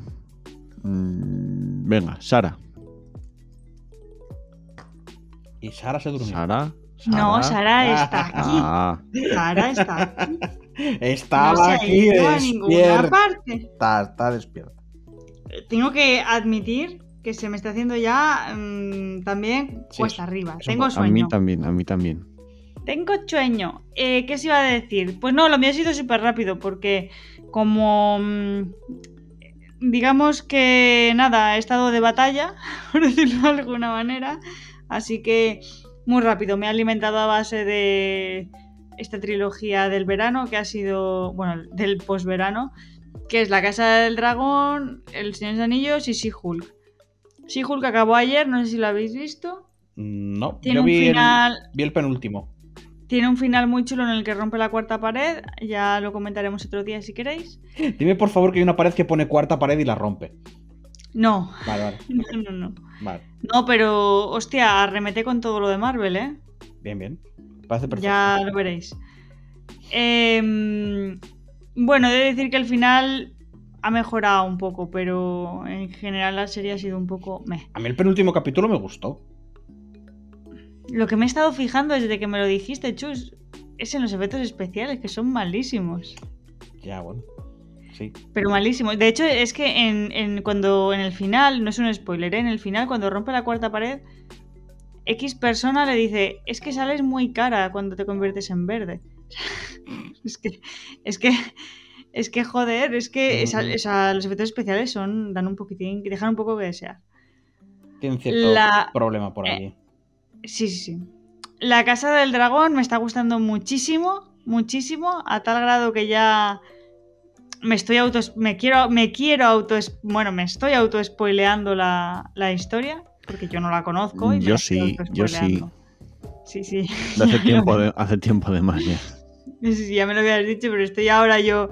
mm, venga, Sara. Y Sara se durmió. Sara. No, Sara está aquí. Ah, Sara está aquí. Estaba no se aquí ido a ninguna parte. Está, está despierta. Tengo que admitir que se me está haciendo ya mm, también Sí, cuesta es- arriba. Tengo poco- a mí sueño. también, a mí también. Tengo sueño. Eh, ¿Qué se iba a decir? Pues no, lo mío ha sido súper rápido porque como... mm, digamos que nada, he estado de batalla, por decirlo de alguna manera. Así que muy rápido, me he alimentado a base de esta trilogía del verano que ha sido, bueno, del posverano, que es La Casa del Dragón, El Señor de los Anillos y She-Hulk. She-Hulk acabó ayer, no sé si lo habéis visto. No, Tiene yo un vi, final... el, vi el penúltimo. Tiene un final muy chulo en el que rompe la cuarta pared. Ya lo comentaremos otro día si queréis. Dime por favor que hay una pared que pone cuarta pared y la rompe. No, Vale, vale. no, no, no. vale. No, pero hostia, arremete con todo lo de Marvel, ¿eh? Bien, bien. Parece perfecto. Ya lo veréis. Em, bueno, he de decir que el final ha mejorado un poco, pero en general la serie ha sido un poco meh. A mí el penúltimo capítulo me gustó. Lo que me he estado fijando desde que me lo dijiste, Chus, es en los efectos especiales, que son malísimos. Ya, bueno. Sí. Pero malísimo. De hecho, es que en, en- cuando en el final, no es un spoiler, ¿eh? en el final, cuando rompe la cuarta pared, X persona le dice, es que sales muy cara cuando te conviertes en verde. es que, es que Es que joder, es que esa- esa- los efectos especiales son dan un poquitín, dejan un poco que desear. Tienen cierto La- problema por eh, allí. Sí, sí, sí. La Casa del Dragón me está gustando muchísimo, muchísimo, a tal grado que ya me estoy auto me quiero me quiero auto bueno, me estoy auto spoileando la, la historia porque yo no la conozco y me Yo estoy sí, yo autospoileando. Sí, sí. De hace tiempo, de, hace tiempo de más ya. Sí, sí, ya me lo habías dicho, pero estoy ahora yo.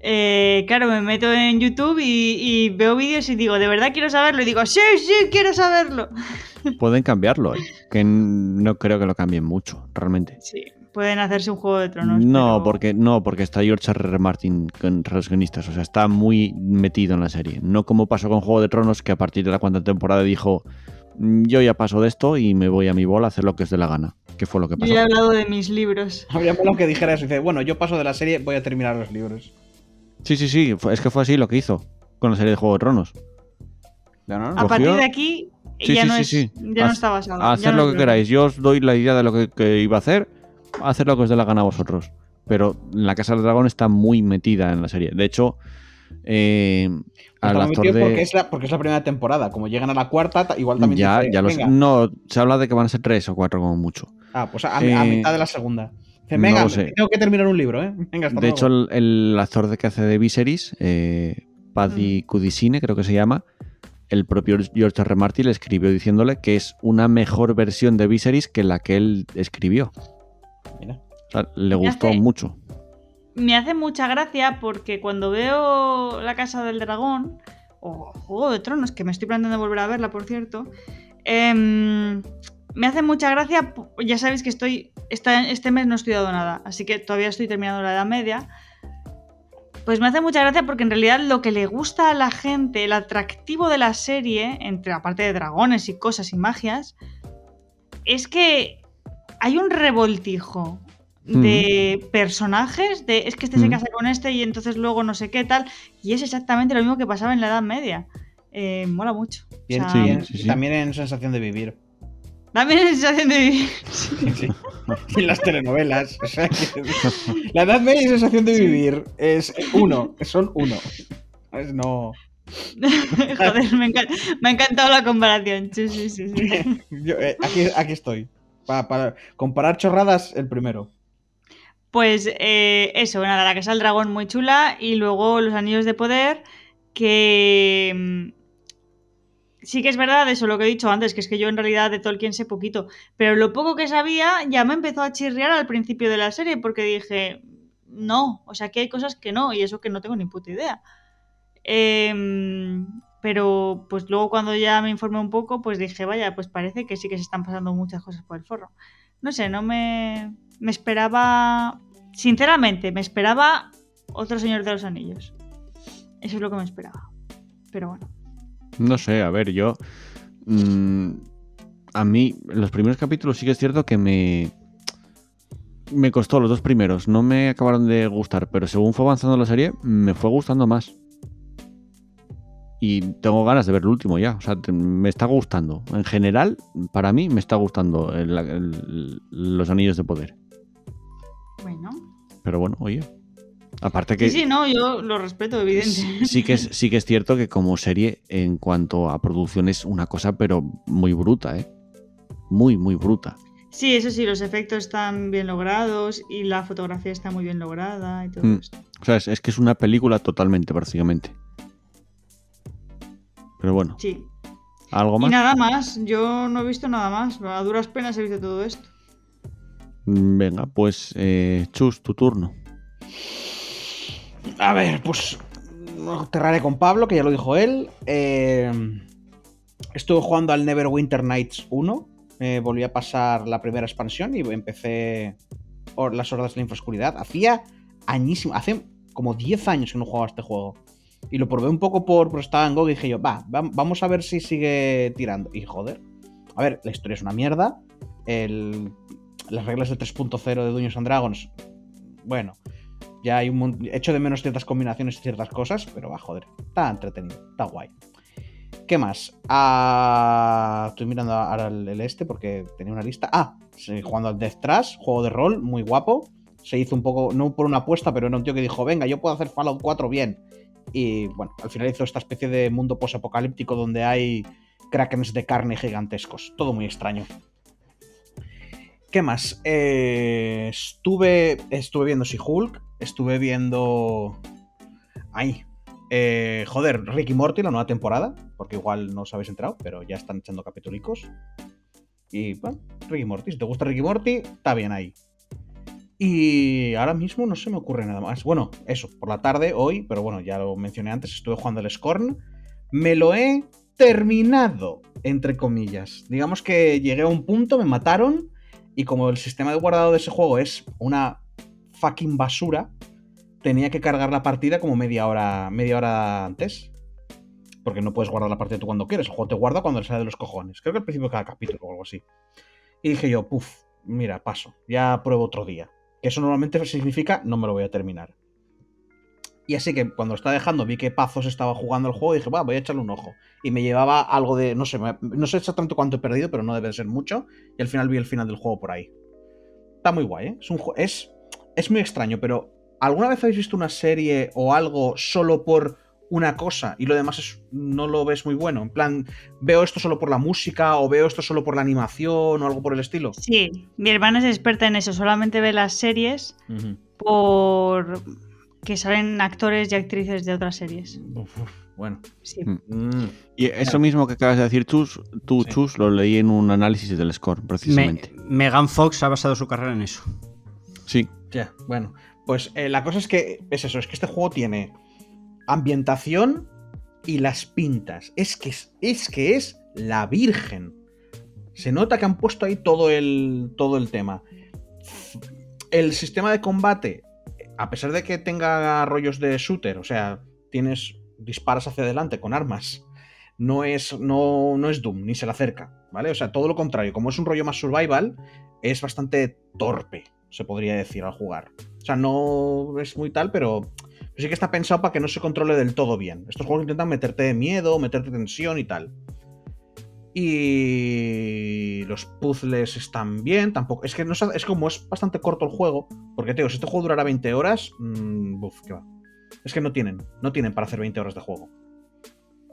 Eh, claro, me meto en YouTube y, y veo vídeos y digo, ¿de verdad quiero saberlo? Y digo, sí, sí, quiero saberlo. Pueden cambiarlo, ¿eh? que no creo que lo cambien mucho, realmente. Sí, pueden hacerse un juego de tronos. No, pero- porque no, porque está George R. R. Martin con los guionistas, o sea, está muy metido en la serie. No como pasó con Juego de Tronos, que a partir de la cuarta temporada dijo, "Mm, yo ya paso de esto y me voy a mi bola a hacer lo que os dé la gana, que fue lo que Yo pasó. ya he hablado de mis libros. Habría molado que dijera eso. Dice, bueno, yo paso de la serie, voy a terminar los libros. Sí, sí, sí, es que fue así lo que hizo con la serie de Juego de Tronos. ¿No, no? A Cogió- partir de aquí Sí, ya, sí, no, sí, es- sí. ya no está basado. Hacer no lo que queráis, yo os doy la idea de lo que, que iba a hacer, hacer lo que os dé la gana a vosotros. Pero la Casa del Dragón está muy metida en la serie. De hecho, eh, al actor de... porque, es la, porque es la primera temporada. Como llegan a la cuarta, ta- igual también ya, dice, ya lo sé. No, se habla de que van a ser tres o cuatro como mucho. Ah, pues a, a Eh, mitad de la segunda. No venga, sé. tengo que terminar un libro, ¿eh? Venga, hasta De hecho, el, el actor de que hace de Viserys, eh, Paddy Mm. Kudisine, creo que se llama, el propio George R. R. Martin le escribió diciéndole que es una mejor versión de Viserys que la que él escribió. Mira. O sea, le Me gustó hace- mucho. Me hace mucha gracia porque cuando veo La Casa del Dragón, o Juego de Tronos, que me estoy planteando volver a verla, por cierto, em, me hace mucha gracia. Ya sabéis que estoy. esta- este mes no he estudiado nada, así que todavía estoy terminando la Edad Media. Pues me hace mucha gracia porque en realidad lo que le gusta a la gente, el atractivo de la serie, entre aparte de dragones y cosas y magias, es que hay un revoltijo de personajes, de es que este se casa con este y entonces luego no sé qué tal, y es exactamente lo mismo que pasaba en la Edad Media. Eh, mola mucho. O Bien, sea, Sí, bien, sí, y sí. También en sensación de vivir. Dame la sensación de vivir. Sí, sí. Y en las telenovelas. o sea que- La edad media y sensación de vivir es uno. Son uno. Es no. Joder, me, encan- me ha encantado la comparación. Sí, sí, sí. sí. Yo, eh, aquí, aquí estoy. Pa- para comparar chorradas, el primero. Pues eh, eso, nada, la Casa del Dragón muy chula y luego los Anillos de Poder que... Sí que es verdad eso lo que he dicho antes, que es que yo en realidad de Tolkien sé poquito, pero lo poco que sabía ya me empezó a chirriar al principio de la serie porque dije, no, o sea que hay cosas que no y eso que no tengo ni puta idea. Em, pero pues luego cuando ya me informé un poco, pues dije, vaya, pues parece que sí que se están pasando muchas cosas por el forro. No sé, no me, me esperaba, sinceramente, me esperaba otro Señor de los Anillos. Eso es lo que me esperaba. Pero bueno. No sé, a ver, yo. mm, a mí, los primeros capítulos sí que es cierto que me. Me costó los dos primeros, no me acabaron de gustar, pero según fue avanzando la serie, me fue gustando más. Y tengo ganas de ver el último ya, o sea, te- me está gustando. En general, para mí, me está gustando el- el- los anillos de poder. Bueno. Pero bueno, oye. Aparte que. Sí, sí, no, yo lo respeto, evidente. Sí, sí que es, sí que es cierto que como serie, en cuanto a producción, es una cosa, pero muy bruta, ¿eh? Muy, muy bruta. Sí, eso sí, los efectos están bien logrados y la fotografía está muy bien lograda y todo Mm. esto. O sea, es, es que es una película totalmente, prácticamente. Pero bueno, Sí. ¿algo Y más? nada más, yo no he visto nada más. A duras penas he visto todo esto. Mm, Venga, pues, eh, Chus, tu turno. A ver, pues. Terraré con Pablo, que ya lo dijo él. Eh, estuve jugando al Neverwinter Nights 1. Me volví a pasar la primera expansión y empecé las hordas de la infraoscuridad. Hacía añísimo, hace como 10 años que no jugaba este juego. Y lo probé un poco por, por estaba en GOG y dije yo, va, va- vamos a ver si sigue tirando. Y joder. A ver, la historia es una mierda. Las reglas de 3.0 de Dungeons and Dragons, bueno, ya hay un mon- hecho de menos ciertas combinaciones y ciertas cosas, pero va, joder, está entretenido, está guay. ¿Qué más? Ah, estoy mirando ahora el, este porque tenía una lista. Ah, jugando al Death Trash, juego de rol, muy guapo. se hizo un poco, no por una apuesta, pero era un tío que dijo, venga, yo puedo hacer Fallout 4 bien. Y bueno, al final hizo esta especie de mundo posapocalíptico donde hay krakens de carne gigantescos. Todo muy extraño. ¿Qué más? Eh, estuve, estuve viendo si Hulk, estuve viendo... Ay, eh, joder, Ricky Morty, la nueva temporada, porque igual no os habéis entrado, pero ya están echando capítulos. Y bueno, Ricky Morty, si te gusta Ricky Morty, está bien ahí. Y ahora mismo no se me ocurre nada más. Bueno, eso, por la tarde, hoy, pero bueno, ya lo mencioné antes, estuve jugando el Scorn. Me lo he terminado, entre comillas. Digamos que llegué a un punto, me mataron, y como el sistema de guardado de ese juego es una fucking basura, tenía que cargar la partida como media hora, media hora antes. Porque no puedes guardar la partida tú cuando quieres. El juego te guarda cuando le sale de los cojones. Creo que al principio de cada capítulo o algo así. Y dije yo, puf, mira, paso. Ya pruebo otro día. Que eso normalmente significa no me lo voy a terminar. Y así que cuando lo estaba dejando vi que Pazos estaba jugando el juego y dije, va, voy a echarle un ojo. Y me llevaba algo de, no sé, no sé exactamente cuánto he perdido, pero no debe ser mucho. Y al final vi el final del juego por ahí. Está muy guay, ¿eh? Es, un, es, es muy extraño, pero ¿alguna vez habéis visto una serie o algo solo por una cosa y lo demás es, no lo ves muy bueno? En plan, veo esto solo por la música o veo esto solo por la animación o algo por el estilo. Sí, mi hermana es experta en eso, solamente ve las series por que salen actores y actrices de otras series. Uf, uf, bueno. Sí. Mm. Mm. Y eso mismo que acabas de decir Chus, tú, Sí. Chus, lo leí en un análisis del score, Me- precisamente. Megan Fox ha basado su carrera en eso. Sí, Ya, bueno. Pues eh, la cosa es que es eso, es que este juego tiene ambientación y las pintas. Es que es, es que es la Virgen. Se nota que han puesto ahí todo el, todo el tema. El sistema de combate, a pesar de que tenga rollos de shooter, o sea, tienes disparas hacia adelante con armas, no es, no, no es Doom, ni se le acerca, ¿vale? O sea, todo lo contrario, como es un rollo más survival, es bastante torpe, se podría decir, al jugar. O sea, no es muy tal, pero sí que está pensado para que no se controle del todo bien. Estos juegos intentan meterte miedo, meterte tensión y tal. Y los puzzles están bien, tampoco. Es que no es, como es bastante corto el juego. Porque te digo, si este juego durara 20 horas. qué va. Es que no tienen, no tienen para hacer 20 horas de juego.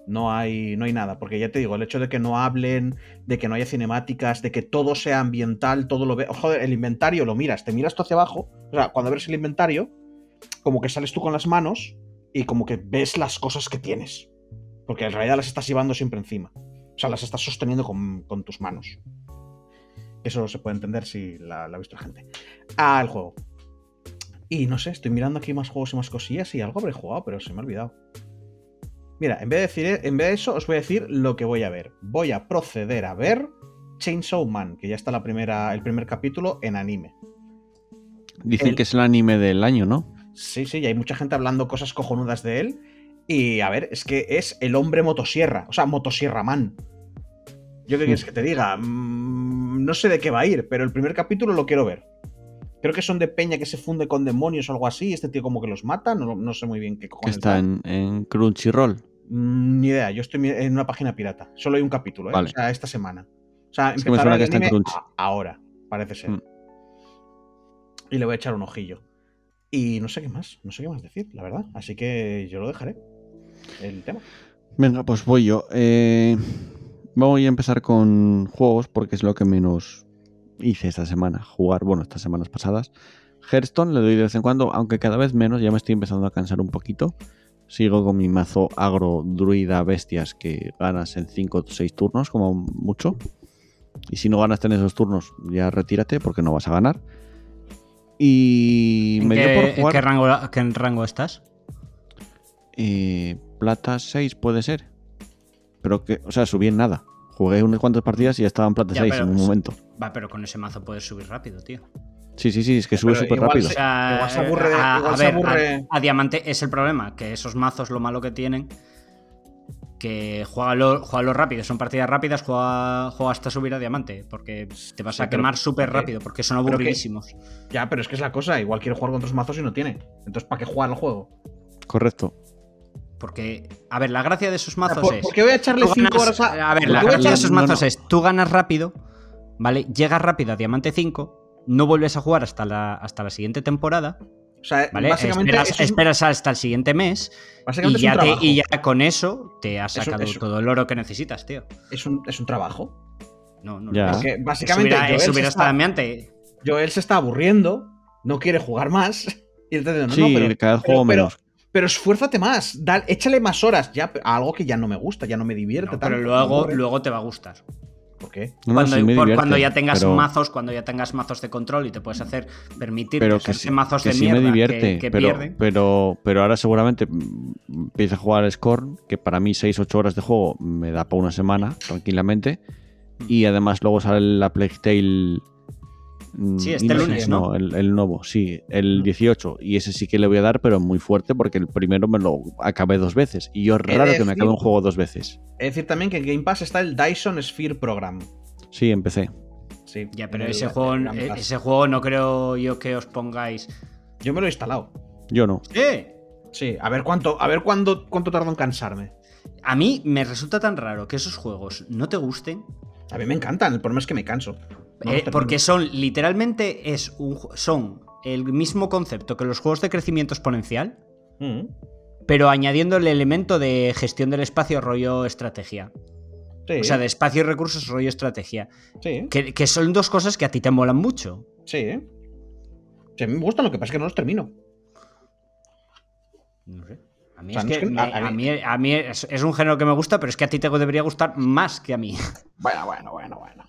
No hay, no hay nada, porque ya te digo, el hecho de que no hablen, de que no haya cinemáticas, de que todo sea ambiental, todo lo ve. Joder, el inventario lo miras, te miras tú hacia abajo. O sea, cuando ves el inventario, como que sales tú con las manos y como que ves las cosas que tienes. Porque en realidad las estás llevando siempre encima. O sea, las estás sosteniendo con, con tus manos. Eso se puede entender si la, la ha visto la gente. Ah, el juego. Y no sé, estoy mirando aquí más juegos y más cosillas y algo habré jugado, pero se me ha olvidado. Mira, en vez de decir, en vez de eso, os voy a decir lo que voy a ver. Voy a proceder a ver Chainsaw Man, que ya está la primera, el primer capítulo en anime. dicen El- que es el anime del año, ¿no? Sí, sí, y hay mucha gente hablando cosas cojonudas de él. Y a ver, es que es el hombre motosierra, o sea, motosierra man. Yo qué quieres que te diga, Mm, no sé de qué va a ir, pero el primer capítulo lo quiero ver. Creo que son de peña que se funde con demonios o algo así, este tío como que los mata, no, no sé muy bien qué cojones. está en, en Crunchyroll. Mm, Ni idea, yo estoy en una página pirata. Solo hay un capítulo, ¿eh? Vale. O sea, esta semana. O sea, Es que me suena que está en Crunch. ahora, parece ser. Mm. Y le voy a echar un ojillo. Y no sé qué más, no sé qué más decir, la verdad. Así que yo lo dejaré. El tema. Venga, pues voy yo. Eh, voy a empezar con juegos porque es lo que menos hice esta semana. Jugar, bueno, estas semanas pasadas. Hearthstone le doy de vez en cuando, aunque cada vez menos, ya me estoy empezando a cansar un poquito. Sigo con mi mazo agro druida bestias que ganas en 5 o 6 turnos, como mucho. Y si no ganas en esos turnos, ya retírate porque no vas a ganar. Y ¿En me dio qué, por en jugar qué rango, qué rango estás? eh, plata 6, puede ser. Pero que, o sea, subí en nada. Jugué unas cuantas partidas y ya estaba en plata Ya, 6 pero en un momento. Va, pero con ese mazo puedes subir rápido, tío. Sí, sí, sí, es que sube súper rápido. O sea, Igual se aburre de- a, igual a se ver, aburre- a- a diamante es el problema, que esos mazos lo malo que tienen, que juégalo, juégalo rápido, son partidas rápidas, juega, juega hasta subir a diamante, porque te vas Sí, a pero- quemar súper rápido, porque son aburridísimos. Ya, pero es que es la cosa. Igual quiere jugar con otros mazos y no tiene. Entonces, ¿para qué jugar al juego? Correcto. Porque, a ver, la gracia de esos mazos ¿Por, es... por qué voy a echarle tú 5 ganas- horas a.? a ver, ¿por la qué voy a gracia de esos no, mazos no. es, tú ganas rápido, ¿vale? Llegas rápido a diamante 5, no vuelves a jugar hasta la, hasta la siguiente temporada, O sea, ¿vale? básicamente, esperas, eso es, un- esperas hasta el siguiente mes y ya, te- y ya con eso te has Es un- sacado es un- todo el oro que necesitas, tío. Es, un, es un trabajo. No, no, Ya. Porque Eso básicamente hubiera, Joel, eso se está. Joel se está aburriendo, no quiere jugar más. Y él te dice, no, sí, no, pero, cada juego pero- menos. pero esfuérzate más, dale- échale más horas ya a algo que ya no me gusta, ya no me divierte No, tanto. pero luego, luego te va a gustar. ¿Por qué? Cuando, sí me por- divierte, cuando ya tengas pero- mazos, cuando ya tengas mazos de control y te puedes hacer permitir pero hacerse sí- mazos que de sí mierda me divierte, que, que pero, pierden. pero, pero ahora seguramente empiece a jugar Scorn, que para mí 6-8 horas de juego me da para una semana, tranquilamente. Y además luego sale la Plague Tale. Mm, Sí, este Innocence, lunes, ¿no? el, el nuevo, sí, el 18. Y ese sí que le voy a dar, pero muy fuerte, porque el primero me lo acabé dos veces. Y yo es raro que me acabe un juego dos veces. Es decir también que en Game Pass está el Dyson Sphere Program. Sí, empecé. Sí, Ya, pero ese juego, Pass. ese juego no creo yo que os pongáis. Yo me lo he instalado. Yo no. ¡Eh! Sí, a ver cuánto, a ver cuánto, cuánto tardo en cansarme. A mí me resulta tan raro que esos juegos no te gusten. A mí me encantan, el problema es que me canso. Eh, porque son literalmente es un, son el mismo concepto que los juegos de crecimiento exponencial, Mm, pero añadiendo el elemento de gestión del espacio rollo estrategia. sí, O sea, de espacio y recursos rollo estrategia. sí, Que, que son dos cosas que a ti te molan mucho. sí. Sí, a mí me gustan, lo que pasa es que no los termino. No sé. A mí, O sea, es no que, es que- me- a- a a mí- mí, a mí es, es un género que me gusta, pero es que a ti te debería gustar más que a mí. Bueno, bueno, bueno, bueno.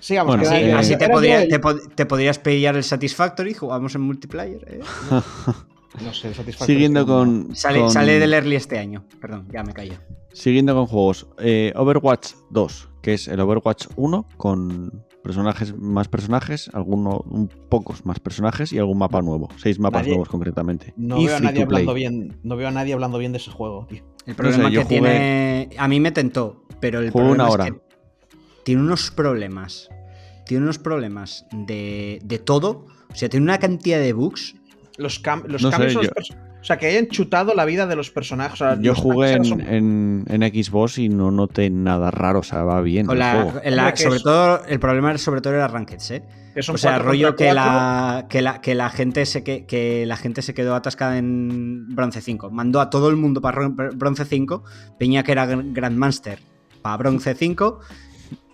Sigamos. Bueno, sí, era- Así te, podría- podrías pillar el Satisfactory, jugamos en multiplayer. ¿eh? No sé, el Satisfactory Siguiendo con. Sale, con- sale del early este año. Perdón, ya me callo. Siguiendo con juegos. eh, Overwatch 2, que es el Overwatch 1 con personajes, más personajes, algunos, un pocos más personajes y algún mapa nuevo. Seis mapas Nadie- nuevos concretamente. No y veo, a nadie hablando bien, no veo a nadie hablando bien de ese juego, tío. El problema sé, que jugué- tiene. A mí me tentó, pero el problema una es hora. que tiene unos problemas. Tiene unos problemas de, de todo. O sea, tiene una cantidad de bugs. Los, cam- los No sé, cambios. los perso- O sea, que hayan chutado la vida de los personajes. o sea, Yo los jugué en, son- en, en Xbox y no noté nada raro, o sea, va bien. El la- juego. la- sobre es- todo, el problema era sobre todo era Rankeds, ¿eh? que son O sea, rollo que la, que, la, que la gente se que, que la gente se quedó atascada en bronce 5. Mandó a todo el mundo para ron- bronce 5, Peña que era Gr- Grandmaster para bronce 5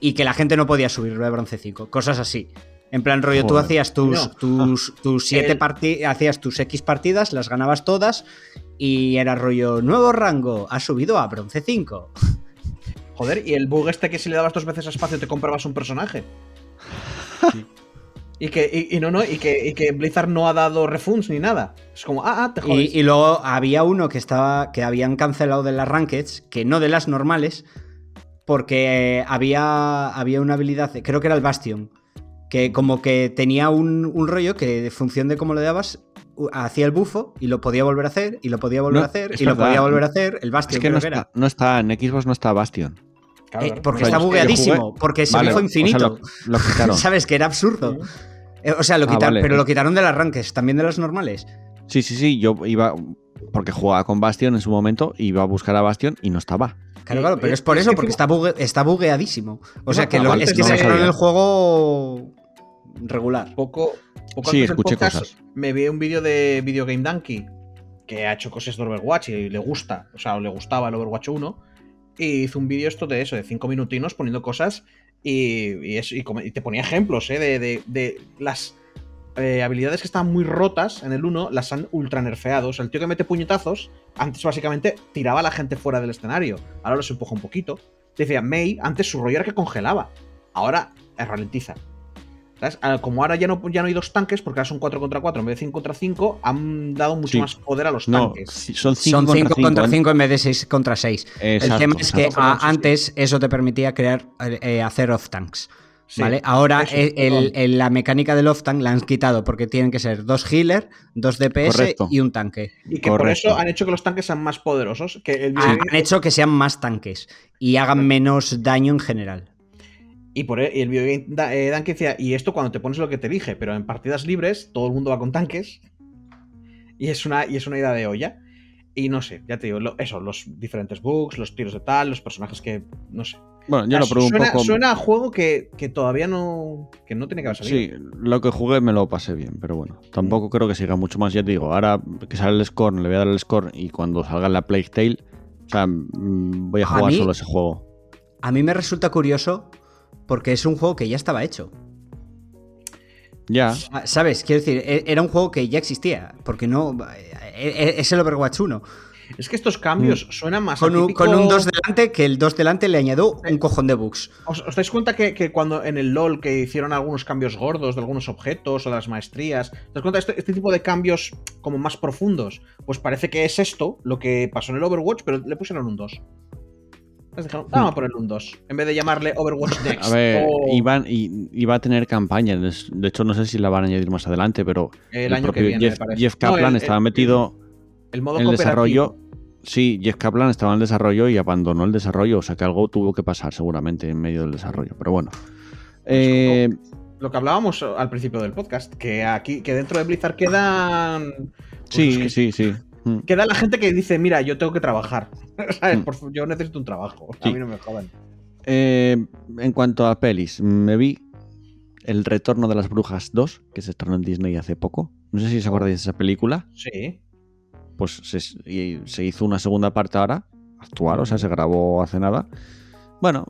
y que la gente no podía subir de bronce 5. Cosas así. En plan rollo, tú hacías tus, No. tus, tus siete El- hacías tus X partidas, las ganabas todas y era rollo, nuevo rango, has subido a bronce 5. Joder, y el bug este que si le dabas dos veces a espacio te comprabas un personaje. Y que, y, y no, no, y que, y que Blizzard no ha dado refunds ni nada. Es como, ah, ah, te jodes. Y, y luego había uno que estaba. que habían cancelado de las rankeds, que no de las normales, porque eh, había, había una habilidad, creo que era el Bastion, que como que tenía un, un rollo que en función de cómo le dabas, hacía el bufo y lo podía volver a hacer, y lo podía volver No, a hacer, y lo podía volver a hacer. El Bastion Es que creo no que era. está, no está, en Xbox no está Bastion. Claro, Eh, porque O sea, está bugueadísimo, jugué- porque se Vale, bufo o sea, infinito. lo, lo quitaron. ¿Sabes? Que era absurdo. Eh, O sea, lo Ah, quitaron, vale. pero lo quitaron de las rankeds, también de las normales. Sí, sí, sí, yo iba, porque jugaba con Bastion en su momento, iba a buscar a Bastion y no estaba. Claro, Y- claro, pero y- es por es eso, que porque está, bugue- está bugueadísimo. O sea, que lo- vale, es que no se quedó en el juego regular. Poco, poco Sí, antes escuché podcast cosas. me vi un vídeo de Video Game Donkey que ha hecho cosas de Overwatch y le gusta, o sea, le gustaba el Overwatch 1 y hizo un vídeo esto de eso, de 5 minutinos poniendo cosas y, y, eso- y y te ponía ejemplos ¿eh? de, de- de las eh, habilidades que estaban muy rotas en el 1, las han ultra nerfeado. O sea, el tío que mete puñetazos, antes básicamente tiraba a la gente fuera del escenario, ahora los empuja un poquito. Decía, May, antes su rollo era que congelaba, ahora eh, ralentiza. ¿Sabes? Ah, Como ahora ya no, ya no hay dos tanques, porque ahora son 4 contra 4 en vez de 5 contra 5, han dado mucho Sí. más poder a los No, tanques. sí, son 5 Son 5 contra contra 5 en vez de 6 contra 6. 5. El tema es que exacto. ah, antes eso te permitía crear, eh, eh, hacer off-tanks. Sí. ¿Vale? Ahora el- el- la mecánica del off-tank la han quitado porque tienen que ser dos healer, dos DPS Correcto. y un tanque. Y que por eso han hecho que los tanques sean más poderosos. Que el Han, hecho que sean más tanques y hagan menos daño en general. Y por y el video game da- eh, Dan que decía, y esto cuando te pones lo que te dije, pero en partidas libres todo el mundo va con tanques. Y es una, y es una idea de olla. Y no sé, ya te digo, lo- eso, los diferentes bugs, los tiros de tal, los personajes que. No sé. Bueno, yo lo probé un suena, poco. suena a juego que, que todavía no. que no tiene que haber salido. Sí, lo que jugué me lo pasé bien, pero bueno, tampoco creo que siga mucho más. Ya te digo, ahora que sale el score, le voy a dar el score y cuando salga la Plague Tale, o sea, mm, voy a A jugar mí- solo ese juego. A mí me resulta curioso porque es un juego que ya estaba hecho. Ya, Ah, ¿Sabes? Quiero decir, e- era un juego que ya existía. Porque no. e- e- Es el Overwatch 1. Es que estos cambios suenan más Con un, con un 2 delante, que el 2 delante le añadió un cojón de bugs. ¿Os, os dais cuenta que, que cuando en el LOL que hicieron algunos cambios gordos de algunos objetos o de las maestrías, ¿te das cuenta este, este tipo de cambios como más profundos? Pues parece que es esto lo que pasó en el Overwatch, pero le pusieron un 2. Les dijeron, vamos a ponerle un 2, en vez de llamarle Overwatch Next. a ver, o iban, y, iba a tener campaña. De hecho, no sé si la van a añadir más adelante, pero el, año que viene, Jeff, me parece. Jeff No, Kaplan el- estaba el- metido el modo el desarrollo. Sí, Jeff Kaplan estaba en el desarrollo y abandonó el desarrollo, o sea que algo tuvo que pasar seguramente en medio del desarrollo. Pero bueno. Eh, Lo que hablábamos al principio del podcast, que aquí, que dentro de Blizzard quedan. pues sí, que sí, sí. Mm. Queda la gente que dice, mira, yo tengo que trabajar. ¿Sabes? Mm. Por yo necesito un trabajo. Sí. A mí no me jodan. Eh, en cuanto a pelis, me vi El Retorno de las Brujas 2, que se estrenó en Disney hace poco. No sé si os acordáis de esa película. Sí. Pues se, y se hizo una segunda parte ahora, actual, o sea, se grabó hace nada. Bueno,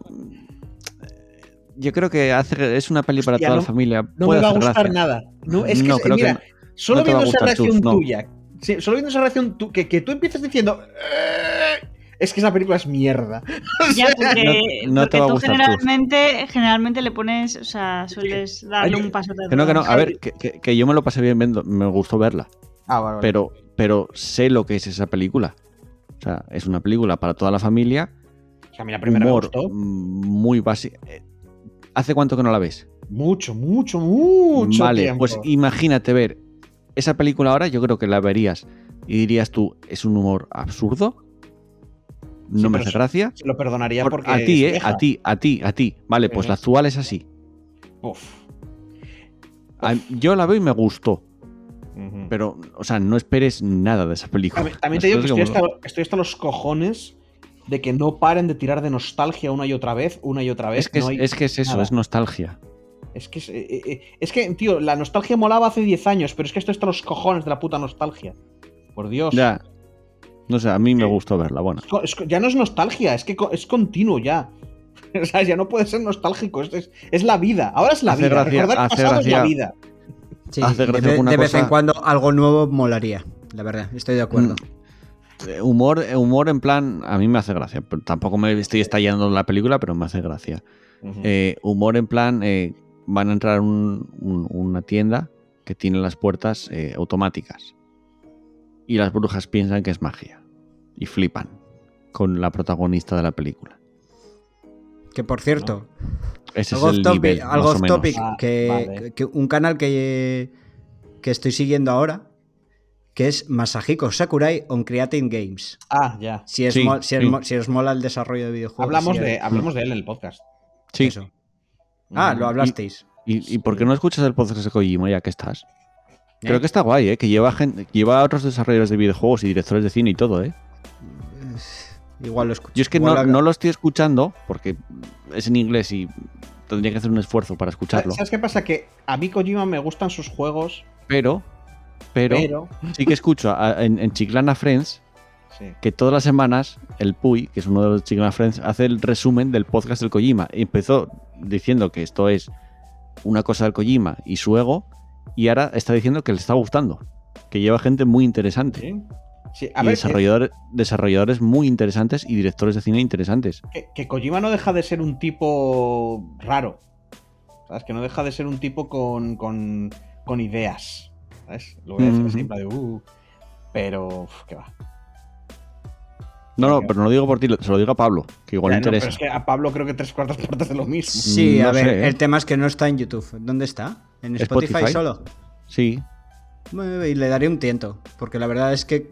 yo creo que hace, es una peli para toda no- la familia. No Puede me va a gustar gracia. nada. No, es que, No, creo mira, solo viendo esa reacción tuya, sí, solo viendo esa reacción tu- que, que tú empieces diciendo, "Eh", es que esa película es mierda. Ya, porque, No- no te porque va a tú gustar, generalmente, generalmente le pones, o sea, sueles darle Ay, un paso atrás. Que no, que no. A ver, que, que- que yo me lo pasé bien viendo, me gustó verla. Ah, vale, Pero, pero sé lo que es esa película. O sea, es una película para toda la familia. O sea, a mí la primera humor me gustó. muy básico. ¿Hace cuánto que no la ves? Mucho, mucho, mucho vale, tiempo. pues imagínate ver esa película ahora, yo creo que la verías y dirías tú, ¿es un humor absurdo? No Sí, me hace gracia. Se lo perdonaría Por- porque. a ti, ¿eh? vieja. A ti, a ti, a ti. Vale, pues la actual es así. Uf. Yo la veo y me gustó, Pero, o sea, no esperes nada de esa película. También, también te digo que estoy como hasta, estoy hasta los cojones de que no paren de tirar de nostalgia una y otra vez, una y otra vez. Es que es, no hay- es que es eso, nada. es nostalgia. Es que, es, eh, eh, es que, tío, la nostalgia molaba hace 10 años, pero es que esto está los cojones de la puta nostalgia. Por Dios. Ya. No sé, a mí me gustó verla, bueno. Ya no es nostalgia, es que es continuo ya. O sea, ya no puede ser nostálgico, es, es, es la vida. Ahora es la Hace vida. gracia- Recordar el hace pasado es la vida. Sí, Hace de, gracia una de vez cosa- en cuando algo nuevo molaría. La verdad, estoy de acuerdo. Eh, Humor, eh, humor en plan, a mí me hace gracia. Tampoco me estoy estallando en la película, pero me hace gracia. Eh, humor en plan, eh, van a entrar a un- un- una tienda que tiene las puertas eh, automáticas. Y las brujas piensan que es magia. Y flipan con la protagonista de la película. Que por cierto, Ese algo es el off topic, nivel, algo más off o menos. topic, Ah, que, vale. que un canal que, que estoy siguiendo ahora, que es Masahiko Sakurai on Creating Games. Ah, ya. Si, es Sí, mo- si, es sí. si os mola el desarrollo de videojuegos. Hablamos de, hablamos de él en el podcast. Sí. eso. Ah, lo hablasteis. ¿Y, y por qué no escuchas el podcast de Kojima ya que estás? Creo ¿Eh? que está guay, ¿eh? Que lleva, gente, lleva a otros desarrolladores de videojuegos y directores de cine y todo, ¿eh? Igual lo escucho. Yo es que no, no lo estoy escuchando porque es en inglés y tendría que hacer un esfuerzo para escucharlo. ¿Sabes qué pasa? Que a mí Kojima me gustan sus juegos, Pero, pero, pero... sí que escucho a- en, en Chiclana Friends Sí. que todas las semanas el Puy, que es uno de los Chiclana Friends, hace el resumen del podcast del Kojima. Empezó diciendo que esto es una cosa del Kojima y su ego y ahora está diciendo que le está gustando. Que lleva gente muy interesante. Sí. Sí, A y ver, desarrolladores, desarrolladores muy interesantes y directores de cine interesantes. que, que Kojima no deja de ser un tipo raro. ¿Sabes? Que no deja de ser un tipo con, con, con ideas. ¿Sabes? Lo voy a decir plan de, "Uh", pero, uf, ¿qué va? No, no, pero no lo digo por ti, se lo digo a Pablo, que igual Ya, le no, interesa. pero es que a Pablo creo que tres cuartas partes de lo mismo. Sí, No a ver, sé, ¿eh? el tema es que no está en YouTube. ¿Dónde está? ¿En Spotify, Spotify. solo? Sí, Y le daré un tiento, porque la verdad es que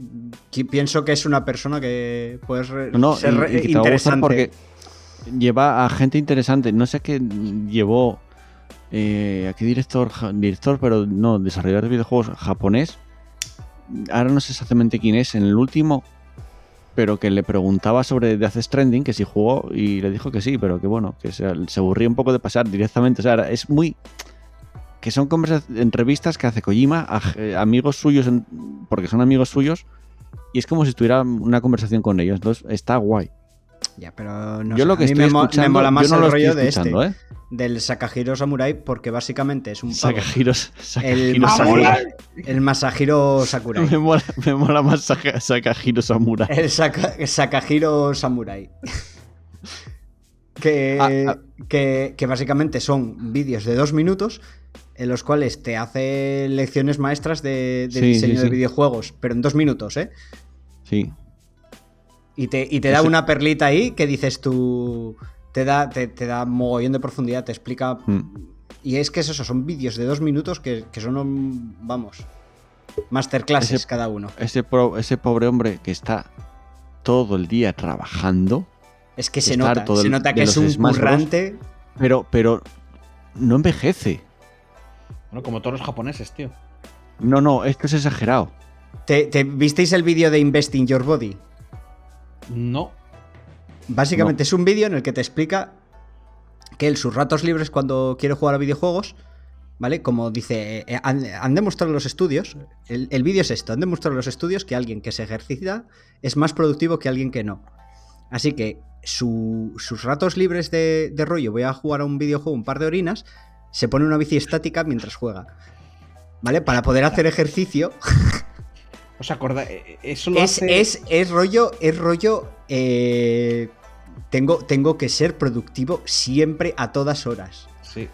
pienso que es una persona que puede no, no, ser y- re- y gustar interesante. porque lleva a gente interesante. No sé qué llevó. Eh, ¿A qué director? Director, pero no, desarrollador de videojuegos japonés. Ahora no sé exactamente quién es. En el último pero que le preguntaba sobre Death Stranding, que si jugó, y le dijo que sí, pero que bueno, que se, se aburría un poco de pasar directamente. O sea, es muy. Que son entrevistas que hace Kojima a eh, amigos suyos, en- porque son amigos suyos, y es como si estuviera una conversación con ellos. Entonces, está guay. Ya, pero no yo sé, lo que a mí estoy me, mo- me escuchando, mola más no el lo rollo de escuchando, este, ¿eh? del Sakahiro Samurai, porque básicamente es un pavo. Sakahiros, El Samurai. El Masahiro Sakurai. Me mola, me mola más Saka- Sakahiro Samurai. El Saka- Sakahiro Samurai. Que, Ah, que, que básicamente son vídeos de dos minutos en los cuales te hace lecciones maestras de, de Sí, diseño sí, de videojuegos, pero en dos minutos, ¿eh? Sí. Y te, y te da Ese- una perlita ahí que dices tú. Te da, te, te da mogollón de profundidad, te explica. Mm. Y es que es eso, son vídeos de dos minutos que, que son, vamos, masterclasses Ese- cada uno. Ese, pro- ese pobre hombre que está todo el día trabajando, Es que se nota, se nota que es un currante. pero, pero no envejece. Bueno, como todos los japoneses, tío. No, no, esto es exagerado. ¿Te, te- visteis el vídeo de Investing Your Body? No. Básicamente es un vídeo en el que te explica que en sus ratos libres cuando quiere jugar a videojuegos, ¿vale? Como dice, eh, han, han demostrado los estudios, el, el vídeo es esto, han demostrado los estudios que alguien que se ejercita es más productivo que alguien que no. Así que su- sus ratos libres de, de rollo, voy a jugar a un videojuego un par de horinas, se pone una bici estática mientras juega. ¿Vale? Para poder hacer ejercicio ¿Os acordáis? Eso lo es, hace... es, es rollo, es rollo. eh, tengo, tengo que ser productivo siempre a todas horas. Sí.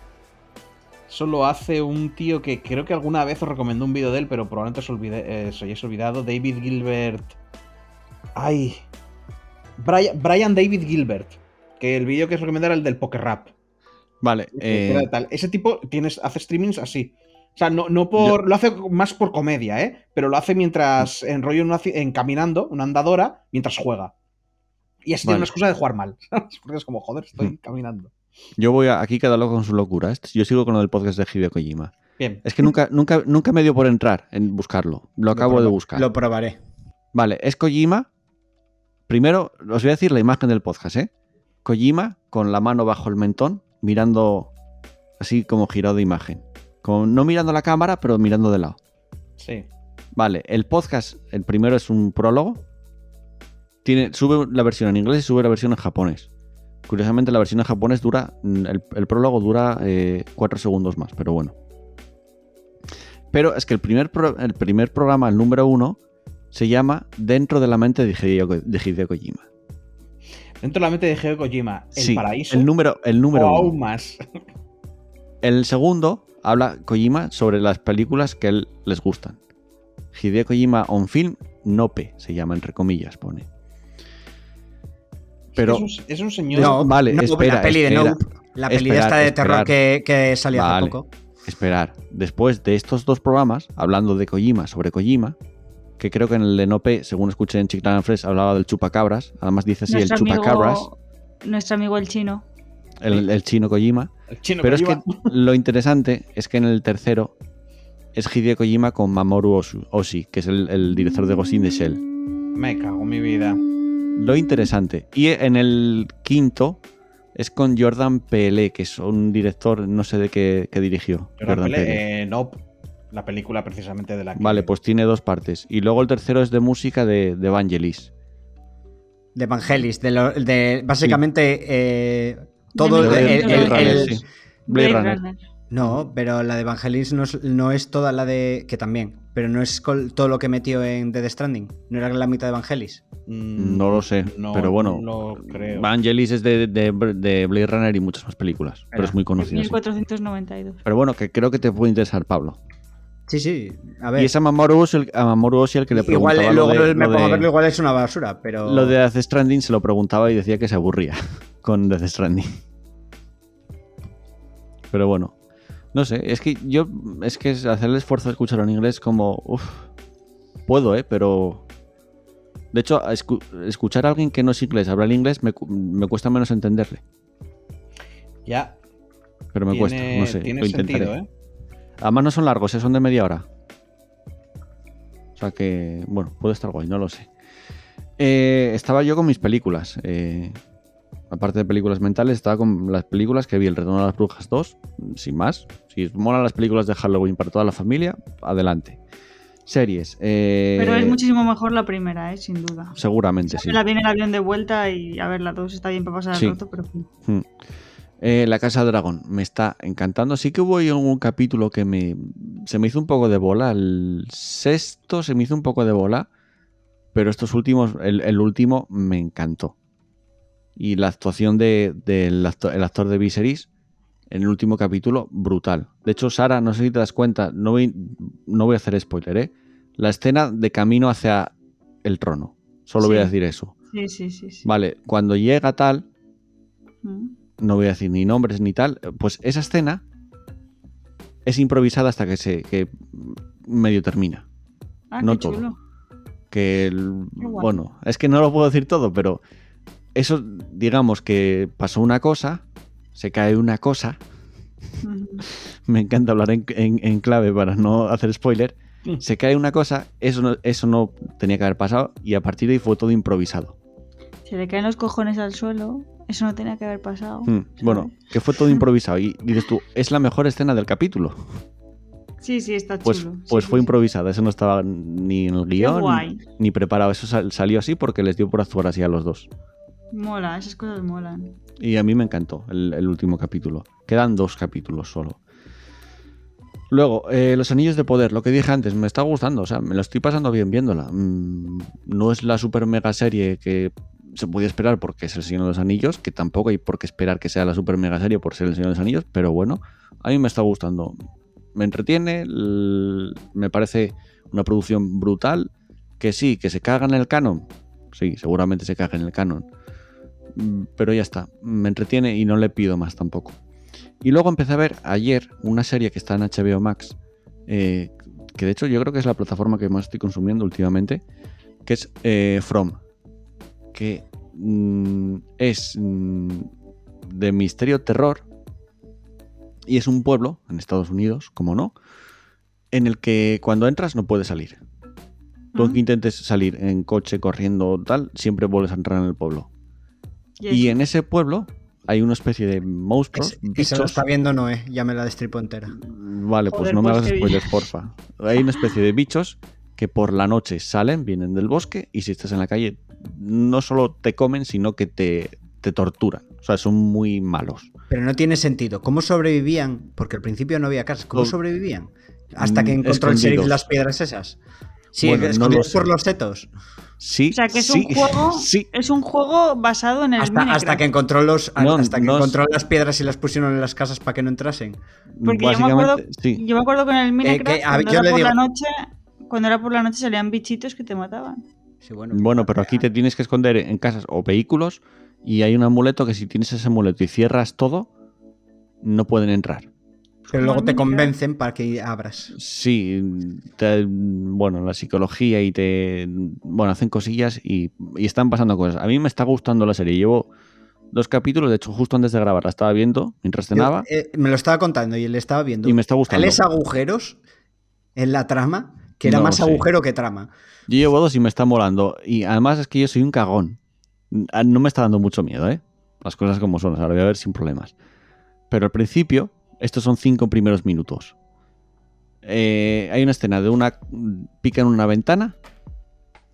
Eso lo hace un tío que creo que alguna vez os recomendó un vídeo de él, pero probablemente os, olvide, eh, os hayáis olvidado. David Gilbert. Ay. Brian, Brian David Gilbert. Que el vídeo que os recomendé era el del Poker Rap. Vale, eh, tal. Ese tipo tienes, hace streamings así. O sea, no, no por. Lo hace más por comedia, ¿eh? Pero lo hace mientras. En rollo en, una en caminando, una andadora, mientras juega. Y así tiene una excusa de jugar mal. Porque es como, joder, estoy Hmm. caminando. yo voy a, aquí cada loco con su locura. Este- Yo sigo con lo del podcast de Hideo Kojima. Bien. Es que nunca, nunca, nunca me dio por entrar en buscarlo. Lo acabo de buscar. Lo probaré. Vale, es Kojima. Primero, os voy a decir la imagen del podcast, ¿eh? Kojima con la mano bajo el mentón, mirando así como girado de imagen. Como no mirando la cámara, pero mirando de lado. Sí. Vale, el podcast, el primero es un prólogo. Tiene, sube la versión en inglés y sube la versión en japonés. Curiosamente, la versión en japonés dura. El, el prólogo dura 4 segundos más, pero bueno. Pero es que el primer, pro- el primer programa, el número uno, se llama Dentro de la mente de Hideo, de Hideo Kojima. Dentro de la mente de Hideo Kojima, el Sí, paraíso. El número, el número o uno. aún más. El segundo habla Kojima sobre las películas que a él les gustan. Hideo Kojima on film, Nope, se llama entre comillas, pone. Pero Es un, es un señor. No, vale, no, espera, la peli de espera. Nope. La peli Esperar, esta de terror que, que salió Vale. hace poco. esperar, después de estos dos programas, hablando de Kojima sobre Kojima, que creo que en el de Nope, según escuché en Chiclan Fresh, hablaba del chupacabras, además dice así, el nuestro, chupacabras, amigo, nuestro amigo el chino. el, el chino Kojima. El chino Pero es que lo interesante es que en el tercero es Hideo Kojima con Mamoru Oshii, que es el, el director de Ghost in the Shell. Me cago en mi vida. Lo interesante. Y en el quinto es con Jordan Peele, que es un director, no sé de qué, qué dirigió. Jordan Jordan Peele. eh, Nope. La película precisamente de la que. Vale, pues tiene dos partes. Y luego el tercero es de música de, de Vangelis. De Evangelis. De, lo- de- básicamente eh, todo De el, Blade el- Runner, el- Runner, el- sí. Blade Runner. No, pero la de Evangelis no es, no es toda la de. que también. Pero no es col- todo lo que metió en Dead Stranding. No era la mitad de Evangelis. Mm, No lo sé, no, pero bueno. No lo creo. Vangelis es de, de- de Blade Runner y muchas más películas. Pero es muy conocido. sí. 1492. Pero bueno, que creo que te puede interesar, Pablo. Sí, sí. A ver. Y es a Mamoru Oshii el, que le igual preguntaba luego lo de, me lo pongo a verlo, igual es una basura, pero. Lo de Death Stranding se lo preguntaba y decía que se aburría con Death Stranding. Pero bueno, no sé, es que yo, es que hacer el esfuerzo de escucharlo en inglés como, uff, puedo, ¿eh? Pero... De hecho, escu- escuchar a alguien que no es inglés, habla el inglés, me, cu- me cuesta menos entenderle. Ya. Pero me tiene, cuesta, no sé, tiene lo intentaré. sentido, ¿eh? Además no son largos, ¿eh? son de media hora. O sea que, bueno, puede estar guay, no lo sé. Eh, estaba yo con mis películas. eh, aparte de películas mentales, estaba con las películas que vi El Retorno de las Brujas 2, sin más. Si molan las películas de Halloween para toda la familia, adelante. Series. eh, Pero es muchísimo mejor la primera, ¿eh? sin duda. Seguramente, sí. La viene el avión de vuelta y a ver, la dos está bien para pasar Sí. el rato, pero. Hmm. Eh, la Casa Dragón me está encantando. Sí que hubo un capítulo que me se me hizo un poco de bola. El sexto se me hizo un poco de bola. Pero estos últimos, el, el último me encantó. Y la actuación de- del actor, el actor de Viserys en el último capítulo, brutal. De hecho, Sara, no sé si te das cuenta, no voy, no voy a hacer spoiler, ¿eh? La escena de camino hacia el trono. Solo voy a decir eso. Sí, sí, sí. sí. Vale, cuando llega tal, Mm. No voy a decir ni nombres ni tal, pues esa escena es improvisada hasta que se que medio termina. Ah, No qué todo. chulo. Que el- Qué guay. bueno, es que no lo puedo decir todo, pero eso digamos que pasó una cosa, se cae una cosa, me encanta hablar en, en- en clave para no hacer spoiler, se cae una cosa, eso no, eso no tenía que haber pasado y a partir de ahí fue todo improvisado. Se le caen los cojones al suelo. Eso no tenía que haber pasado. Mm, Bueno, que fue todo improvisado y dices tú, es la mejor escena del capítulo. Sí, sí, está Pues, chulo. pues Sí, fue sí, improvisada, eso no estaba ni en el guion ni preparado, eso sal- salió así porque les dio por actuar así a los dos. Mola, esas cosas molan. Y a mí me encantó el, el último capítulo. Quedan dos capítulos solo. Luego, eh, Los Anillos de Poder, lo que dije antes, me está gustando, o sea, me lo estoy pasando bien viéndola. Mm, no es la super mega serie que se podía esperar porque es El Señor de los Anillos, que tampoco hay por qué esperar que sea la super mega serie por ser El Señor de los Anillos, pero bueno, a mí me está gustando. Me entretiene, me parece una producción brutal, que sí, que se caga en el canon. Sí, seguramente se caga en el canon. Mm, Pero ya está, me entretiene y no le pido más tampoco. Y luego empecé a ver ayer una serie que está en HBO Max, eh, que de hecho yo creo que es la plataforma que más estoy consumiendo últimamente, que es eh, From, que mm, es mm, de misterio terror y es un pueblo en Estados Unidos, como no, en el que cuando entras no puedes salir. Tú aunque intentes salir en coche, corriendo o tal, siempre vuelves a entrar en el pueblo. Y Y eso. en ese pueblo hay una especie de monstruos, Es- que se lo bichos. está viendo Noé, ya me la destripo entera. Vale, pues no me pues hagas spoilers, porfa. Hay una especie de bichos que por la noche salen, vienen del bosque y si estás en la calle no solo te comen, sino que te, te torturan. O sea, son muy malos. Pero no tiene sentido. ¿Cómo sobrevivían? Porque al principio no había casas. ¿Cómo Con- sobrevivían? Hasta que Mm, encontró el sheriff las piedras esas. Sí, Bueno, no lo por los setos. Sí, O sea, que es sí, un juego. Sí, Es un juego basado en el Hasta, Minecraft. hasta que encontró los No, hasta que no encontró las piedras y las pusieron en las casas para que no entrasen. Porque yo me, acuerdo, sí. yo me acuerdo en el Minecraft, que, a- cuando, yo era le por la noche, cuando era por la noche salían bichitos que te mataban. Sí, bueno, Bueno, pero aquí te tienes que esconder en casas o vehículos y hay un amuleto que si tienes ese amuleto y cierras todo, no pueden entrar. Pero luego te convencen para que abras. Sí, te- bueno, la psicología y te. Bueno, hacen cosillas y, y están pasando cosas. A mí me está gustando la serie. Llevo dos capítulos, de hecho, justo antes de grabar la estaba viendo mientras cenaba Yo, eh, me lo estaba contando y le estaba viendo. y me está gustando. Tales agujeros en la trama que era No más agujero que trama. Yo llevo dos y me está molando. Y además es que yo soy un cagón. Ah, No me está dando mucho miedo, ¿eh? Las cosas como son, o sea, lo voy a ver sin problemas. Pero al principio, estos son cinco primeros minutos. Eh, hay una escena de una pica en una ventana,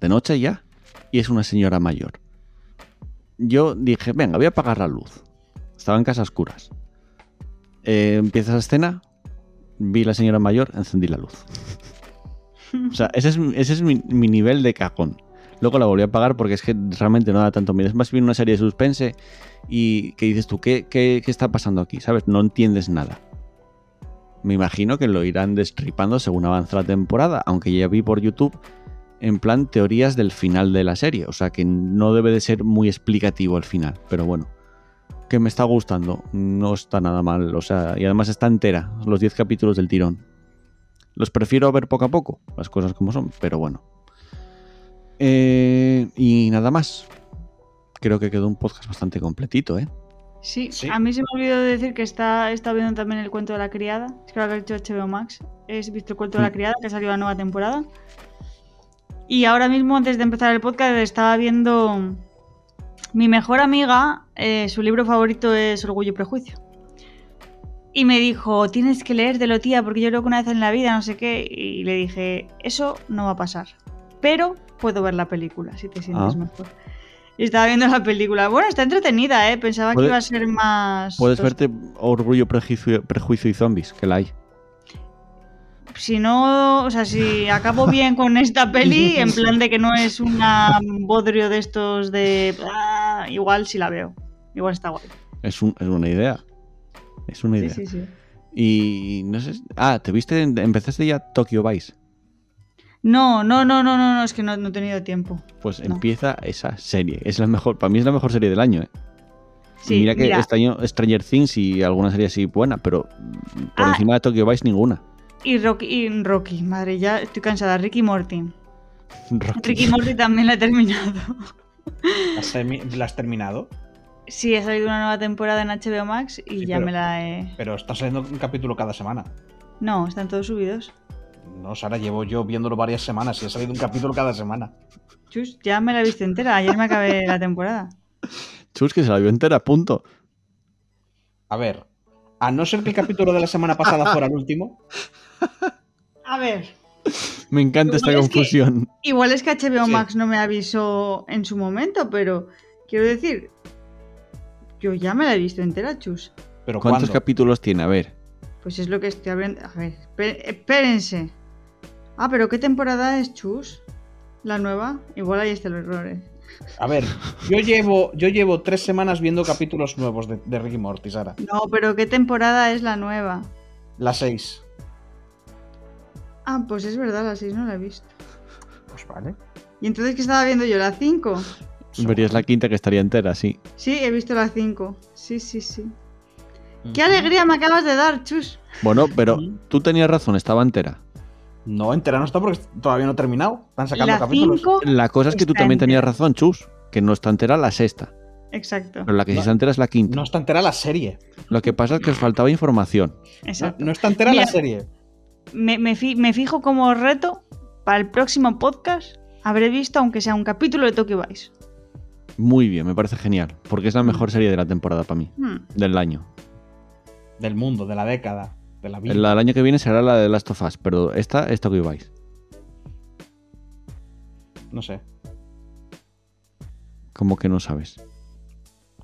de noche ya, y es una señora mayor. Yo dije, venga, voy a apagar la luz. Estaba en casa oscuras. Eh, empieza esa escena, vi la señora mayor, encendí la luz. O sea, ese es, mi, nivel de cajón. Luego la volví a pagar porque es que realmente no da tanto miedo. Es más bien una serie de suspense y que dices tú, ¿qué, qué, está pasando aquí? ¿Sabes? No entiendes nada. Me imagino que lo irán destripando según avanza la temporada, aunque ya vi por YouTube en plan teorías del final de la serie. O sea que no debe de ser muy explicativo el final, pero bueno. Que me está gustando, no está nada mal. O sea, y además está entera, los 10 capítulos del tirón. Los prefiero ver poco a poco, las cosas como son, pero bueno. Eh, y nada más. Creo que quedó un podcast bastante completito, ¿eh? Sí, Sí. a mí se me olvidó decir que está, está viendo también el cuento de la criada. Es que lo que ha hecho HBO Max. Es visto el cuento de la Mm. criada, que salió la nueva temporada. Y ahora mismo, antes de empezar el podcast, estaba viendo mi mejor amiga, eh, su libro favorito es Orgullo y Prejuicio. Y me dijo, tienes que leértelo, tía, porque yo creo que una vez en la vida, no sé qué. Y le dije, eso no va a pasar. Pero puedo ver la película, si te sientes Ah. mejor. Y estaba viendo la película. Bueno, está entretenida, ¿eh? Pensaba que iba a ser más... Puedes verte Orgullo, Prejuicio, Prejuicio y Zombies, que la hay. Si no, o sea, si acabo bien con esta peli, en plan de que no es un bodrio de estos de... ah, igual sí la veo. Igual está guay. Es, un- es una idea. Es una idea. sí, sí. Y no sé. Ah, ¿te viste? Empezaste ya Tokyo Vice. No, no, no, no, no, no, es que no, no he tenido tiempo. Pues No. empieza esa serie. Es la mejor. Para mí es la mejor serie del año, ¿eh? Sí, mira que mira, este año Stranger Things y alguna serie así buena, pero por Ah. encima de Tokyo Vice ninguna. y Rocky, y Rocky, madre, ya estoy cansada. Ricky Morty. Rocky. Ricky Morty también la he terminado. ¿La has, termi- la has terminado? Sí, ha salido una nueva temporada en HBO Max y Sí, ya pero- me la he... Pero está saliendo un capítulo cada semana. No, están todos subidos. No, Sara, llevo yo viéndolo varias semanas y ha salido un capítulo cada semana. Chus, ya me la he visto entera. Ayer me acabé la temporada. Chus, que se la vio entera, punto. A ver, a no ser que el capítulo de la semana pasada fuera el último, A ver. Me encanta esta Igual es que- confusión. Igual es que HBO Sí. Max no me avisó en su momento, pero quiero decir, yo ya me la he visto entera, chus. pero ¿Cuántos ¿cuándo? capítulos tiene? A ver. Pues es lo que estoy abriendo. A ver, espérense. Ah, pero ¿qué temporada es, chus? La nueva. Igual ahí está el error, eh. A ver, yo llevo, yo llevo tres semanas viendo capítulos nuevos de, de Ricky Morty, Sara. No, pero ¿qué temporada es la nueva? La 6. Ah, pues es verdad, la 6 no la he visto. Pues vale. ¿Y entonces qué estaba viendo yo? ¿La 5? Verías la quinta que estaría entera, sí. Sí, he visto la 5. Sí, sí, sí. ¡Qué alegría me acabas de dar, chus! Bueno, pero tú tenías razón, estaba entera. No, entera no está porque todavía no he terminado. Están sacando La capítulos. 5... La cosa es que tú también entera. tenías razón, Chus, que no está entera la sexta. Exacto, Pero la que sí No. está entera es la quinta. No está entera la serie. Lo que pasa es que os faltaba información. No, exacto. no está entera Mira. la serie. Me, me fi- me fijo como reto para el próximo podcast. Habré visto, aunque sea un capítulo de Tokyo Vice. Muy bien, me parece genial. Porque es la mejor serie de la temporada para mí. Hmm. Del año. Del mundo, de la década, de la vida. El, el año que viene será la de Last of Us, pero esta es Tokyo Vice. No sé. Como que no sabes.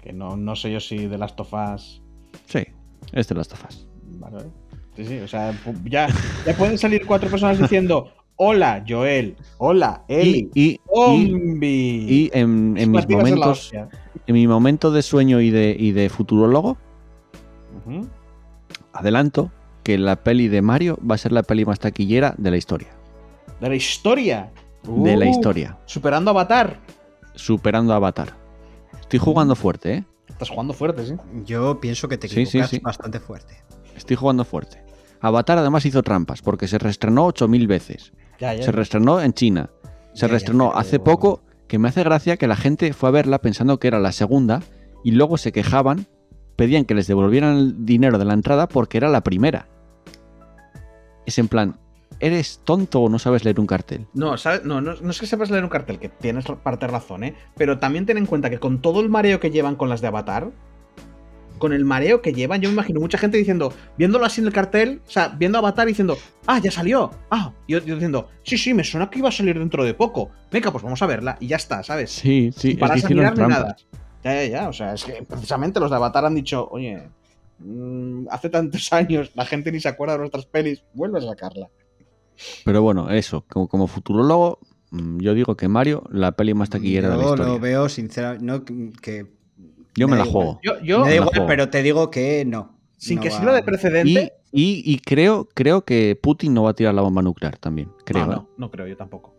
Que no, no sé yo si de Last of Us. Sí, es de Last of Us. Vale. Sí, sí, o sea, ya, ya pueden salir cuatro personas diciendo: Hola, Joel. Hola, Eli. Y, y, y, en, en mis momentos, en mi momento de sueño y de, y de futurólogo, adelanto que la peli de Mario va a ser la peli más taquillera de la historia. De la historia. De la Uh, historia. Superando a Avatar. Superando a Avatar. Estoy jugando fuerte, ¿eh? Estás jugando fuerte, sí. Yo pienso que te Sí, sí, equivocas sí. bastante fuerte. Estoy jugando fuerte. Avatar además hizo trampas porque se reestrenó 8000 veces. Ya, ya. Se reestrenó en China. Se reestrenó hace poco, que me hace gracia que la gente fue a verla pensando que era la segunda y luego se quejaban, pedían que les devolvieran el dinero de la entrada porque era la primera. Es en plan, ¿eres tonto o no sabes leer un cartel? No, ¿sabes? No, no, no es que sepas leer un cartel, que tienes parte razón, ¿eh? Pero también ten en cuenta que con todo el mareo que llevan con las de Avatar, con el mareo que llevan, yo me imagino mucha gente diciendo, viéndolo así en el cartel, o sea, viendo Avatar diciendo, ah, ya salió, ah, y yo, yo diciendo, sí, sí, me suena que iba a salir dentro de poco. Venga, pues vamos a verla y ya está, ¿sabes? Sí, sí, Sin es que hicieron nada. Ya, ya, ya, o sea, es que precisamente los de Avatar han dicho, oye, mm, hace tantos años la gente ni se acuerda de nuestras pelis, vuelve a sacarla. Pero bueno, eso, como, como futurólogo, mm, yo digo que Mario, la peli más taquillera de la Yo historia. lo veo sinceramente. No, que Yo me, me la igual. juego. Yo, yo me da igual, juego. pero te digo que no. sin No que va- sirva de precedente, y- y creo, creo que Putin no va a tirar la bomba nuclear también. Creo. no, ¿eh? no, no creo yo tampoco.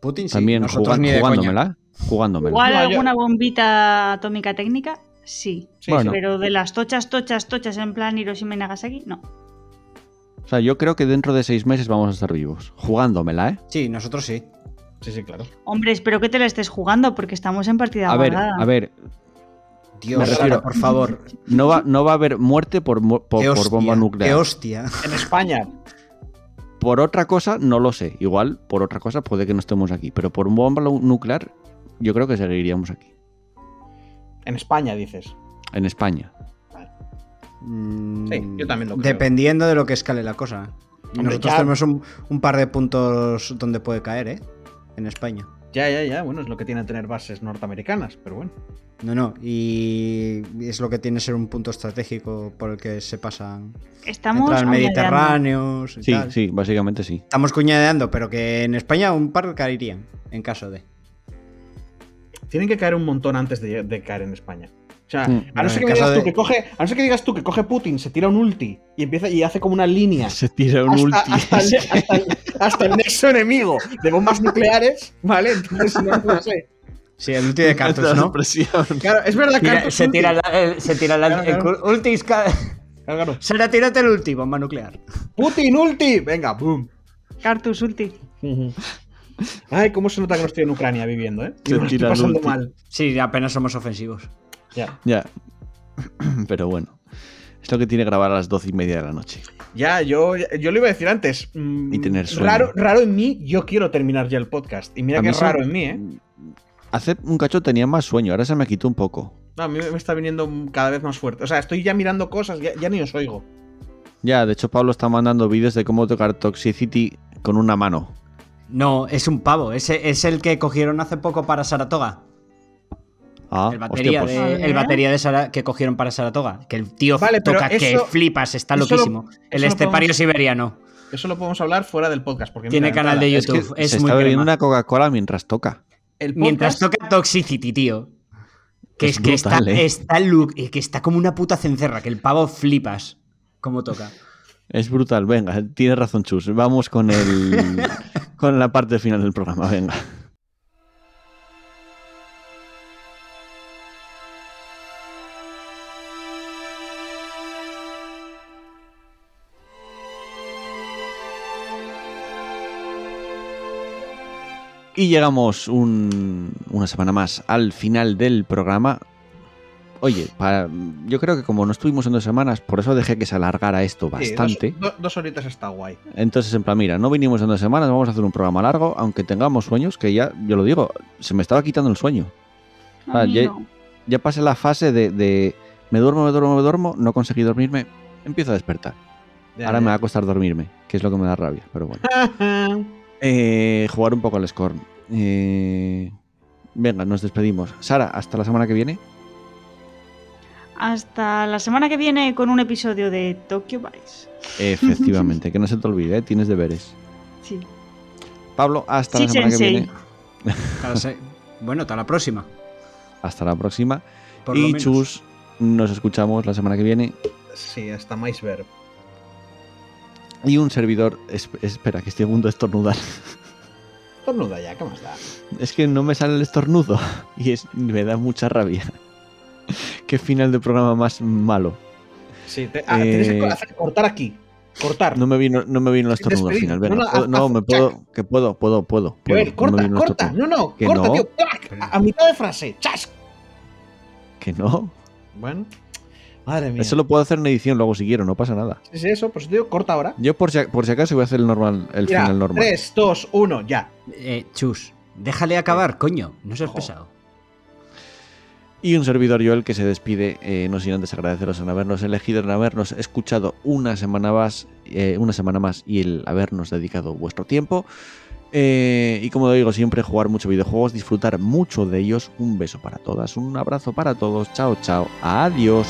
Putin sí, También nosotros jugan- ni de coña. jugándomela. Jugándomela. Igual alguna bombita atómica técnica, sí. Sí, Bueno. Pero de las tochas, tochas, tochas en plan Hiroshima y Nagasaki, no. O sea, yo creo que dentro de seis meses vamos a estar vivos. Jugándomela, ¿eh? Sí, nosotros sí. Sí, sí, claro. Hombre, espero que te la estés jugando porque estamos en partida A ver, guardada. a ver, Dios, Me Sara, refiero- por favor. no va, no va a haber muerte por, por, Qué bomba Qué nuclear. hostia. En España. Por otra cosa, no lo sé. Igual, por otra cosa, puede que no estemos aquí. Pero por un bomba nuclear, yo creo que seguiríamos aquí. En España, dices. En España. Mm, Sí, yo también lo creo. Dependiendo de lo que escale la cosa. Hombre, nosotros ya- tenemos un, un par de puntos donde puede caer, ¿eh? En España. Ya, ya, ya. Bueno, es lo que tiene tener bases norteamericanas, pero bueno. No, no. Y es lo que tiene ser un punto estratégico por el que se pasan Estamos mediterráneos y Sí, tal. sí, básicamente sí. Estamos cuñadeando, pero que en España un par caerían en caso de. Tienen que caer un montón antes de, de caer en España. O sea, Mm, a no ser que digas tú que coge, a no ser que digas tú que coge Putin, se tira un ulti y empieza y hace como una línea Se tira un hasta, ulti. hasta hasta el- hasta el nexo enemigo de bombas nucleares, ¿vale? Entonces, no, no sé. Sí, el ulti de cartos, Esta ¿no? Claro, es verdad que Tira- Cartus se, ulti. tira la- el, se tira la- Claro, el claro. ulti. Claro, claro. Sara, tírate el ulti, bomba nuclear. Putin ulti, venga, boom. Cartus ulti. Ay, cómo se nota que no estoy en Ucrania viviendo, ¿eh? Se estoy pasando ulti. mal. Sí, apenas somos ofensivos. Ya. Ya. Pero bueno. Es lo que tiene grabar a las doce y media de la noche. Ya, yo, yo lo iba a decir antes. mm, Y tener sueño. raro, raro en mí, yo quiero terminar ya el podcast. Y mira A que es raro en mí, ¿eh? Hace un cacho tenía más sueño, ahora se me quitó un poco. No, a mí me está viniendo cada vez más fuerte. O sea, estoy ya mirando cosas, ya, ya ni os oigo. Ya, de hecho Pablo está mandando vídeos de cómo tocar Toxicity con una mano. No, es un pavo. Ese es el que cogieron hace poco para Saratoga. Ah, el batería, hostia, pues, de, el batería de Sara- que cogieron para Saratoga. Que el tío Vale, toca que flipas, está lo- loquísimo. el estepario podemos- siberiano. Eso lo podemos hablar fuera del podcast. Porque Tiene mira, canal de es que YouTube. Es, se muy está bebiendo una Coca-Cola mientras toca. El podcast, Mientras toca Toxicity, tío. Que Es es, que brutal, está, ¿eh? está, que está como una puta cencerra, que el pavo flipas como toca. Es brutal, venga, tiene razón Chus. Vamos con el con la parte final del programa, venga. Y llegamos un- una semana más al final del programa. Oye, para- yo creo que como no estuvimos en dos semanas, por eso dejé que se alargara esto sí, bastante. Dos, do- dos horitas está guay. Entonces, en plan, mira, no vinimos en dos semanas, vamos a hacer un programa largo, aunque tengamos sueños, que ya, yo lo digo, se me estaba quitando el sueño. Ah, ya- no. Ya pasé la fase de, de me duermo, me duermo, me duermo, no conseguí dormirme, empiezo a despertar. Ya, Ahora ya. me va a costar dormirme, que es lo que me da rabia, pero bueno. Eh, jugar un poco al Scorn. Eh, venga, nos despedimos. Sara, hasta la semana que viene. Hasta la semana que viene con un episodio de Tokyo Vice. Efectivamente, que no se te olvide, ¿eh? tienes deberes. Sí. Pablo, hasta Sí, la semana sensei. que viene. Cada se- Bueno, hasta la próxima. Hasta la próxima. Por y. Chus, nos escuchamos la semana que viene. Sí, hasta más ver. Y un servidor. es- espera, que estoy a punto de estornudar. Tornuda ya, ¿qué más da? Es que no me sale el estornudo. Y es, me da mucha rabia. Qué final de programa más malo. Sí, te- ah, tienes que Eh, hacer- cortar aquí. Cortar. No me vino, no me vino el estornudo al final. Venga, No, no, puedo- no, me puedo. Que puedo, puedo, puedo. puedo. No me corta, el corta. No, no, corta, no. tío. A, a mitad de frase. ¡Chas! Que no. Bueno. Madre mía. Eso lo puedo hacer en edición luego si quiero, no pasa nada. Sí, sí, eso, pues te digo, corta ahora. Yo por si, por si acaso voy a hacer el normal, el Mira, final normal. 3, 2, 1, ya. Eh, Chus, déjale acabar, coño. No seas Jo. pesado. Y un servidor Joel que se despide, eh, no sin antes agradeceros en habernos elegido, en habernos escuchado una semana más, eh, una semana más y el habernos dedicado vuestro tiempo. Eh, y como digo siempre, jugar mucho videojuegos, disfrutar mucho de ellos. Un beso para todas, un abrazo para todos. Chao, chao. Adiós.